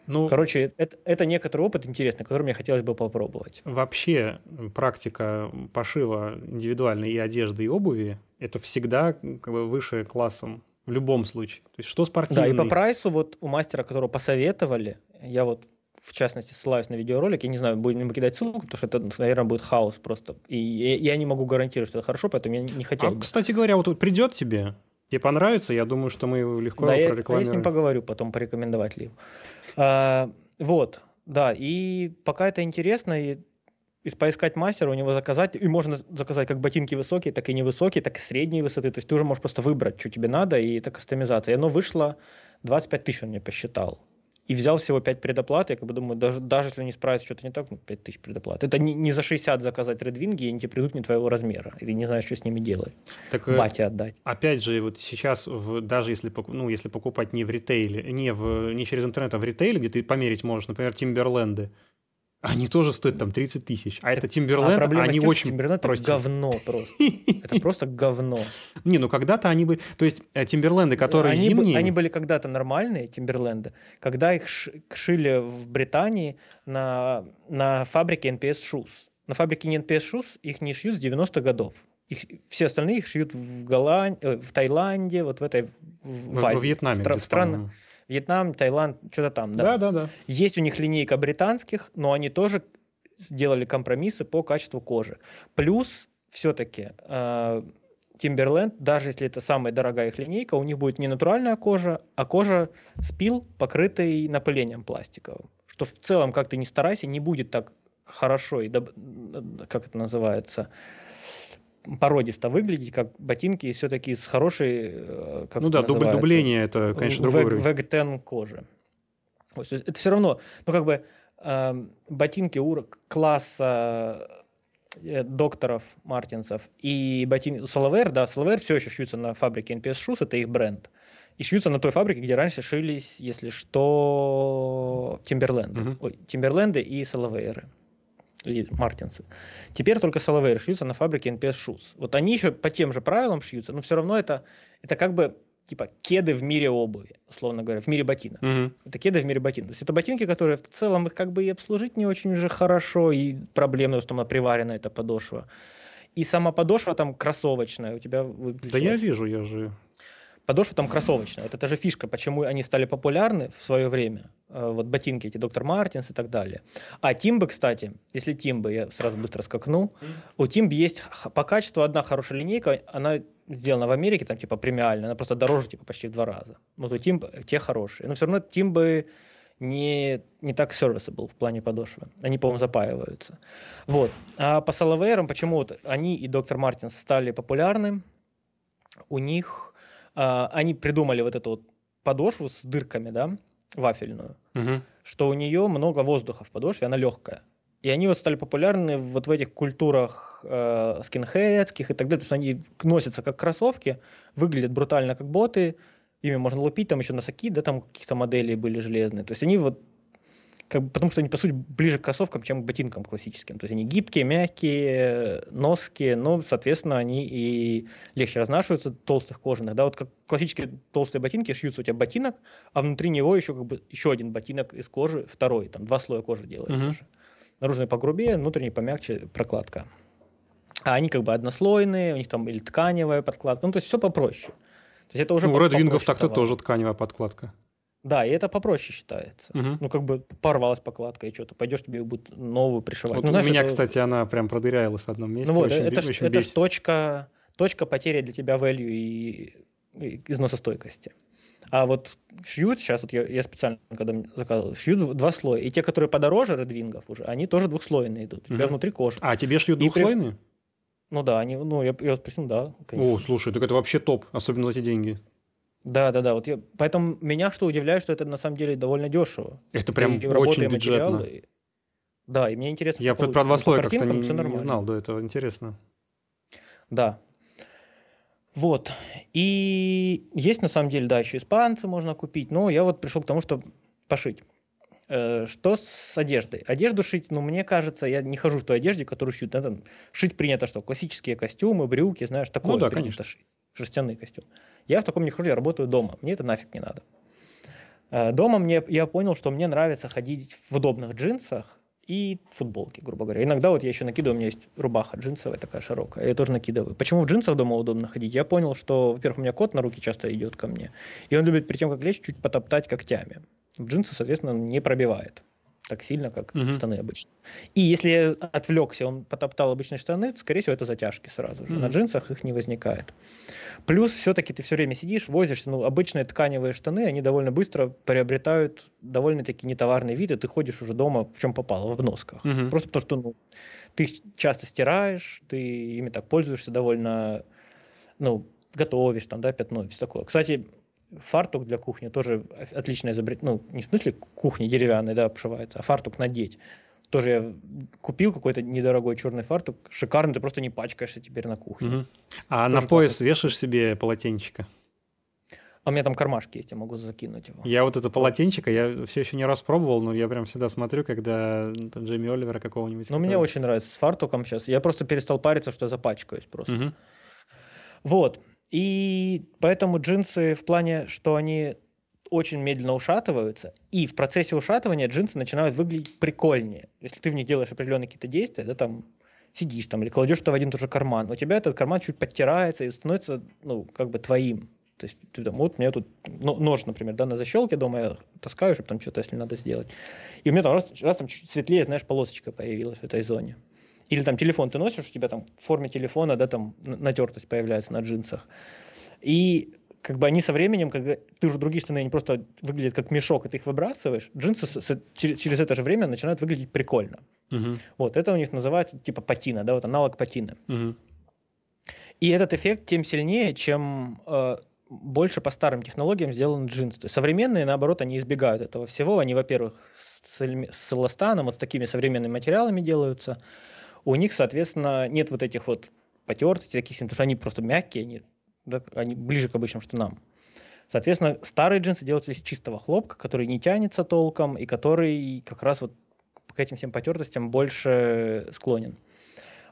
Ну, короче, это, это некоторый опыт интересный, который мне хотелось бы попробовать. вообще практика пошива индивидуальной и одежды, и обуви – это всегда как бы выше классом в любом случае. То есть что Да, спортивный? и по прайсу вот у мастера, которого посоветовали, я вот в частности ссылаюсь на видеоролик, я не знаю, будем мы кидать ссылку, потому что это, наверное, будет хаос просто. И я, я не могу гарантировать, что это хорошо, поэтому я не хотел А, бы. кстати говоря, вот придет тебе, тебе понравится, я думаю, что мы его легко Да, я, а я с прорекламируем. ним поговорю, потом порекомендовать ли. его. А, вот, да, и пока это интересно, и, и поискать мастера, у него заказать, и можно заказать как ботинки высокие, так и невысокие, так и средней высоты, то есть ты уже можешь просто выбрать, что тебе надо, и это кастомизация. И оно вышло 25 тысяч, он мне посчитал. И взял всего 5 предоплат, я как бы думаю, даже, даже если не справится что-то не так, ну, 5 тысяч предоплат. Это не, не за 60 заказать редвинги, и они тебе придут не твоего размера, и ты не знаешь, что с ними делать. Так, э, Бате отдать. опять же, вот сейчас, в- даже если, ну, если покупать не в ритейле, не, в, не через интернет, а в ритейле, где ты померить можешь, например, Тимберленды, Они тоже стоят там 30 тысяч. А так, это Timberland, а они тем, очень Timberland это говно просто. Это просто говно. Не, ну когда-то они бы... То есть Тимберленды, которые они зимние... Они были когда-то нормальные, Тимберленды, когда их шили в Британии на, на фабрике NPS Shoes. На фабрике NPS Shoes их не шьют с 90-х годов. Их, все остальные их шьют в, Голланд... Э, в Таиланде, вот в этой... В, в, Азии, во Вьетнаме. В, в странах. Вьетнам, Таиланд, что-то там, да. Да, да, да. Есть у них линейка британских, но они тоже сделали компромиссы по качеству кожи. Плюс все-таки э, Timberland, даже если это самая дорогая их линейка, у них будет не натуральная кожа, а кожа спил, покрытый напылением пластиковым. Что в целом, как ты ни старайся, не будет так хорошо и, как это называется, породисто выглядеть, как ботинки все-таки с хорошей, э, как Ну да, дубль, дубление это, конечно, другой уровень. Вегтен кожи. Это все равно, ну как бы э, ботинки класса э, докторов Мартинсов и ботинки Соловер, да, Соловер все еще шьются на фабрике NPS Shoes, это их бренд. И шьются на той фабрике, где раньше шились, если что, Тимберленды. Uh-huh. Ой, Тимберленды и Соловейры и Мартинсы. Теперь только Соловейр шьются на фабрике NPS Shoes. Вот они еще по тем же правилам шьются, но все равно это, это как бы типа кеды в мире обуви, условно говоря, в мире ботинок. Угу. Это кеды в мире ботинок. То есть это ботинки, которые в целом их как бы и обслужить не очень уже хорошо, и проблемно, что она приварена, эта подошва. И сама подошва там кроссовочная у тебя выглядит. Да я вижу, я же подошва там кроссовочная. Вот это же фишка, почему они стали популярны в свое время. Э, вот ботинки эти, доктор Мартинс и так далее. А Тимбы, кстати, если Тимбы, я сразу быстро скакну, у Тимбы есть по качеству одна хорошая линейка, она сделана в Америке, там типа премиальная, она просто дороже типа почти в два раза. Вот у Тимбы те хорошие. Но все равно Тимбы не, не так serviceable в плане подошвы. Они, по-моему, запаиваются. Вот. А по Салавейрам почему вот они и доктор Мартинс стали популярны? У них они придумали вот эту вот подошву с дырками, да, вафельную, угу. что у нее много воздуха в подошве, она легкая. И они вот стали популярны вот в этих культурах э, скинхедских и так далее, потому что они носятся как кроссовки, выглядят брутально как боты, ими можно лупить, там еще носоки, да, там каких-то моделей были железные. То есть они вот как бы, потому что они, по сути, ближе к кроссовкам, чем к ботинкам классическим. То есть они гибкие, мягкие, носки, но, соответственно, они и легче разнашиваются, толстых кожаных. Да, вот как классические толстые ботинки шьются у тебя ботинок, а внутри него еще как бы еще один ботинок из кожи, второй, там два слоя кожи делается uh-huh. же. Наружный погрубее, внутренний помягче, прокладка. А они как бы однослойные, у них там или тканевая подкладка, ну то есть все попроще. То есть это уже ну, у Red Wing так-то тоже тканевая подкладка. Да, и это попроще считается. Угу. Ну, как бы порвалась покладка, и что-то пойдешь, тебе будет новую пришивать. Вот ну, знаешь, у меня, это... кстати, она прям продырявилась в одном месте. Ну вот, очень, это, очень это ж точка, точка потери для тебя value и, и износостойкости. А вот шьют, сейчас вот я, я специально, когда заказывал, шьют два слоя. И те, которые подороже редвингов уже, они тоже двухслойные идут. У тебя угу. внутри кожа. А, тебе шьют двухслойные? При... Ну да, они, ну я, я спросил, да, конечно. О, слушай, так это вообще топ, особенно за эти деньги. Да, да, да. Вот я, поэтому меня что удивляет, что это на самом деле довольно дешево. Это прям и, очень бюджетно. Материалы. Да, и мне интересно. Я про два слоя как-то не, не знал до этого. Интересно. Да. Вот. И есть на самом деле, да, еще испанцы можно купить, но я вот пришел к тому, что пошить. Э, что с одеждой? Одежду шить, ну, мне кажется, я не хожу в той одежде, которую шьют. Да, там, шить принято что? Классические костюмы, брюки, знаешь, такое ну, да, принято конечно. шить. Шерстяный костюм. Я в таком не хожу, я работаю дома. Мне это нафиг не надо. Э, дома мне, я понял, что мне нравится ходить в удобных джинсах и футболке, грубо говоря. Иногда вот я еще накидываю, у меня есть рубаха джинсовая такая широкая, я тоже накидываю. Почему в джинсах дома удобно ходить? Я понял, что, во-первых, у меня кот на руки часто идет ко мне, и он любит перед тем, как лечь, чуть потоптать когтями. В джинсы, соответственно, не пробивает так сильно, как угу. штаны обычно. И если отвлекся, он потоптал обычные штаны, то, скорее всего, это затяжки сразу же. Угу. На джинсах их не возникает. Плюс все-таки ты все время сидишь, возишься, ну, обычные тканевые штаны, они довольно быстро приобретают довольно-таки нетоварный вид, и ты ходишь уже дома в чем попало, в обносках. Угу. Просто потому что ну, ты часто стираешь, ты ими так пользуешься довольно, ну, готовишь там, да, пятно и все такое. Кстати, фартук для кухни тоже отличное изобретение. Ну, не в смысле кухни деревянной, да, обшивается, а фартук надеть. Тоже я купил какой-то недорогой черный фартук, шикарный, ты просто не пачкаешься теперь на кухне. Угу. А тоже на пояс классно. вешаешь себе полотенчика? А у меня там кармашки есть, я могу закинуть его. Я вот это полотенчика, я все еще не раз пробовал, но я прям всегда смотрю, когда там, Джейми Оливера какого-нибудь. Ну, который... мне очень нравится с фартуком сейчас. Я просто перестал париться, что я запачкаюсь просто. Угу. Вот. И поэтому джинсы в плане, что они очень медленно ушатываются, и в процессе ушатывания джинсы начинают выглядеть прикольнее. Если ты в них делаешь определенные какие-то действия, да, там сидишь там или кладешь что в один и тот же карман, у тебя этот карман чуть подтирается и становится, ну, как бы твоим. То есть ты там, вот у меня тут нож, например, да, на защелке дома я таскаю, чтобы там что-то, если надо сделать. И у меня там раз, раз там чуть светлее, знаешь, полосочка появилась в этой зоне. Или там телефон ты носишь, у тебя там в форме телефона, да, там натертость появляется на джинсах. И как бы они со временем, когда ты уже другие штаны, они просто выглядят как мешок, и ты их выбрасываешь, джинсы с, с, через, через это же время начинают выглядеть прикольно. Угу. Вот, это у них называется типа патина, да, вот аналог патины. Угу. И этот эффект тем сильнее, чем э, больше по старым технологиям сделаны джинсы. То есть современные, наоборот, они избегают этого всего. Они, во-первых, с, с эластаном, вот с такими современными материалами делаются. У них, соответственно, нет вот этих вот потертостей, таких, потому что они просто мягкие, они да, они ближе к обычным штанам. Соответственно, старые джинсы делаются из чистого хлопка, который не тянется толком и который как раз вот к этим всем потертостям больше склонен.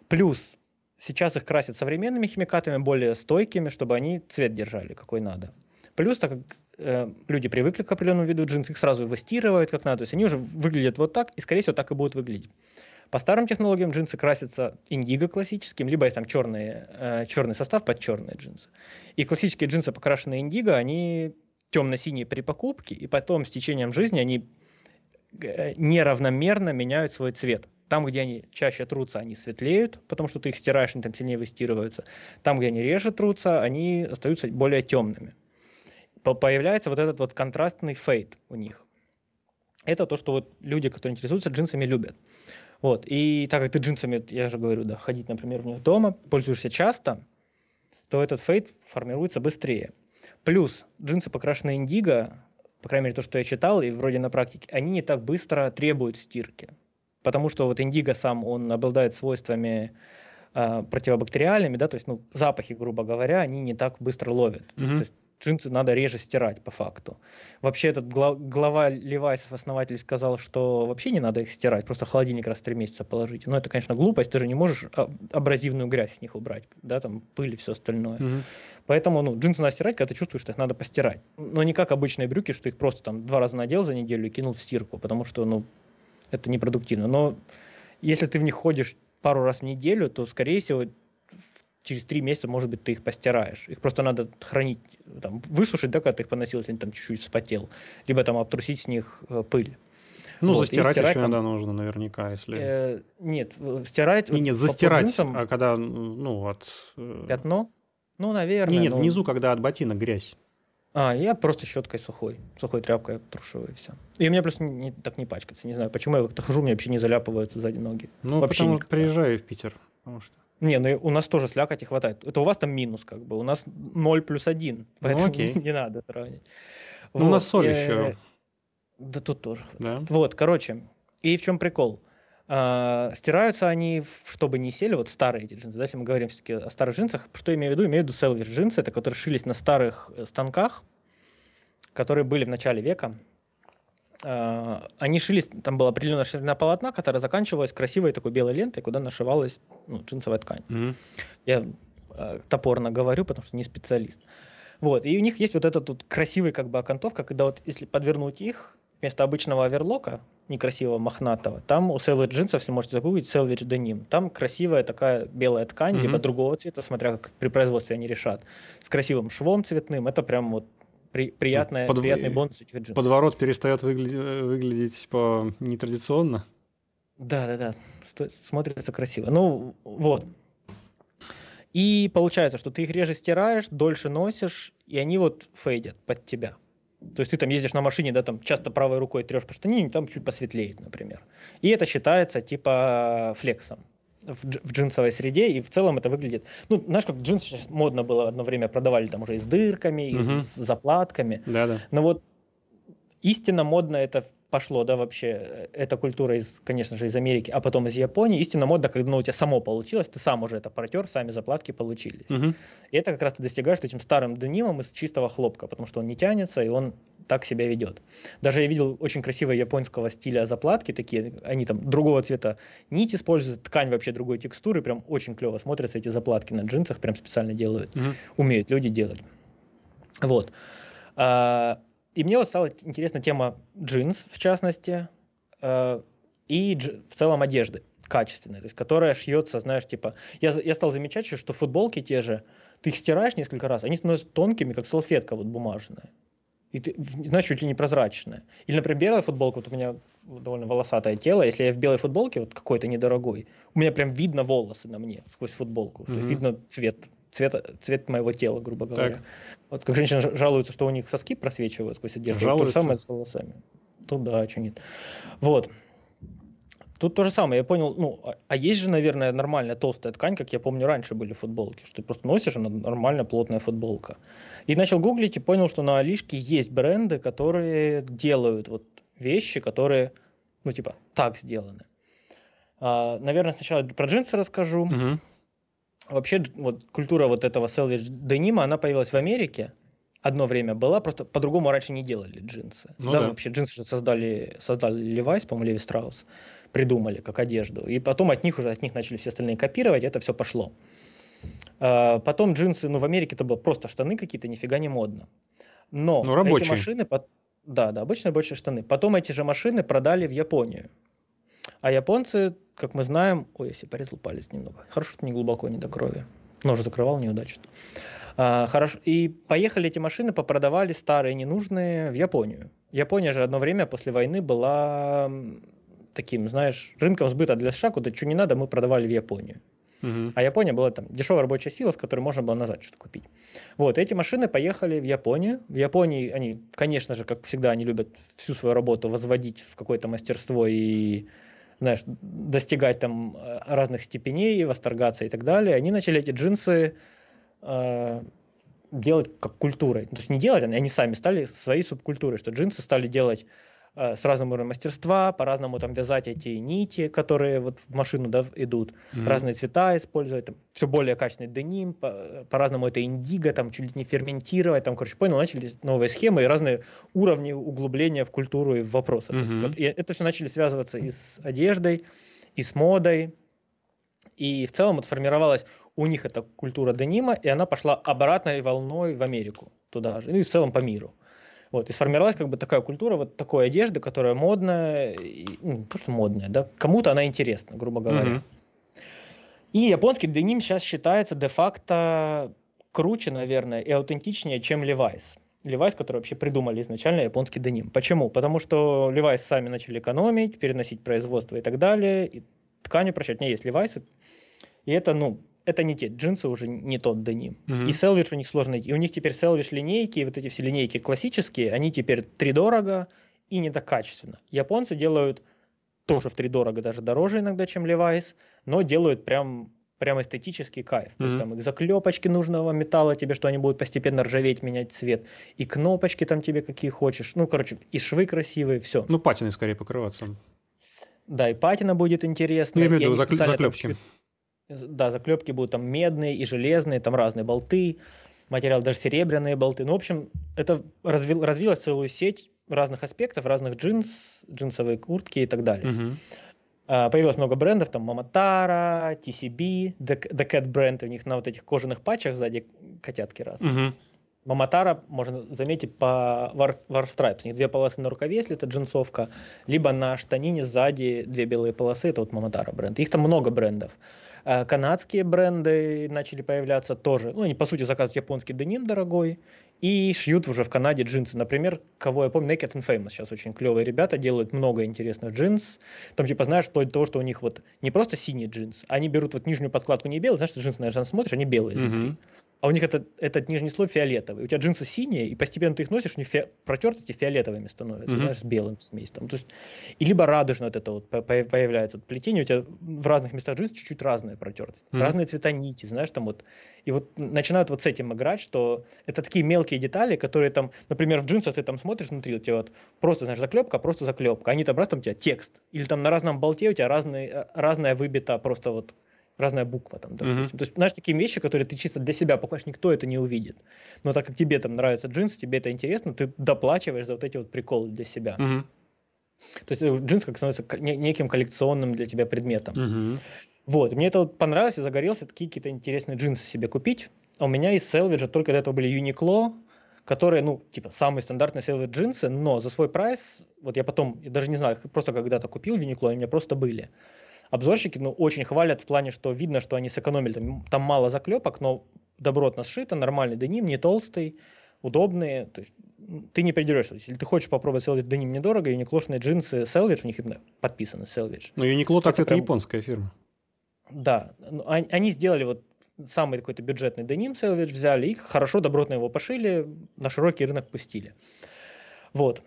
Плюс сейчас их красят современными химикатами, более стойкими, чтобы они цвет держали, какой надо. Плюс, так как э, люди привыкли к определенному виду джинсов, их сразу выстирывают как надо, то есть они уже выглядят вот так, и, скорее всего, так и будут выглядеть. По старым технологиям джинсы красятся индиго классическим, либо есть там черный, э, черный состав под черные джинсы. И классические джинсы, покрашенные индиго, они темно-синие при покупке, и потом с течением жизни они э, неравномерно меняют свой цвет. Там, где они чаще трутся, они светлеют, потому что ты их стираешь, они там сильнее выстирываются. Там, где они реже трутся, они остаются более темными. Появляется вот этот вот контрастный фейд у них. Это то, что вот люди, которые интересуются джинсами, любят. Вот. И так как ты джинсами, я же говорю, да, ходить, например, в них дома, пользуешься часто, то этот фейд формируется быстрее. Плюс джинсы, покрашенные индиго, по крайней мере, то, что я читал, и вроде на практике, они не так быстро требуют стирки. Потому что вот индиго сам, он обладает свойствами э, противобактериальными, да, то есть, ну, запахи, грубо говоря, они не так быстро ловят. Mm-hmm. То есть джинсы надо реже стирать по факту. Вообще этот глава Левайсов, основатель, сказал, что вообще не надо их стирать, просто в холодильник раз в три месяца положить. Но это, конечно, глупость, ты же не можешь абразивную грязь с них убрать, да, там пыль и все остальное. Угу. Поэтому, ну, джинсы надо стирать, когда ты чувствуешь, что их надо постирать. Но не как обычные брюки, что их просто там два раза надел за неделю и кинул в стирку, потому что, ну, это непродуктивно. Но если ты в них ходишь пару раз в неделю, то, скорее всего, через три месяца, может быть, ты их постираешь. Их просто надо хранить, там, высушить, да, когда ты их поносил, если они там чуть-чуть вспотел. Либо там обтрусить с них э, пыль. Ну, вот, застирать, стирать еще там, иногда нужно, наверняка, если... Э, нет, стирать... Не, нет, застирать, джинсам... а когда, ну, от... Э... Пятно? Ну, наверное. Не, нет, но... внизу, когда от ботинок грязь. А, я просто щеткой сухой, сухой тряпкой трушиваю и все. И у меня просто не, так не пачкается, не знаю, почему я как-то хожу, у меня вообще не заляпываются сзади ноги. Ну, вообще потому никогда. приезжаю в Питер, потому что... Не, ну у нас тоже слякоти хватает. Это у вас там минус, как бы. У нас 0 плюс 1. Ну, поэтому ну, окей. Не, надо сравнивать. Ну, вот. у нас соль еще. Да тут тоже. Да. Вот, короче. И в чем прикол? А, стираются они, чтобы не сели, вот старые эти джинсы. Да, если мы говорим все-таки о старых джинсах, что имею в виду? Имею в виду селвер джинсы, это которые шились на старых э, станках, которые были в начале века. А, они шились, там была определенная ширина полотна, которая заканчивалась красивой такой белой лентой, куда нашивалась ну, джинсовая ткань. Mm-hmm. Я э, топорно говорю, потому что не специалист. Вот, и у них есть вот этот вот красивый как бы окантовка, когда вот если подвернуть их вместо обычного оверлока, некрасивого мохнатого, там у Savage джинсов, если можете загуглить, Savage Denim, там красивая такая белая ткань, mm-hmm. либо другого цвета, смотря как при производстве они решат, с красивым швом цветным, это прям вот при, приятная, Под, приятный бонус этих джинсов. Подворот перестает выглядеть, выглядеть по нетрадиционно. Да, да, да. Смотрится красиво. Ну, вот. И получается, что ты их реже стираешь, дольше носишь, и они вот фейдят под тебя. То есть ты там ездишь на машине, да, там часто правой рукой трешь по штанине, там чуть посветлеет, например. И это считается типа флексом в, в джинсовой среде, и в целом это выглядит... Ну, знаешь, как джинсы сейчас модно было одно время, продавали там уже и с дырками, и угу. с заплатками. Да-да. Но вот истинно модно это пошло, да, вообще, э, эта культура, из, конечно же, из Америки, а потом из Японии. Истинно модно, когда ну, у тебя само получилось, ты сам уже это протер, сами заплатки получились. Угу. И это как раз ты достигаешь этим старым денимом из чистого хлопка, потому что он не тянется, и он так себя ведет. Даже я видел очень красивые японского стиля заплатки, такие, они там другого цвета нить используют, ткань вообще другой текстуры, прям очень клево смотрятся эти заплатки на джинсах, прям специально делают, угу. умеют люди делать. Вот. А, и мне вот стала интересна тема джинс, в частности, э, и дж- в целом одежды качественной, то есть которая шьется, знаешь, типа... Я, я стал замечать, что футболки те же, ты их стираешь несколько раз, они становятся тонкими, как салфетка вот бумажная. И ты, знаешь, чуть ли не прозрачная. Или, например, белая футболка, вот у меня довольно волосатое тело, если я в белой футболке, вот какой-то недорогой, у меня прям видно волосы на мне сквозь футболку, mm-hmm. то есть видно цвет цвет, цвет моего тела, грубо говоря. Так. Вот как женщины жалуются, что у них соски просвечивают сквозь одежду. Жалуются. То же самое с волосами. Тут да, что нет. Вот. Тут то же самое. Я понял, ну, а, а есть же, наверное, нормальная толстая ткань, как я помню, раньше были футболки, что ты просто носишь, она нормальная плотная футболка. И начал гуглить и понял, что на Алишке есть бренды, которые делают вот вещи, которые, ну, типа, так сделаны. А, наверное, сначала про джинсы расскажу. Угу. Вообще, вот культура вот этого селвидж денима, она появилась в Америке. Одно время была, просто по-другому раньше не делали джинсы. Ну, да, да, вообще джинсы же создали, создали Levi's, по-моему, Леви Страус, придумали как одежду. И потом от них уже, от них начали все остальные копировать, это все пошло. А, потом джинсы, ну, в Америке это было просто штаны какие-то, нифига не модно. Но ну, рабочие. эти машины, да, да, обычные рабочие штаны. Потом эти же машины продали в Японию. А японцы как мы знаем... Ой, я себе порезал палец немного. Хорошо, что не глубоко, не до крови. Нож закрывал неудачно. А, хорошо. И поехали эти машины, попродавали старые, ненужные в Японию. Япония же одно время после войны была таким, знаешь, рынком сбыта для США, куда что не надо, мы продавали в Японию. Угу. А Япония была там дешевая рабочая сила, с которой можно было назад что-то купить. Вот, эти машины поехали в Японию. В Японии они, конечно же, как всегда, они любят всю свою работу возводить в какое-то мастерство и знаешь, достигать там э, разных степеней, восторгаться и так далее, они начали эти джинсы э, делать как культурой. То есть не делать, они сами стали своей субкультурой, что джинсы стали делать с разным уровнем мастерства, по-разному там вязать эти нити, которые вот в машину да, идут, mm-hmm. разные цвета использовать, там, все более качественный деним, по- по-разному это индиго, там чуть ли не ферментировать, там, короче, понял, начались новые схемы и разные уровни углубления в культуру и в вопросы. Mm-hmm. И это все начали связываться и с одеждой, и с модой, и в целом вот сформировалась у них эта культура денима, и она пошла обратной волной в Америку туда же, ну и в целом по миру. Вот, и сформировалась как бы такая культура вот такой одежды, которая модная, и, ну, не то что модная, да, кому-то она интересна, грубо говоря. Mm-hmm. И японский деним сейчас считается де-факто круче, наверное, и аутентичнее, чем Levi's. Levi's, который вообще придумали изначально японский деним. Почему? Потому что Levi's сами начали экономить, переносить производство и так далее, и ткани прощать. Не есть Levi's, и это, ну, это не те джинсы, уже не тот деним. Mm-hmm. И селвиш у них сложно найти. И у них теперь селвиш линейки, вот эти все линейки классические, они теперь три дорого и не так качественно. Японцы делают тоже в три дорого, даже дороже иногда, чем Levi's, но делают прям прям эстетический кайф. Mm-hmm. То есть там и заклепочки нужного металла тебе, что они будут постепенно ржаветь, менять цвет, и кнопочки там тебе какие хочешь. Ну, короче, и швы красивые, все. Ну, патины скорее покрываться. Да, и патина будет интересная. Ну, я имею в виду заклепки. Да, заклепки будут там медные и железные, там разные болты, материал даже серебряные болты. Ну, в общем, это развил, развилась целую сеть разных аспектов, разных джинс, джинсовые куртки и так далее. Угу. Uh, появилось много брендов, там Маматара, TCB, The, The Cat бренд, у них на вот этих кожаных патчах сзади котятки разные. Угу. Маматара можно заметить по War, War Stripes. У них две полосы на рукаве, если это джинсовка, либо на штанине сзади две белые полосы, это вот Маматара бренд. Их там много брендов. Э, канадские бренды начали появляться тоже. Ну, они, по сути, заказывают японский деним дорогой и шьют уже в Канаде джинсы. Например, кого я помню, Naked and Famous сейчас очень клевые ребята, делают много интересных джинс. Там, типа, знаешь, вплоть до того, что у них вот не просто синий джинс, они берут вот нижнюю подкладку не белый, знаешь, что джинсы, наверное, смотришь, они белые. Mm-hmm. А у них это, этот нижний слой фиолетовый. У тебя джинсы синие, и постепенно ты их носишь, у них фи- протертости фиолетовыми становятся, mm-hmm. знаешь, с белым смесь. Там. То есть, и либо радужно вот это вот появляется плетение, у тебя в разных местах джинс чуть-чуть разная протертость, mm-hmm. разные цвета нити, знаешь, там вот. И вот начинают вот с этим играть, что это такие мелкие детали, которые там, например, в джинсах ты там смотришь внутри, у тебя вот просто, знаешь, заклепка, просто заклепка. Они там раз там у тебя текст. Или там на разном болте у тебя разный, э, разная выбита просто вот разная буква там, допустим. Uh-huh. То есть, знаешь, такие вещи, которые ты чисто для себя покупаешь, никто это не увидит. Но так как тебе там нравятся джинсы, тебе это интересно, ты доплачиваешь за вот эти вот приколы для себя. Uh-huh. То есть э, джинс как становится неким коллекционным для тебя предметом. Uh-huh. Вот, мне это вот понравилось, и загорелся такие какие-то интересные джинсы себе купить. А у меня из Selvage только до этого были Uniqlo, которые, ну, типа, самые стандартные Selvage джинсы, но за свой прайс, вот я потом, я даже не знаю, просто когда-то купил Uniqlo, они у меня просто были обзорщики ну, очень хвалят в плане, что видно, что они сэкономили. Там, там мало заклепок, но добротно сшито, нормальный деним, не толстый, удобные. То есть ты не придерешься. Если ты хочешь попробовать Selvage деним недорого, юниклошные джинсы Selvage, у них именно подписаны Selvage. Но Uniqlo так это, это прям... японская фирма. Да, они, сделали вот самый какой-то бюджетный деним Selvage, взяли их, хорошо, добротно его пошили, на широкий рынок пустили. Вот.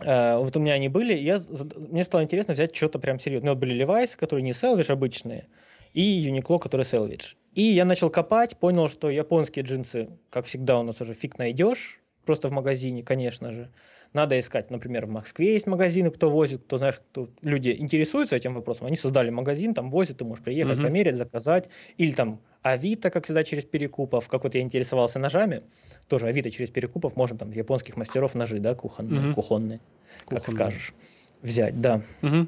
Uh, вот у меня они были, я, мне стало интересно взять что-то прям серьезное. Ну, вот были Levi's, которые не Selvage обычные, и Uniqlo, которые Selvage. И я начал копать, понял, что японские джинсы, как всегда, у нас уже фиг найдешь, просто в магазине, конечно же. Надо искать, например, в Москве есть магазины, кто возит, кто, знаешь, кто, люди интересуются этим вопросом, они создали магазин, там возят, ты можешь приехать, mm-hmm. померить, заказать, или там Авито, как всегда, через перекупов. Как вот я интересовался ножами, тоже Авито через перекупов можно там японских мастеров ножи, да, кухонные, угу. кухонные, как Кухонные. скажешь, взять, да. Угу.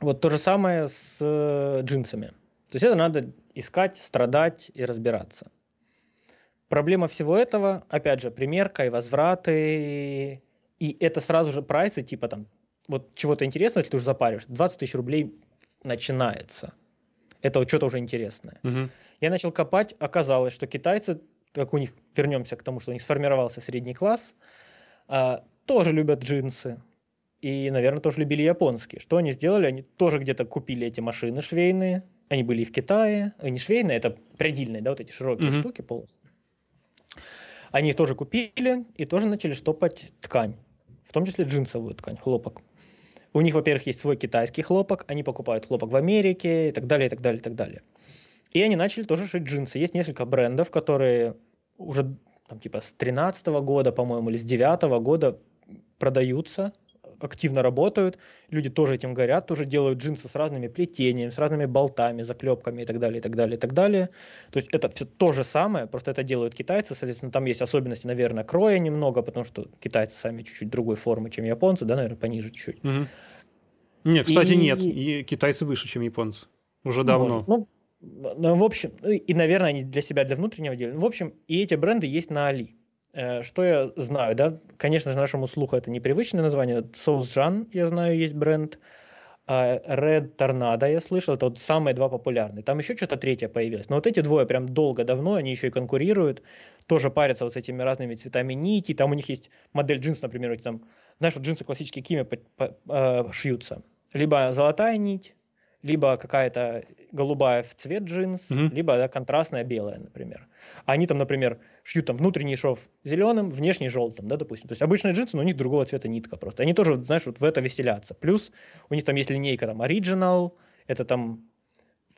Вот то же самое с э, джинсами. То есть это надо искать, страдать и разбираться. Проблема всего этого, опять же, примерка и возвраты, и это сразу же прайсы, типа там, вот чего-то интересного, если ты уже запариваешь, 20 тысяч рублей начинается. Это вот что-то уже интересное. Угу. Я начал копать, оказалось, что китайцы, как у них, вернемся к тому, что у них сформировался средний класс, а, тоже любят джинсы. И, наверное, тоже любили японские. Что они сделали? Они тоже где-то купили эти машины швейные. Они были и в Китае. И не швейные, это прядильные, да, вот эти широкие mm-hmm. штуки полосные. Они их тоже купили и тоже начали штопать ткань. В том числе джинсовую ткань, хлопок. У них, во-первых, есть свой китайский хлопок, они покупают хлопок в Америке и так далее, и так далее, и так далее. И они начали тоже шить джинсы. Есть несколько брендов, которые уже там, типа с 13 года, по-моему, или с 9 года продаются, активно работают. Люди тоже этим горят, тоже делают джинсы с разными плетениями, с разными болтами, заклепками и так далее, и так далее, и так далее. То есть это все то же самое, просто это делают китайцы. Соответственно, там есть особенности, наверное, кроя немного, потому что китайцы сами чуть-чуть другой формы, чем японцы, да, наверное, пониже чуть-чуть. Угу. Нет, кстати, и... нет. И китайцы выше, чем японцы. Уже давно. Может. Ну, ну, в общем, ну, и, наверное, они для себя, для внутреннего дела. В общем, и эти бренды есть на Али. Э, что я знаю, да? Конечно же, нашему слуху это непривычное название. Соусжан, я знаю, есть бренд. А Red Tornado я слышал, это вот самые два популярные. Там еще что-то третье появилось. Но вот эти двое прям долго, давно, они еще и конкурируют. Тоже парятся вот с этими разными цветами нити. Там у них есть модель джинс, например, там, знаешь, вот джинсы классические кими по, по, э, шьются. Либо золотая нить, либо какая-то голубая в цвет джинс, mm-hmm. либо да, контрастная белая, например. Они там, например, шьют там внутренний шов зеленым, внешний желтым, да, допустим. То есть обычные джинсы, но у них другого цвета нитка просто. Они тоже, знаешь, вот в это веселятся. Плюс у них там есть линейка там Original, это там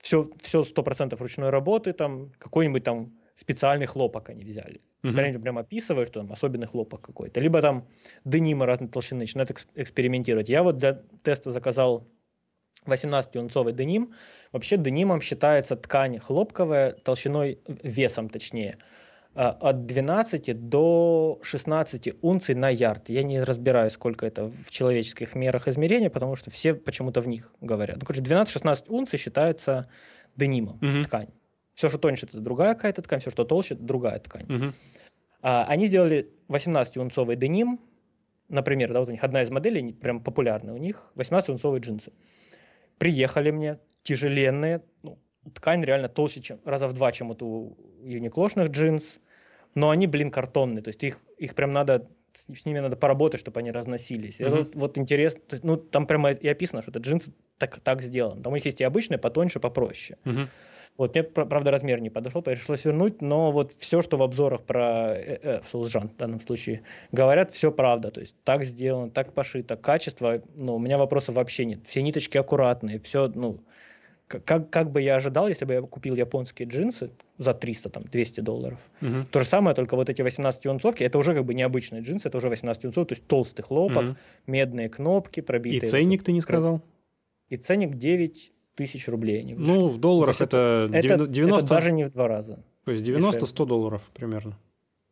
все, все 100% ручной работы, там какой-нибудь там специальный хлопок они взяли. Mm-hmm. Они прям описывают, что там особенный хлопок какой-то. Либо там денима разной толщины начинают экспериментировать. Я вот для теста заказал 18-унцовый деним. Вообще денимом считается ткань хлопковая толщиной, весом точнее, от 12 до 16 унций на ярд. Я не разбираю, сколько это в человеческих мерах измерения, потому что все почему-то в них говорят. Ну, короче, 12-16 унций считается денимом, угу. ткань. Все, что тоньше, это другая какая-то ткань, все, что толще, это другая ткань. Угу. А, они сделали 18-унцовый деним, например, да, вот у них одна из моделей, прям популярная у них, 18-унцовые джинсы приехали мне, тяжеленные, ну, ткань реально толще, чем раза в два, чем вот у юниклошных джинс, но они, блин, картонные, то есть их, их прям надо, с ними надо поработать, чтобы они разносились. Mm-hmm. Это вот, вот интересно, есть, ну, там прямо и описано, что это джинсы так, так сделан. Там у них есть и обычные, потоньше, попроще. Mm-hmm. Вот, мне, правда, размер не подошел, пришлось вернуть, но вот все, что в обзорах про э, э, Soulsjan в данном случае говорят, все правда. То есть так сделано, так пошито. Качество, ну, у меня вопросов вообще нет. Все ниточки аккуратные, все, ну, как, как бы я ожидал, если бы я купил японские джинсы за 300, там, 200 долларов. Угу. То же самое, только вот эти 18-унцовки, это уже как бы необычные джинсы, это уже 18 унцов, то есть толстый хлопок, угу. медные кнопки, пробитые. И ценник ты не сказал? И ценник 9 тысяч рублей. Не ну, в долларах это, это 90... Это даже не в два раза. То есть 90-100 долларов примерно.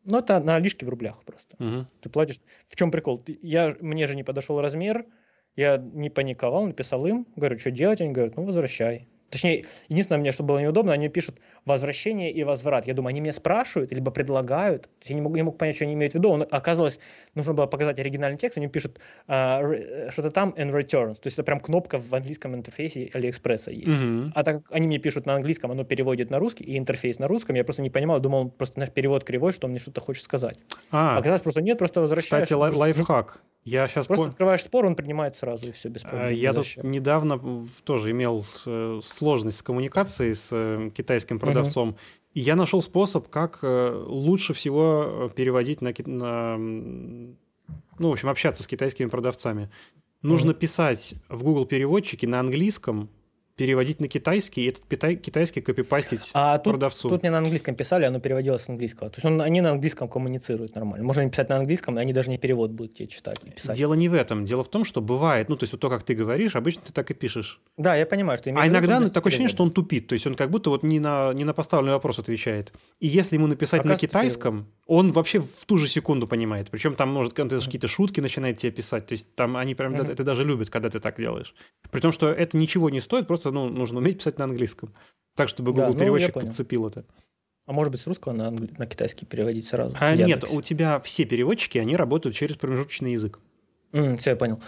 Ну, это на лишке в рублях просто. Угу. Ты платишь. В чем прикол? Я, мне же не подошел размер, я не паниковал, написал им, говорю, что делать? Они говорят, ну, возвращай. Точнее, единственное мне, что было неудобно, они пишут возвращение и возврат. Я думаю, они меня спрашивают, либо предлагают. Я не мог, не мог понять, что они имеют в виду. Он, оказалось, нужно было показать оригинальный текст, они пишут uh, что-то там and returns. То есть это прям кнопка в английском интерфейсе Алиэкспресса есть. Mm-hmm. А так как они мне пишут на английском, оно переводит на русский, и интерфейс на русском, я просто не понимал, думал, просто наш перевод кривой, что он мне что-то хочет сказать. А, оказалось, просто нет, просто возвращаешь. Кстати, лай- лайфхак. Я сейчас Просто пон... открываешь спор, он принимает сразу, и все без проблем. Я тут недавно тоже имел э, сложность с коммуникацией с э, китайским продавцом, угу. и я нашел способ, как э, лучше всего переводить на, на ну, в общем, общаться с китайскими продавцами. Нужно угу. писать в Google переводчике на английском переводить на китайский и этот китайский копипастить а продавцу. Тут, тут мне на английском писали, оно переводилось с английского. То есть он, они на английском коммуницируют нормально. Можно написать на английском, и они даже не перевод будут тебе читать писать. Дело не в этом. Дело в том, что бывает, ну, то есть вот то, как ты говоришь, обычно ты так и пишешь. Да, я понимаю, что А иногда такое ощущение, что он тупит. То есть он как будто вот не на, не на поставленный вопрос отвечает. И если ему написать на китайском, он вообще в ту же секунду понимает. Причем там, может, какие-то шутки начинает тебе писать. То есть там они прям uh-huh. это даже любят, когда ты так делаешь. При том, что это ничего не стоит, просто ну, нужно уметь писать на английском. Так, чтобы Google да, ну, переводчик подцепил это. А может быть, с русского на, англи... на китайский переводить сразу? А, нет, у тебя все переводчики, они работают через промежуточный язык. Mm, все, я понял.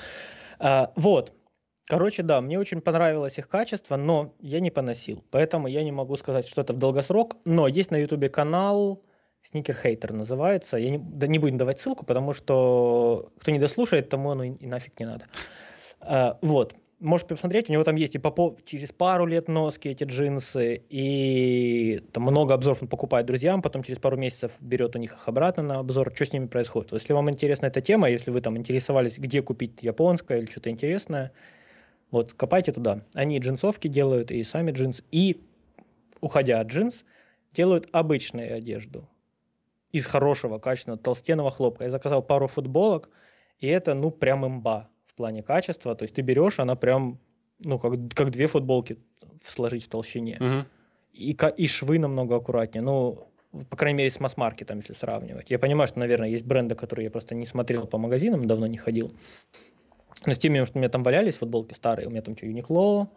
А, вот. Короче, да, мне очень понравилось их качество, но я не поносил. Поэтому я не могу сказать, что это в долгосрок. Но есть на Ютубе канал Sneaker Hater называется. Я не, да не будем давать ссылку, потому что кто не дослушает, тому оно и, и нафиг не надо. А, вот можешь посмотреть, у него там есть и по, через пару лет носки эти джинсы, и там много обзоров он покупает друзьям, потом через пару месяцев берет у них их обратно на обзор, что с ними происходит. Если вам интересна эта тема, если вы там интересовались, где купить японское или что-то интересное, вот копайте туда. Они джинсовки делают, и сами джинсы, и, уходя от джинс, делают обычную одежду из хорошего, качественного, толстенного хлопка. Я заказал пару футболок, и это, ну, прям имба плане качества. То есть ты берешь, она прям, ну, как, как две футболки сложить в толщине. Uh-huh. И, и швы намного аккуратнее. Ну, по крайней мере, с масс-маркетом, если сравнивать. Я понимаю, что, наверное, есть бренды, которые я просто не смотрел по магазинам, давно не ходил. Но с теми, что у меня там валялись футболки старые, у меня там что, Uniqlo.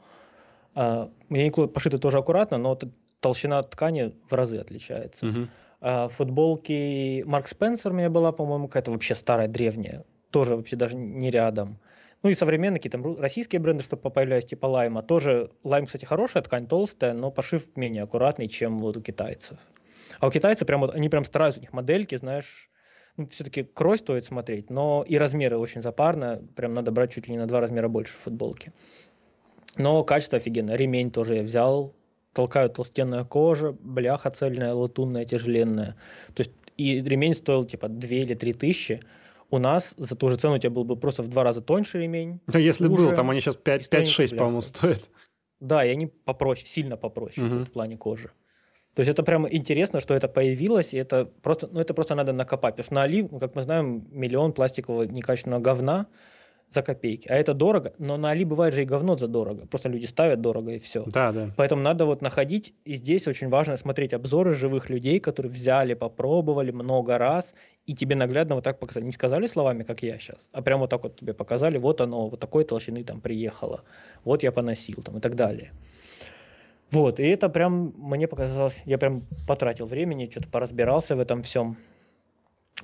Uh, Uniqlo пошиты тоже аккуратно, но толщина ткани в разы отличается. Uh, футболки Марк Спенсер у меня была, по-моему, какая-то вообще старая, древняя. Тоже вообще даже не рядом. Ну и современные какие-то российские бренды, что появлялись, типа Лайма. Тоже Лайм, кстати, хорошая ткань, толстая, но пошив менее аккуратный, чем вот у китайцев. А у китайцев прям вот, они прям стараются, у них модельки, знаешь, ну, все-таки крой стоит смотреть, но и размеры очень запарно, прям надо брать чуть ли не на два размера больше футболки. Но качество офигенно. Ремень тоже я взял, толкают толстенная кожа, бляха цельная, латунная, тяжеленная. То есть и ремень стоил типа 2 или 3 тысячи, у нас за ту же цену у тебя был бы просто в два раза тоньше ремень. Да если уже, был, там они сейчас 5-6, по-моему, стоят. Да, и они попроще, сильно попроще угу. в плане кожи. То есть это прямо интересно, что это появилось, и это просто, ну это просто надо накопать. Потому что на Али, как мы знаем, миллион пластикового некачественного говна, за копейки. А это дорого, но на Али бывает же и говно за дорого. Просто люди ставят дорого и все. Да, да. Поэтому надо вот находить, и здесь очень важно смотреть обзоры живых людей, которые взяли, попробовали много раз, и тебе наглядно вот так показали. Не сказали словами, как я сейчас, а прямо вот так вот тебе показали, вот оно, вот такой толщины там приехало, вот я поносил там и так далее. Вот, и это прям мне показалось, я прям потратил времени, что-то поразбирался в этом всем.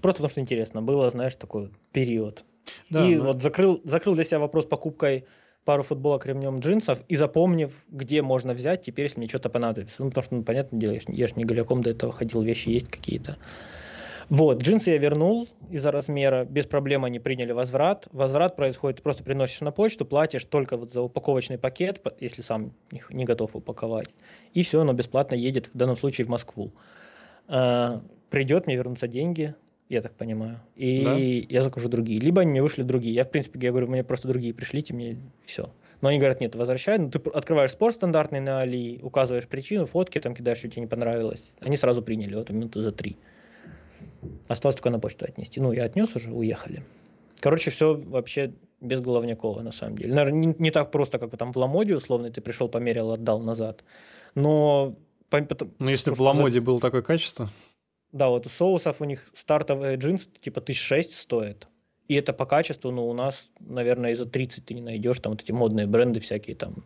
Просто потому что интересно было, знаешь, такой период. Да, и но... вот закрыл, закрыл для себя вопрос покупкой пару футболок ремнем джинсов и запомнив, где можно взять, теперь, если мне что-то понадобится. Ну, потому что, ну, понятное дело, я ж, я ж не голяком до этого ходил, вещи есть какие-то. Вот, джинсы я вернул из-за размера, без проблем они приняли возврат. Возврат происходит, просто приносишь на почту, платишь только вот за упаковочный пакет, если сам не готов упаковать. И все, оно бесплатно едет, в данном случае в Москву. А, придет, мне вернутся деньги, я так понимаю, и да? я закажу другие. Либо они мне вышли другие. Я, в принципе, я говорю, мне просто другие пришлите, мне все. Но они говорят, нет, возвращай. Ну, ты открываешь спорт стандартный на Али, указываешь причину, фотки там кидаешь, что тебе не понравилось. Они сразу приняли, вот минуты за три. Осталось только на почту отнести. Ну, я отнес уже, уехали. Короче, все вообще без головнякова, на самом деле. Наверное, не, не так просто, как там в Ламоде, условно, ты пришел, померил, отдал назад. Но... Ну, если в Ламоде за... было такое качество... Да, вот у соусов у них стартовые джинсы типа тысяч шесть стоят. И это по качеству, ну, у нас, наверное, из за 30 ты не найдешь, там вот эти модные бренды всякие, там,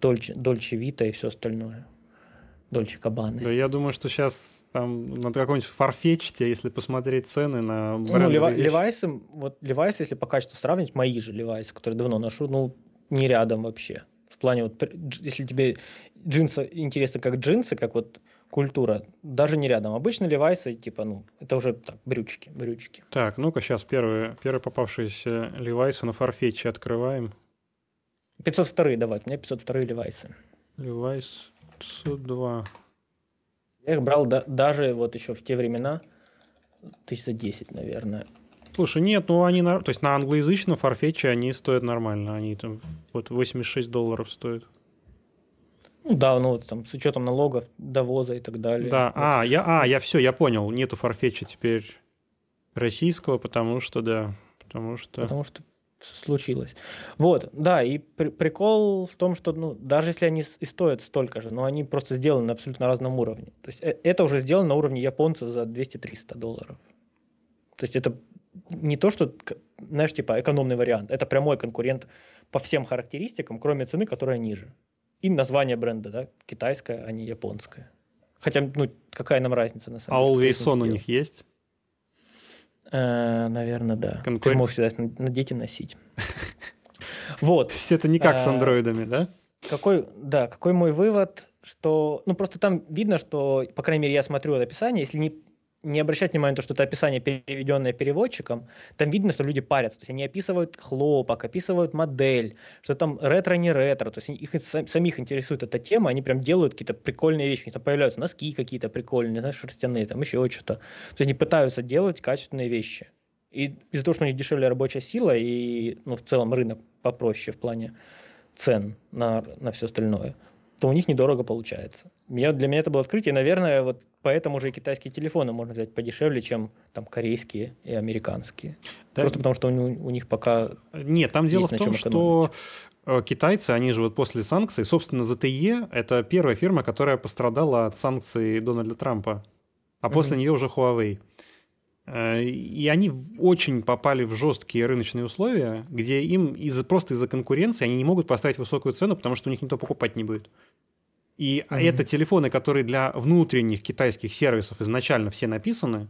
Дольче, Дольче Вита и все остальное. Дольче Кабаны. Да, я думаю, что сейчас там на каком-нибудь фарфетчите, если посмотреть цены на бренды. Ну, Лева, Левайсы, вот Левайсы, если по качеству сравнить, мои же Левайсы, которые давно ношу, ну, не рядом вообще. В плане вот, если тебе джинсы интересны как джинсы, как вот культура, даже не рядом. Обычно левайсы, типа, ну, это уже так, брючки, брючки. Так, ну-ка сейчас первые, первые попавшиеся левайсы на фарфетче открываем. 502 давай, у меня 502 левайсы. Левайс 502. Я их брал да, даже вот еще в те времена, тысяч за 10, наверное. Слушай, нет, ну они, на, то есть на англоязычном фарфетче они стоят нормально, они там вот 86 долларов стоят. Ну да, ну вот там с учетом налогов, довоза и так далее. Да, вот. а, я, а, я все, я понял, нету фарфетча теперь российского, потому что, да, потому что... Потому что случилось. Вот, да, и при, прикол в том, что, ну, даже если они и стоят столько же, но они просто сделаны на абсолютно разном уровне. То есть э, это уже сделано на уровне японцев за 200-300 долларов. То есть это не то, что, знаешь, типа экономный вариант, это прямой конкурент по всем характеристикам, кроме цены, которая ниже. И название бренда, да, китайское, а не японское. Хотя, ну, какая нам разница на самом а деле? А Always On у них есть? Э, наверное, да. Конкурент... Ты же можешь всегда надеть и носить. Вот. То есть это не как с э, андроидами, да? Какой, да, какой мой вывод, что, ну, просто там видно, что, по крайней мере, я смотрю описание, если не не обращать внимания на то, что это описание, переведенное переводчиком, там видно, что люди парятся. То есть они описывают хлопок, описывают модель, что там ретро, не ретро. То есть их самих интересует эта тема, они прям делают какие-то прикольные вещи. У них там появляются носки какие-то прикольные, знаешь, шерстяные, там еще что-то. То есть они пытаются делать качественные вещи. И из-за того, что у них дешевле рабочая сила и ну, в целом рынок попроще в плане цен на, на все остальное, то у них недорого получается. Я, для меня это было открытие. Наверное, вот поэтому уже и китайские телефоны можно взять подешевле, чем там корейские и американские. Да. Просто потому что у, у них пока... Нет, там дело в том, что э, китайцы, они же вот после санкций, собственно, ZTE — это первая фирма, которая пострадала от санкций Дональда Трампа, а mm-hmm. после нее уже Huawei. Э, и они очень попали в жесткие рыночные условия, где им из просто из-за конкуренции они не могут поставить высокую цену, потому что у них никто покупать не будет. И mm-hmm. это телефоны, которые для внутренних китайских сервисов изначально все написаны,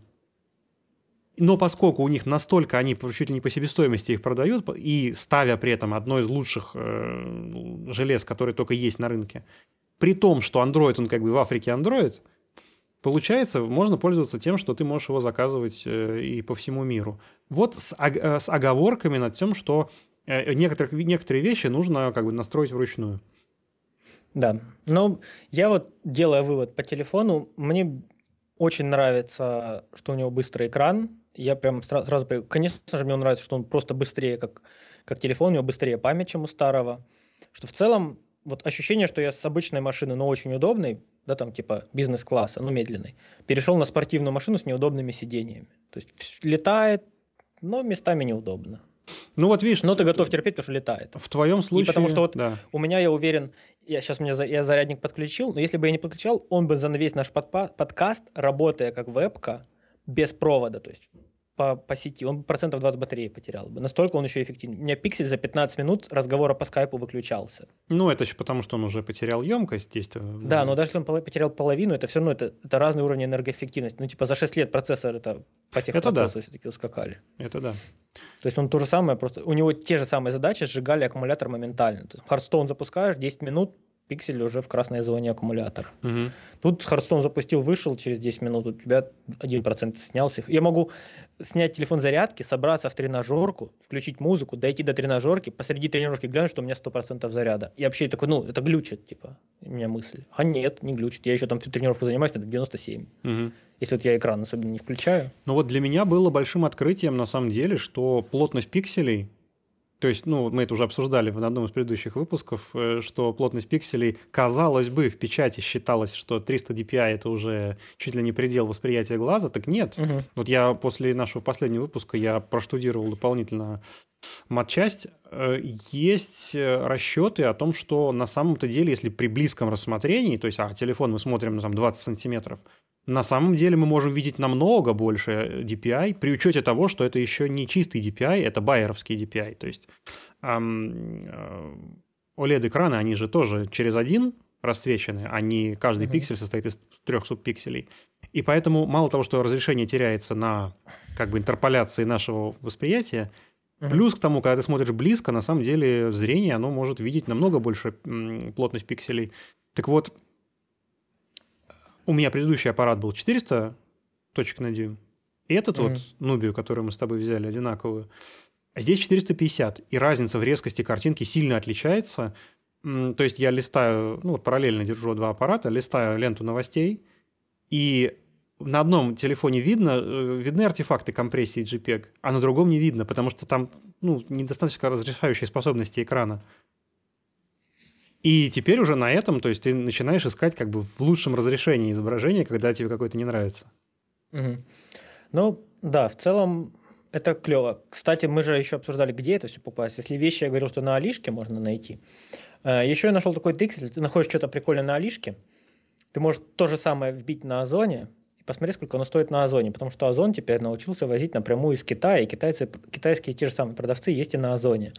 но поскольку у них настолько они чуть ли не по себестоимости их продают, и ставя при этом одно из лучших э, желез, которые только есть на рынке, при том, что Android, он как бы в Африке Android, получается, можно пользоваться тем, что ты можешь его заказывать э, и по всему миру. Вот с, э, оговорками над тем, что э, некоторых, некоторые вещи нужно как бы настроить вручную. Да, ну, я вот делая вывод по телефону, мне очень нравится, что у него быстрый экран. Я прям сразу, сразу конечно же, мне нравится, что он просто быстрее, как, как телефон, у него быстрее память, чем у старого. Что в целом, вот ощущение, что я с обычной машины, но очень удобной, да, там типа бизнес-класса, ну, медленный, перешел на спортивную машину с неудобными сидениями. То есть летает, но местами неудобно. Ну вот видишь, но ты готов терпеть, потому что летает. В твоем случае, И потому что вот да. у меня я уверен, я сейчас мне я зарядник подключил, но если бы я не подключал, он бы за весь наш подкаст, работая как вебка, без провода, то есть по, по сети, он процентов 20 батареи потерял бы. Настолько он еще эффективен. У меня пиксель за 15 минут разговора по скайпу выключался. Ну, это еще потому, что он уже потерял емкость действия. Да, но даже если он потерял половину, это все равно это, это разный уровень энергоэффективности. Ну, типа за 6 лет процессор это по техпроцессу да. все-таки ускакали. Это да. То есть он то же самое, просто у него те же самые задачи, сжигали аккумулятор моментально. То есть Hearthstone запускаешь, 10 минут, пиксель уже в красной зоне аккумулятора. Мгм. Тут Hearthstone запустил, вышел через 10 минут, у тебя 1% снялся. Я могу снять телефон зарядки, собраться в тренажерку, включить музыку, дойти до тренажерки, посреди тренировки глянуть, что у меня 100% заряда. И вообще такой, ну, это глючит, типа, у меня мысль. А нет, не глючит. Я еще там всю тренировку занимаюсь, это 97. Мгм. Если вот я экран особенно не включаю. Ну вот для меня было большим открытием на самом деле, что плотность пикселей, то есть, ну, мы это уже обсуждали в одном из предыдущих выпусков, э, что плотность пикселей, казалось бы, в печати считалось, что 300 dpi это уже чуть ли не предел восприятия глаза, так нет. Мгм. Вот я после нашего последнего выпуска я проштудировал дополнительно матчасть. Э, Есть э, расчеты о том, что на самом-то деле, если при близком рассмотрении, то есть, а, телефон мы смотрим на там 20 сантиметров, на самом деле мы можем видеть намного больше э, DPI, при учете того, что это еще не чистый DPI, это байеровский DPI. То есть ам, э, OLED-экраны, они же тоже через один расцвечены, а не каждый Мгм. пиксель состоит из трех субпикселей. И поэтому мало того, что разрешение теряется на как бы интерполяции нашего восприятия, Мгм. плюс к тому, когда ты смотришь близко, на самом деле зрение, оно может видеть намного больше плотность пикселей. Так вот, у меня предыдущий аппарат был 400 точек на дюйм, и этот Мгм. вот Нубию, которую мы с тобой взяли, одинаковую, а здесь 450, и разница в резкости картинки сильно отличается. То есть я листаю, ну вот параллельно держу два аппарата, листаю ленту новостей, и на одном телефоне видно, э, видны артефакты компрессии JPEG, а на другом не видно, потому что там ну, недостаточно разрешающей способности экрана. И теперь уже на этом, то есть ты начинаешь искать как бы в лучшем разрешении изображения, когда тебе какое-то не нравится. Мгм. Ну, да, в целом это клево. Кстати, мы же еще обсуждали, где это все покупать. Если вещи, я говорил, что на Алишке можно найти. Э, Еще я нашел такой трик, если ты находишь что-то прикольное на Алишке, ты можешь то же самое вбить на Озоне и посмотреть, сколько оно стоит на Озоне. Потому что Озон теперь научился возить напрямую из Китая, и китайцы, китайские те же самые продавцы есть и на Озоне.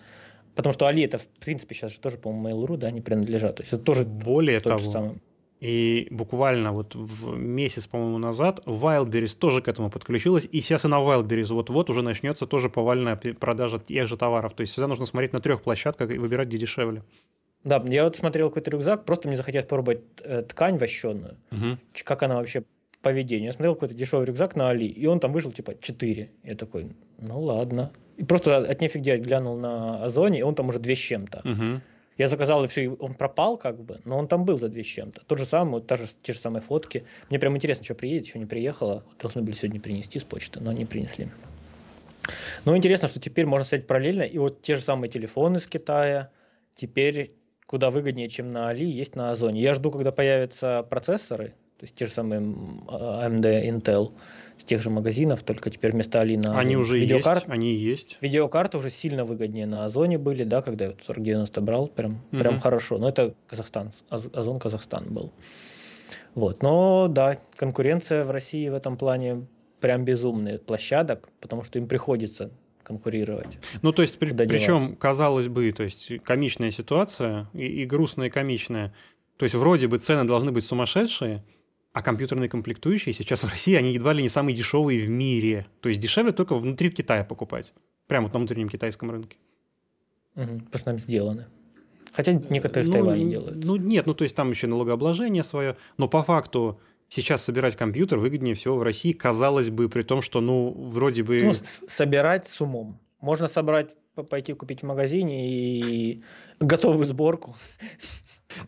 Потому что Али это, в принципе, сейчас же тоже, по-моему, Mail.ru, да, они принадлежат. То есть это тоже Более то же того, самое. и буквально вот в месяц, по-моему, назад Wildberries тоже к этому подключилась, и сейчас и на Wildberries вот-вот уже начнется тоже повальная продажа тех же товаров. То есть всегда нужно смотреть на трех площадках и выбирать, где дешевле. Да, я вот смотрел какой-то рюкзак, просто мне захотелось попробовать э, ткань вощеную. Ч- как она вообще по поведению. Я смотрел какой-то дешевый рюкзак на Али, и он там вышел типа 4. Я такой, ну ладно. И просто от нефиг делать глянул на Озоне, и он там уже 2 с чем-то. Мгм. Я заказал, и все, он пропал как бы, но он там был за 2 с чем-то. Тот же самый, та же, те же самые фотки. Мне прям интересно, что приедет, что не приехало. Должны были сегодня принести с почты, но не принесли. Но интересно, что теперь можно стоять параллельно, и вот те же самые телефоны с Китая теперь куда выгоднее, чем на Али, есть на Озоне. Я жду, когда появятся процессоры, то есть те же самые AMD, Intel, с тех же магазинов, только теперь вместо Али на Они Озоне. уже Видеокарт- есть, они есть. Видеокарты уже сильно выгоднее на Озоне были, да, когда я вот 4090 брал, прям, прям Мгм. хорошо. Но это Казахстан, Оз- Озон Казахстан был. Вот, но да, конкуренция в России в этом плане прям безумная площадок, потому что им приходится конкурировать. Ну, то есть, при- причем, казалось бы, то есть, комичная ситуация и, и грустная, и комичная. То есть, вроде бы цены должны быть сумасшедшие, а компьютерные комплектующие сейчас в России, они едва ли не самые дешевые в мире. То есть, дешевле только внутри Китая покупать. Прямо вот на внутреннем китайском рынке. Мгм, потому что там сделаны. Хотя некоторые в Ну, Тайване н- делают. Ну, нет, ну, то есть, там еще налогообложение свое. Но по факту сейчас собирать компьютер выгоднее всего в России, казалось бы, при том, что, ну, вроде бы... Ну, собирать с умом. Можно собрать, пойти купить в магазине и готовую сборку.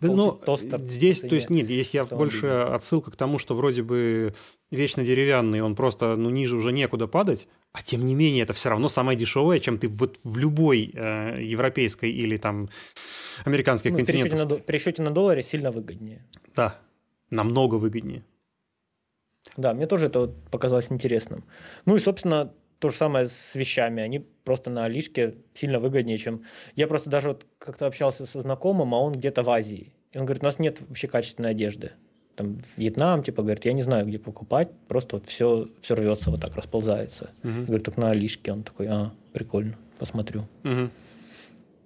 Да, ну, Получить тостер здесь, то есть, нет, здесь я больше отсылка к тому, что вроде бы вечно деревянный, он просто, ну, ниже уже некуда падать, а тем не менее это все равно самое дешевое, чем ты вот в любой э, европейской или там американской Ну, в пересчете, на, до- пересчете на долларе сильно выгоднее. Да, намного выгоднее. Да, мне тоже это вот показалось интересным. Ну и, собственно, то же самое с вещами. Они просто на Алишке сильно выгоднее, чем... Я просто даже вот как-то общался со знакомым, а он где-то в Азии. И он говорит, у нас нет вообще качественной одежды. Там Вьетнам, типа, говорит, я не знаю, где покупать, просто вот все, все рвется, вот так расползается. Мгм. Я говорю, так на Алишке. Он такой, а, прикольно, посмотрю. Мгм.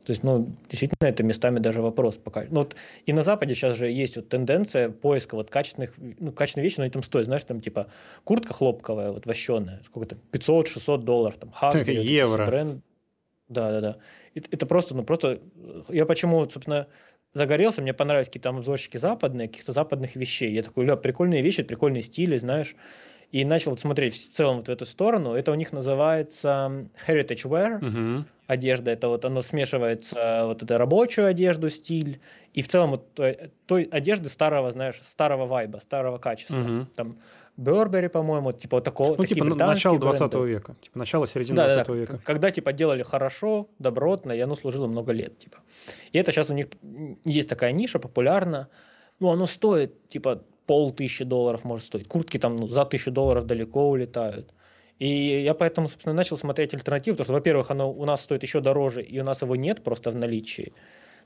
То есть, ну, действительно, это местами даже вопрос пока. Ну, вот и на Западе сейчас же есть вот тенденция поиска вот качественных, ну, качественной вещи, но они там стоят, знаешь, там типа куртка хлопковая, вот вощеная, сколько там, 500-600 долларов, там, Так, эти все евро. бренд- Да, да, да. Это, это просто, ну, просто, я почему, собственно, загорелся, мне понравились какие-то там обзорщики западные, каких-то западных вещей. Я такой, ля, прикольные вещи, прикольные стили, знаешь. И начал вот смотреть в целом вот в эту сторону. Это у них называется heritage wear. Мгм. Одежда, это вот оно смешивается вот это рабочую одежду, стиль, и в целом вот той, той одежды старого, знаешь, старого вайба, старого качества. Мгм. Там Burberry, по-моему, типа вот такого, Ну, типа начало 20 бренды. века. Типа начало середины Да, да, 20 да, века. когда типа делали хорошо, добротно, и оно служило много лет, типа. И это сейчас у них есть такая ниша, популярна. Ну, оно стоит, типа, полтысячи долларов может стоить. Куртки там ну, за тысячу долларов далеко улетают. И я поэтому, собственно, начал смотреть альтернативу, потому что, во-первых, оно у нас стоит еще дороже, и у нас его нет просто в наличии.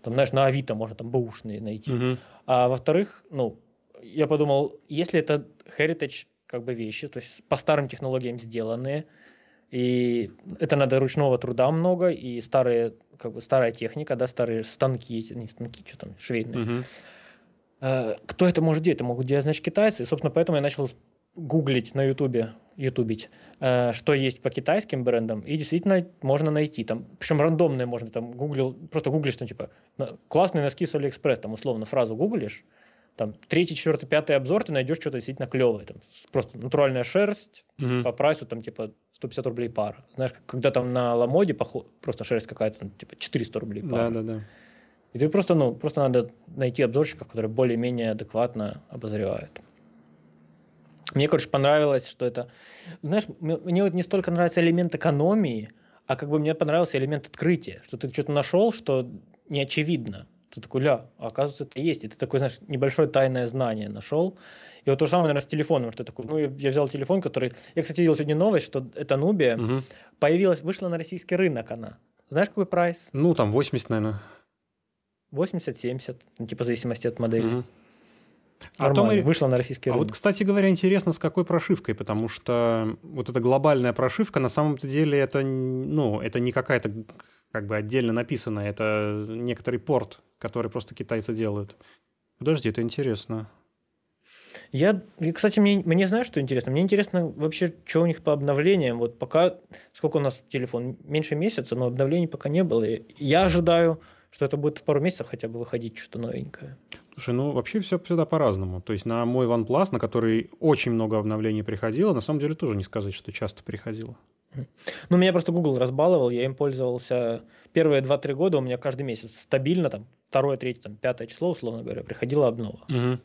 Там, знаешь, на Авито можно там бэушные найти. Мгм. А во-вторых, ну, я подумал, если это heritage как бы вещи, то есть по старым технологиям сделанные, и это надо ручного труда много, и старые, как бы старая техника, да, старые станки, не станки, что там, швейные. Мгм. Э, Кто это может делать? Это могут делать, значит, китайцы. И, собственно, поэтому я начал гуглить на ютубе, ютубить, э, что есть по китайским брендам, и действительно можно найти. Там, причем рандомные можно, там, гуглил, просто гуглишь, там, типа, классные носки с Алиэкспресс, там, условно, фразу гуглишь, там, третий, четвертый, пятый обзор, ты найдешь что-то действительно клевое, там, просто натуральная шерсть, Мгм. по прайсу, там, типа, 150 рублей пара. Знаешь, когда там на Ламоде похо- просто шерсть какая-то, там, типа, 400 рублей пара. Да, да, да. И ты просто, ну, просто надо найти обзорщика, который более-менее адекватно обозревает. Мне, короче, понравилось, что это... Знаешь, мне вот не столько нравится элемент экономии, а как бы мне понравился элемент открытия, что ты что-то нашел, что не очевидно. Ты такой, ля, а оказывается, это есть. И ты такой, знаешь, небольшое тайное знание нашел. И вот то же самое, наверное, с телефоном. Что ты такой, ну, я взял телефон, который... Я, кстати, видел сегодня новость, что эта Нубия Мгм. появилась, вышла на российский рынок она. Знаешь, какой прайс? Ну, там 80, наверное. 80-70, ну, типа в зависимости от модели. Мгм. А, то мы- вышла на российский а рынок. вот, кстати говоря, интересно, с какой прошивкой, потому что вот эта глобальная прошивка, на самом-то деле, это, ну, это не какая-то как бы отдельно написанная, это некоторый порт, который просто китайцы делают. Подожди, это интересно. Я, кстати, мне, мне знаешь, что интересно? Мне интересно вообще, что у них по обновлениям. Вот пока, сколько у нас телефон? Меньше месяца, но обновлений пока не было. Я ожидаю, что это будет в пару месяцев хотя бы выходить что-то новенькое. Слушай, ну вообще все всегда по-разному. То есть на мой OnePlus, на который очень много обновлений приходило, на самом деле тоже не сказать, что часто приходило. Ну, меня просто Google разбаловал, я им пользовался первые 2-3 года, у меня каждый месяц стабильно, там, второе, третье, там, пятое число, условно говоря, приходила обнова. Мгм.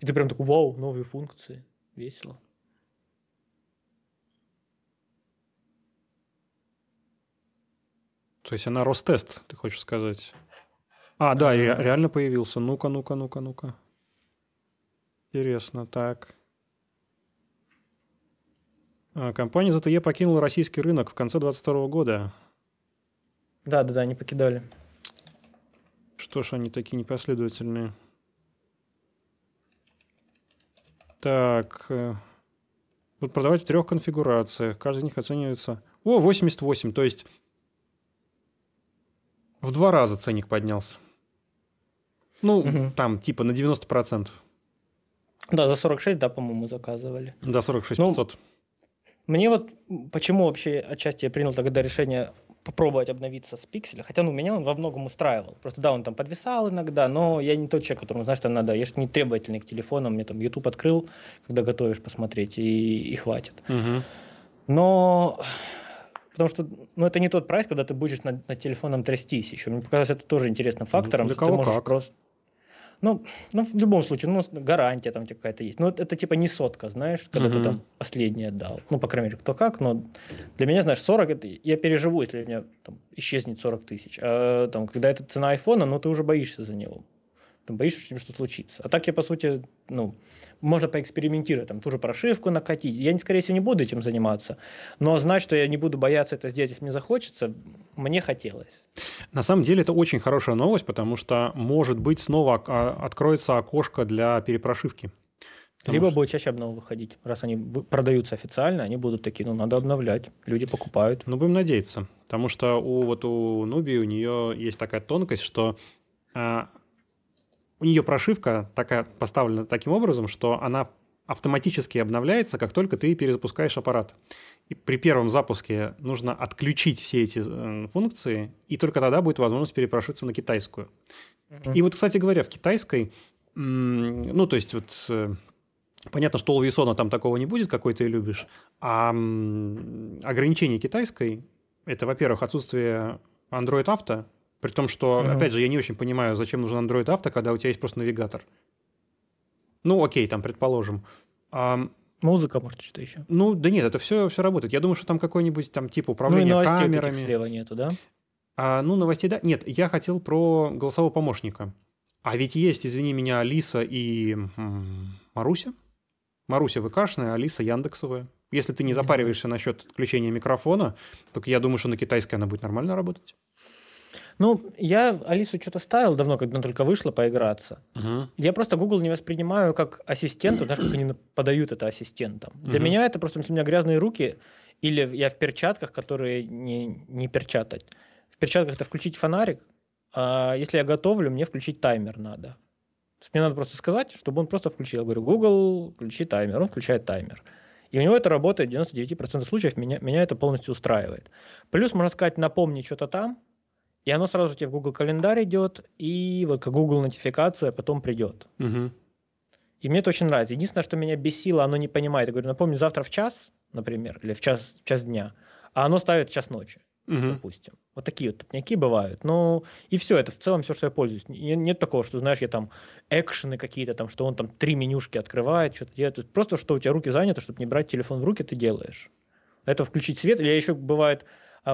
И ты прям такой, вау, новые функции, весело. То есть она Ростест, ты хочешь сказать? А, да, и реально появился. Ну-ка, ну-ка, ну-ка, ну-ка. Интересно, так. А, Компания ZTE покинула российский рынок в конце 2022 года. Да-да-да, они покидали. Что ж они такие непоследовательные? Так. э, Будут продавать в трех конфигурациях. Каждый из них оценивается... О, 88, то есть в два раза ценник поднялся. Ну, Мгм. там типа на 90%. Да, за 46, да, по-моему, заказывали. До 46 Ну, 500. Мне вот почему вообще отчасти я принял тогда решение попробовать обновиться с пикселя, хотя ну меня он во многом устраивал. Просто да, он там подвисал иногда, но я не тот человек, которому, знаешь, что надо, я же не требовательный к телефонам, мне там YouTube открыл, когда готовишь посмотреть, и, и хватит. Мгм. Но потому что ну, это не тот прайс, когда ты будешь над, над телефоном трястись еще. Мне показалось это тоже интересным фактором. для что кого ты можешь как. просто... Ну, ну, в любом случае, ну, гарантия там какая-то есть. Ну, это типа не сотка, знаешь, когда ты Мгм. там последний отдал. Ну, по крайней мере, кто как, но для меня, знаешь, 40, это, я переживу, если у меня там, исчезнет 40 тысяч. А там, когда это цена айфона, ну, ты уже боишься за него. Ты боишься, что с ним что случится. А так я, по сути, ну, можно поэкспериментировать, там, ту же прошивку накатить. Я, скорее всего, не буду этим заниматься. Но знать, что я не буду бояться это сделать, если мне захочется, мне хотелось. На самом деле это очень хорошая новость, потому что, может быть, снова а, откроется окошко для перепрошивки. Потому Либо что- будет чаще обновы выходить. Раз они продаются официально, они будут такие, ну, надо обновлять. Люди покупают. Ну, будем надеяться. Потому что у, вот у Нуби у нее есть такая тонкость, что а, у нее прошивка такая поставлена таким образом, что она автоматически обновляется, как только ты перезапускаешь аппарат. И при первом запуске нужно отключить все эти э, функции, и только тогда будет возможность перепрошиться на китайскую. Mm-hmm. И вот, кстати говоря, в китайской, ну, то есть вот э, понятно, что у Висона там такого не будет, какой ты любишь, а ограничение китайской – это, во-первых, отсутствие Android Auto, при том, что, mm-hmm. опять же, я не очень понимаю, зачем нужен Android Auto, когда у тебя есть просто навигатор. Ну, окей, там, предположим. А, Музыка, может, что-то еще. Ну, да нет, это все, все работает. Я думаю, что там какой-нибудь там типа управления ну, и камерами. слева нету, да? А, ну, новостей, да. Нет, я хотел про голосового помощника. А ведь есть, извини меня, Алиса и м- Маруся. Маруся ВКшная, Алиса Яндексовая. Если ты не запариваешься насчет отключения микрофона, то я думаю, что на китайской она будет нормально работать. Ну, я Алису что-то ставил давно, когда она только вышла поиграться. Uh-huh. Я просто Google не воспринимаю как ассистента, знаешь, как они подают это ассистентам. Для uh-huh. меня это просто, если у меня грязные руки, или я в перчатках, которые не, не перчатать. В перчатках это включить фонарик, а если я готовлю, мне включить таймер надо. Мне надо просто сказать, чтобы он просто включил. Я говорю, Google, включи таймер. Он включает таймер. И у него это работает в 99% случаев, меня, меня это полностью устраивает. Плюс, можно сказать, напомни что-то там, и оно сразу же тебе в Google календарь идет, и вот как Google нотификация потом придет. Угу. И мне это очень нравится. Единственное, что меня бесило, оно не понимает. Я говорю, напомню, завтра в час, например, или в час, в час дня, а оно ставит в час ночи, угу. допустим. Вот такие вот тупняки бывают. Ну, и все, это в целом все, что я пользуюсь. Нет такого, что, знаешь, я там экшены какие-то, там, что он там три менюшки открывает, что-то делает. Просто, что у тебя руки заняты, чтобы не брать телефон в руки, ты делаешь. Это включить свет. Или еще, бывает,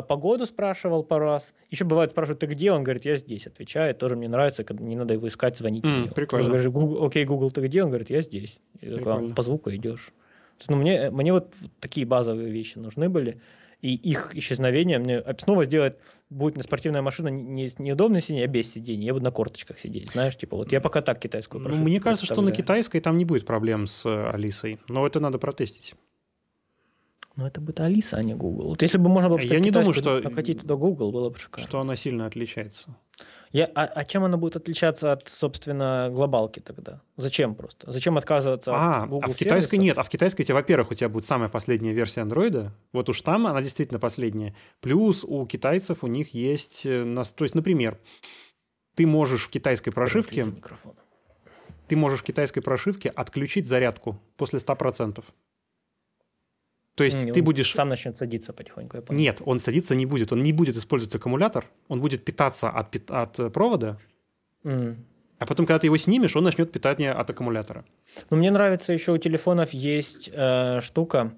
погоду спрашивал пару раз. Еще бывает спрашивают, ты где? Он говорит, я здесь. Отвечает. Тоже мне нравится, когда не надо его искать, звонить. Mm, прикольно. Говорю, Google, окей, Google, ты где? Он говорит, я здесь. И такой, по звуку идешь. Ну, мне, мне вот такие базовые вещи нужны были. И их исчезновение мне снова сделает, будет на спортивная машина не неудобно сидеть, а без сидения. Я буду на корточках сидеть. Знаешь, типа, вот я пока так китайскую прошу. Ну, мне кажется, что на китайской там не будет проблем с э, Алисой. Но это надо протестить. Но это будет Алиса, а не Google. Вот если бы можно было Я не думаю, что накатить туда Google, было бы шикарно. Что она сильно отличается. Я, а, а чем она будет отличаться от, собственно, глобалки тогда? Зачем просто? Зачем отказываться а, от Google А в китайской нет. А в китайской, тебе, во-первых, у тебя будет самая последняя версия андроида. Вот уж там она действительно последняя. Плюс у китайцев у них есть... Э, то есть, например, ты можешь в китайской прошивке... Ты можешь в китайской прошивке отключить зарядку после 100%. То есть mm, ты будешь... Сам начнет садиться потихоньку, я понял. Нет, он садиться не будет. Он не будет использовать аккумулятор, он будет питаться от, от э, провода, mm. а потом, когда ты его снимешь, он начнет питание от аккумулятора. Ну, мне нравится еще у телефонов есть э, штука,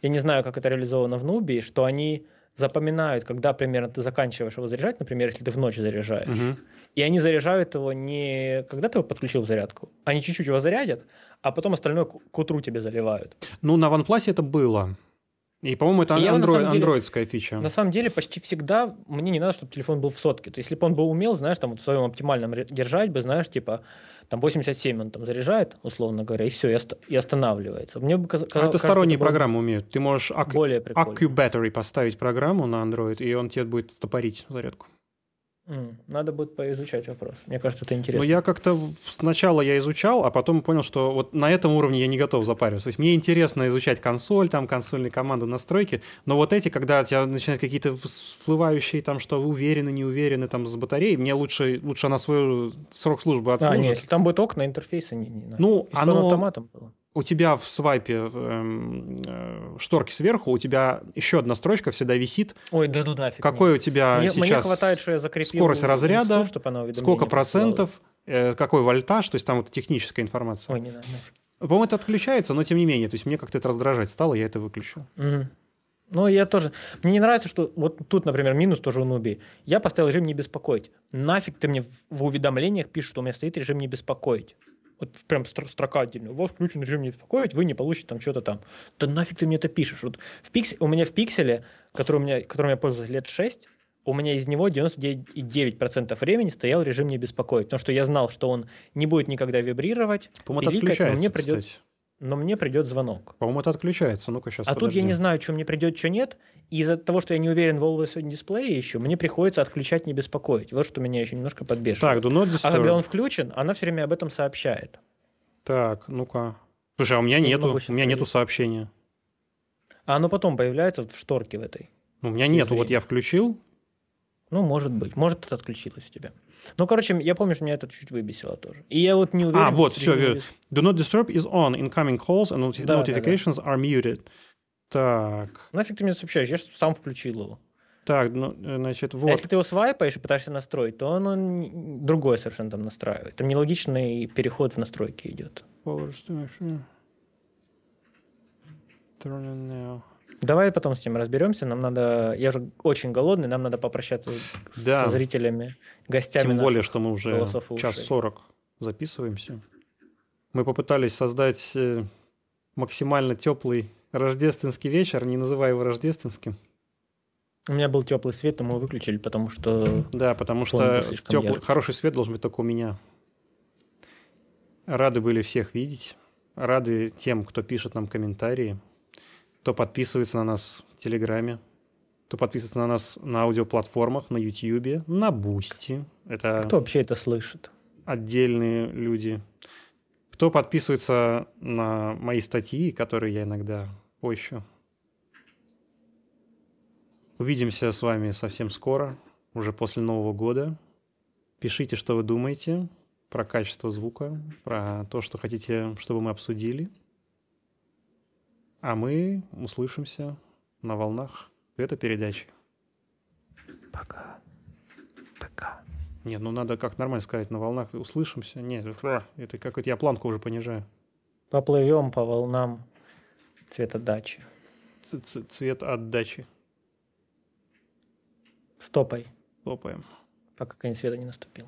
я не знаю, как это реализовано в Нубе, что они запоминают, когда примерно ты заканчиваешь его заряжать, например, если ты в ночь заряжаешь, угу. И они заряжают его не когда ты его подключил в зарядку, они чуть-чуть его зарядят, а потом остальное к утру тебе заливают. Ну, на OnePlus это было. И, по-моему, это и андроид, деле, андроидская фича. На самом деле, почти всегда мне не надо, чтобы телефон был в сотке. То есть, если бы он бы умел, знаешь, там вот в своем оптимальном держать бы, знаешь, типа, там 87 он там заряжает, условно говоря, и все, и, ост- и останавливается. Мне бы казалось, а это сторонние это программы умеют. Ты можешь Ac- более Battery поставить программу на Android, и он тебе будет топорить зарядку. Надо будет поизучать вопрос. Мне кажется, это интересно. Ну, я как-то сначала я изучал, а потом понял, что вот на этом уровне я не готов запариваться. То есть мне интересно изучать консоль, там консольные команды, настройки, но вот эти, когда у тебя начинают какие-то всплывающие там, что вы уверены, не уверены там с батареей, мне лучше, лучше на свой срок службы отслужить. А, нет, если там будет окна, интерфейса не, не Ну, если оно... автоматом было у тебя в свайпе э, э, шторки сверху, у тебя еще одна строчка всегда висит. Ой, да ну нафиг. Какой нет. у тебя мне, сейчас мне хватает, что я закрепил скорость разряда, инсту, чтобы сколько процентов, э, какой вольтаж, то есть там вот техническая информация. Ой, не надо. По-моему, это отключается, но тем не менее, то есть мне как-то это раздражать стало, я это выключил. Угу. Ну, я тоже. Мне не нравится, что вот тут, например, минус тоже у Нуби. Я поставил режим не беспокоить. Нафиг ты мне в уведомлениях пишешь, что у меня стоит режим не беспокоить вот прям строка отдельная, у вас включен режим не беспокоить, вы не получите там что-то там. Да нафиг ты мне это пишешь? Вот в пикс... У меня в пикселе, который у меня, которым я пользуюсь лет 6, у меня из него 99% времени стоял режим не беспокоить, потому что я знал, что он не будет никогда вибрировать, пиликать, но мне придет... Кстати но мне придет звонок. По-моему, это отключается. Ну-ка сейчас. А подожди. тут я не знаю, что мне придет, что нет. И из-за того, что я не уверен в Always On Display еще, мне приходится отключать, не беспокоить. Вот что меня еще немножко подбешивает. Так, do not А когда он включен, она все время об этом сообщает. Так, ну-ка. Слушай, а у меня Я не нету, у меня нету сообщения. А оно потом появляется в шторке в этой. У меня нету, вот я включил, Ну, может быть. Может, это отключилось у тебя. Ну, короче, я помню, что меня это чуть выбесило тоже. И я вот не уверен... А, вот, среди вё- выбес- Do not disturb is on. Incoming calls and noti- Да, да, да. notifications are muted. Так, Нафиг ты мне сообщаешь? Я сам включил его. так, ну, э, значит, А вот. если ты его свайпаешь и пытаешься настроить, то оно другое совершенно там настраивает. Там нелогичный переход в настройки идет. Turn on now. Давай потом с этим разберемся. Нам надо... Я уже очень голодный, нам надо попрощаться Да. со зрителями, гостями Тем более, что мы уже час сорок записываемся. Мы попытались создать э, максимально теплый рождественский вечер, не называя его рождественским. У меня был теплый свет, но мы его выключили, потому что... Да, потому что яркий. хороший свет должен быть только у меня. Рады были всех видеть. Рады тем, кто пишет нам комментарии, кто подписывается на нас в Телеграме, кто подписывается на нас на аудиоплатформах, на Ютьюбе, на Бусти. Это Кто вообще это слышит? отдельные люди. Кто подписывается на мои статьи, которые я иногда пощу. Увидимся с вами совсем скоро, уже после Нового года. Пишите, что вы думаете про качество звука, про то, что хотите, чтобы мы обсудили. А мы услышимся на волнах этой передачи. Пока. Пока. Нет, ну надо как нормально сказать, на волнах услышимся. Нет, это, это какой-то я планку уже понижаю. Поплывем по волнам цвета дачи. Ц- ц- Цвет отдачи. Стопой, Лопаем. пока конец света не наступил.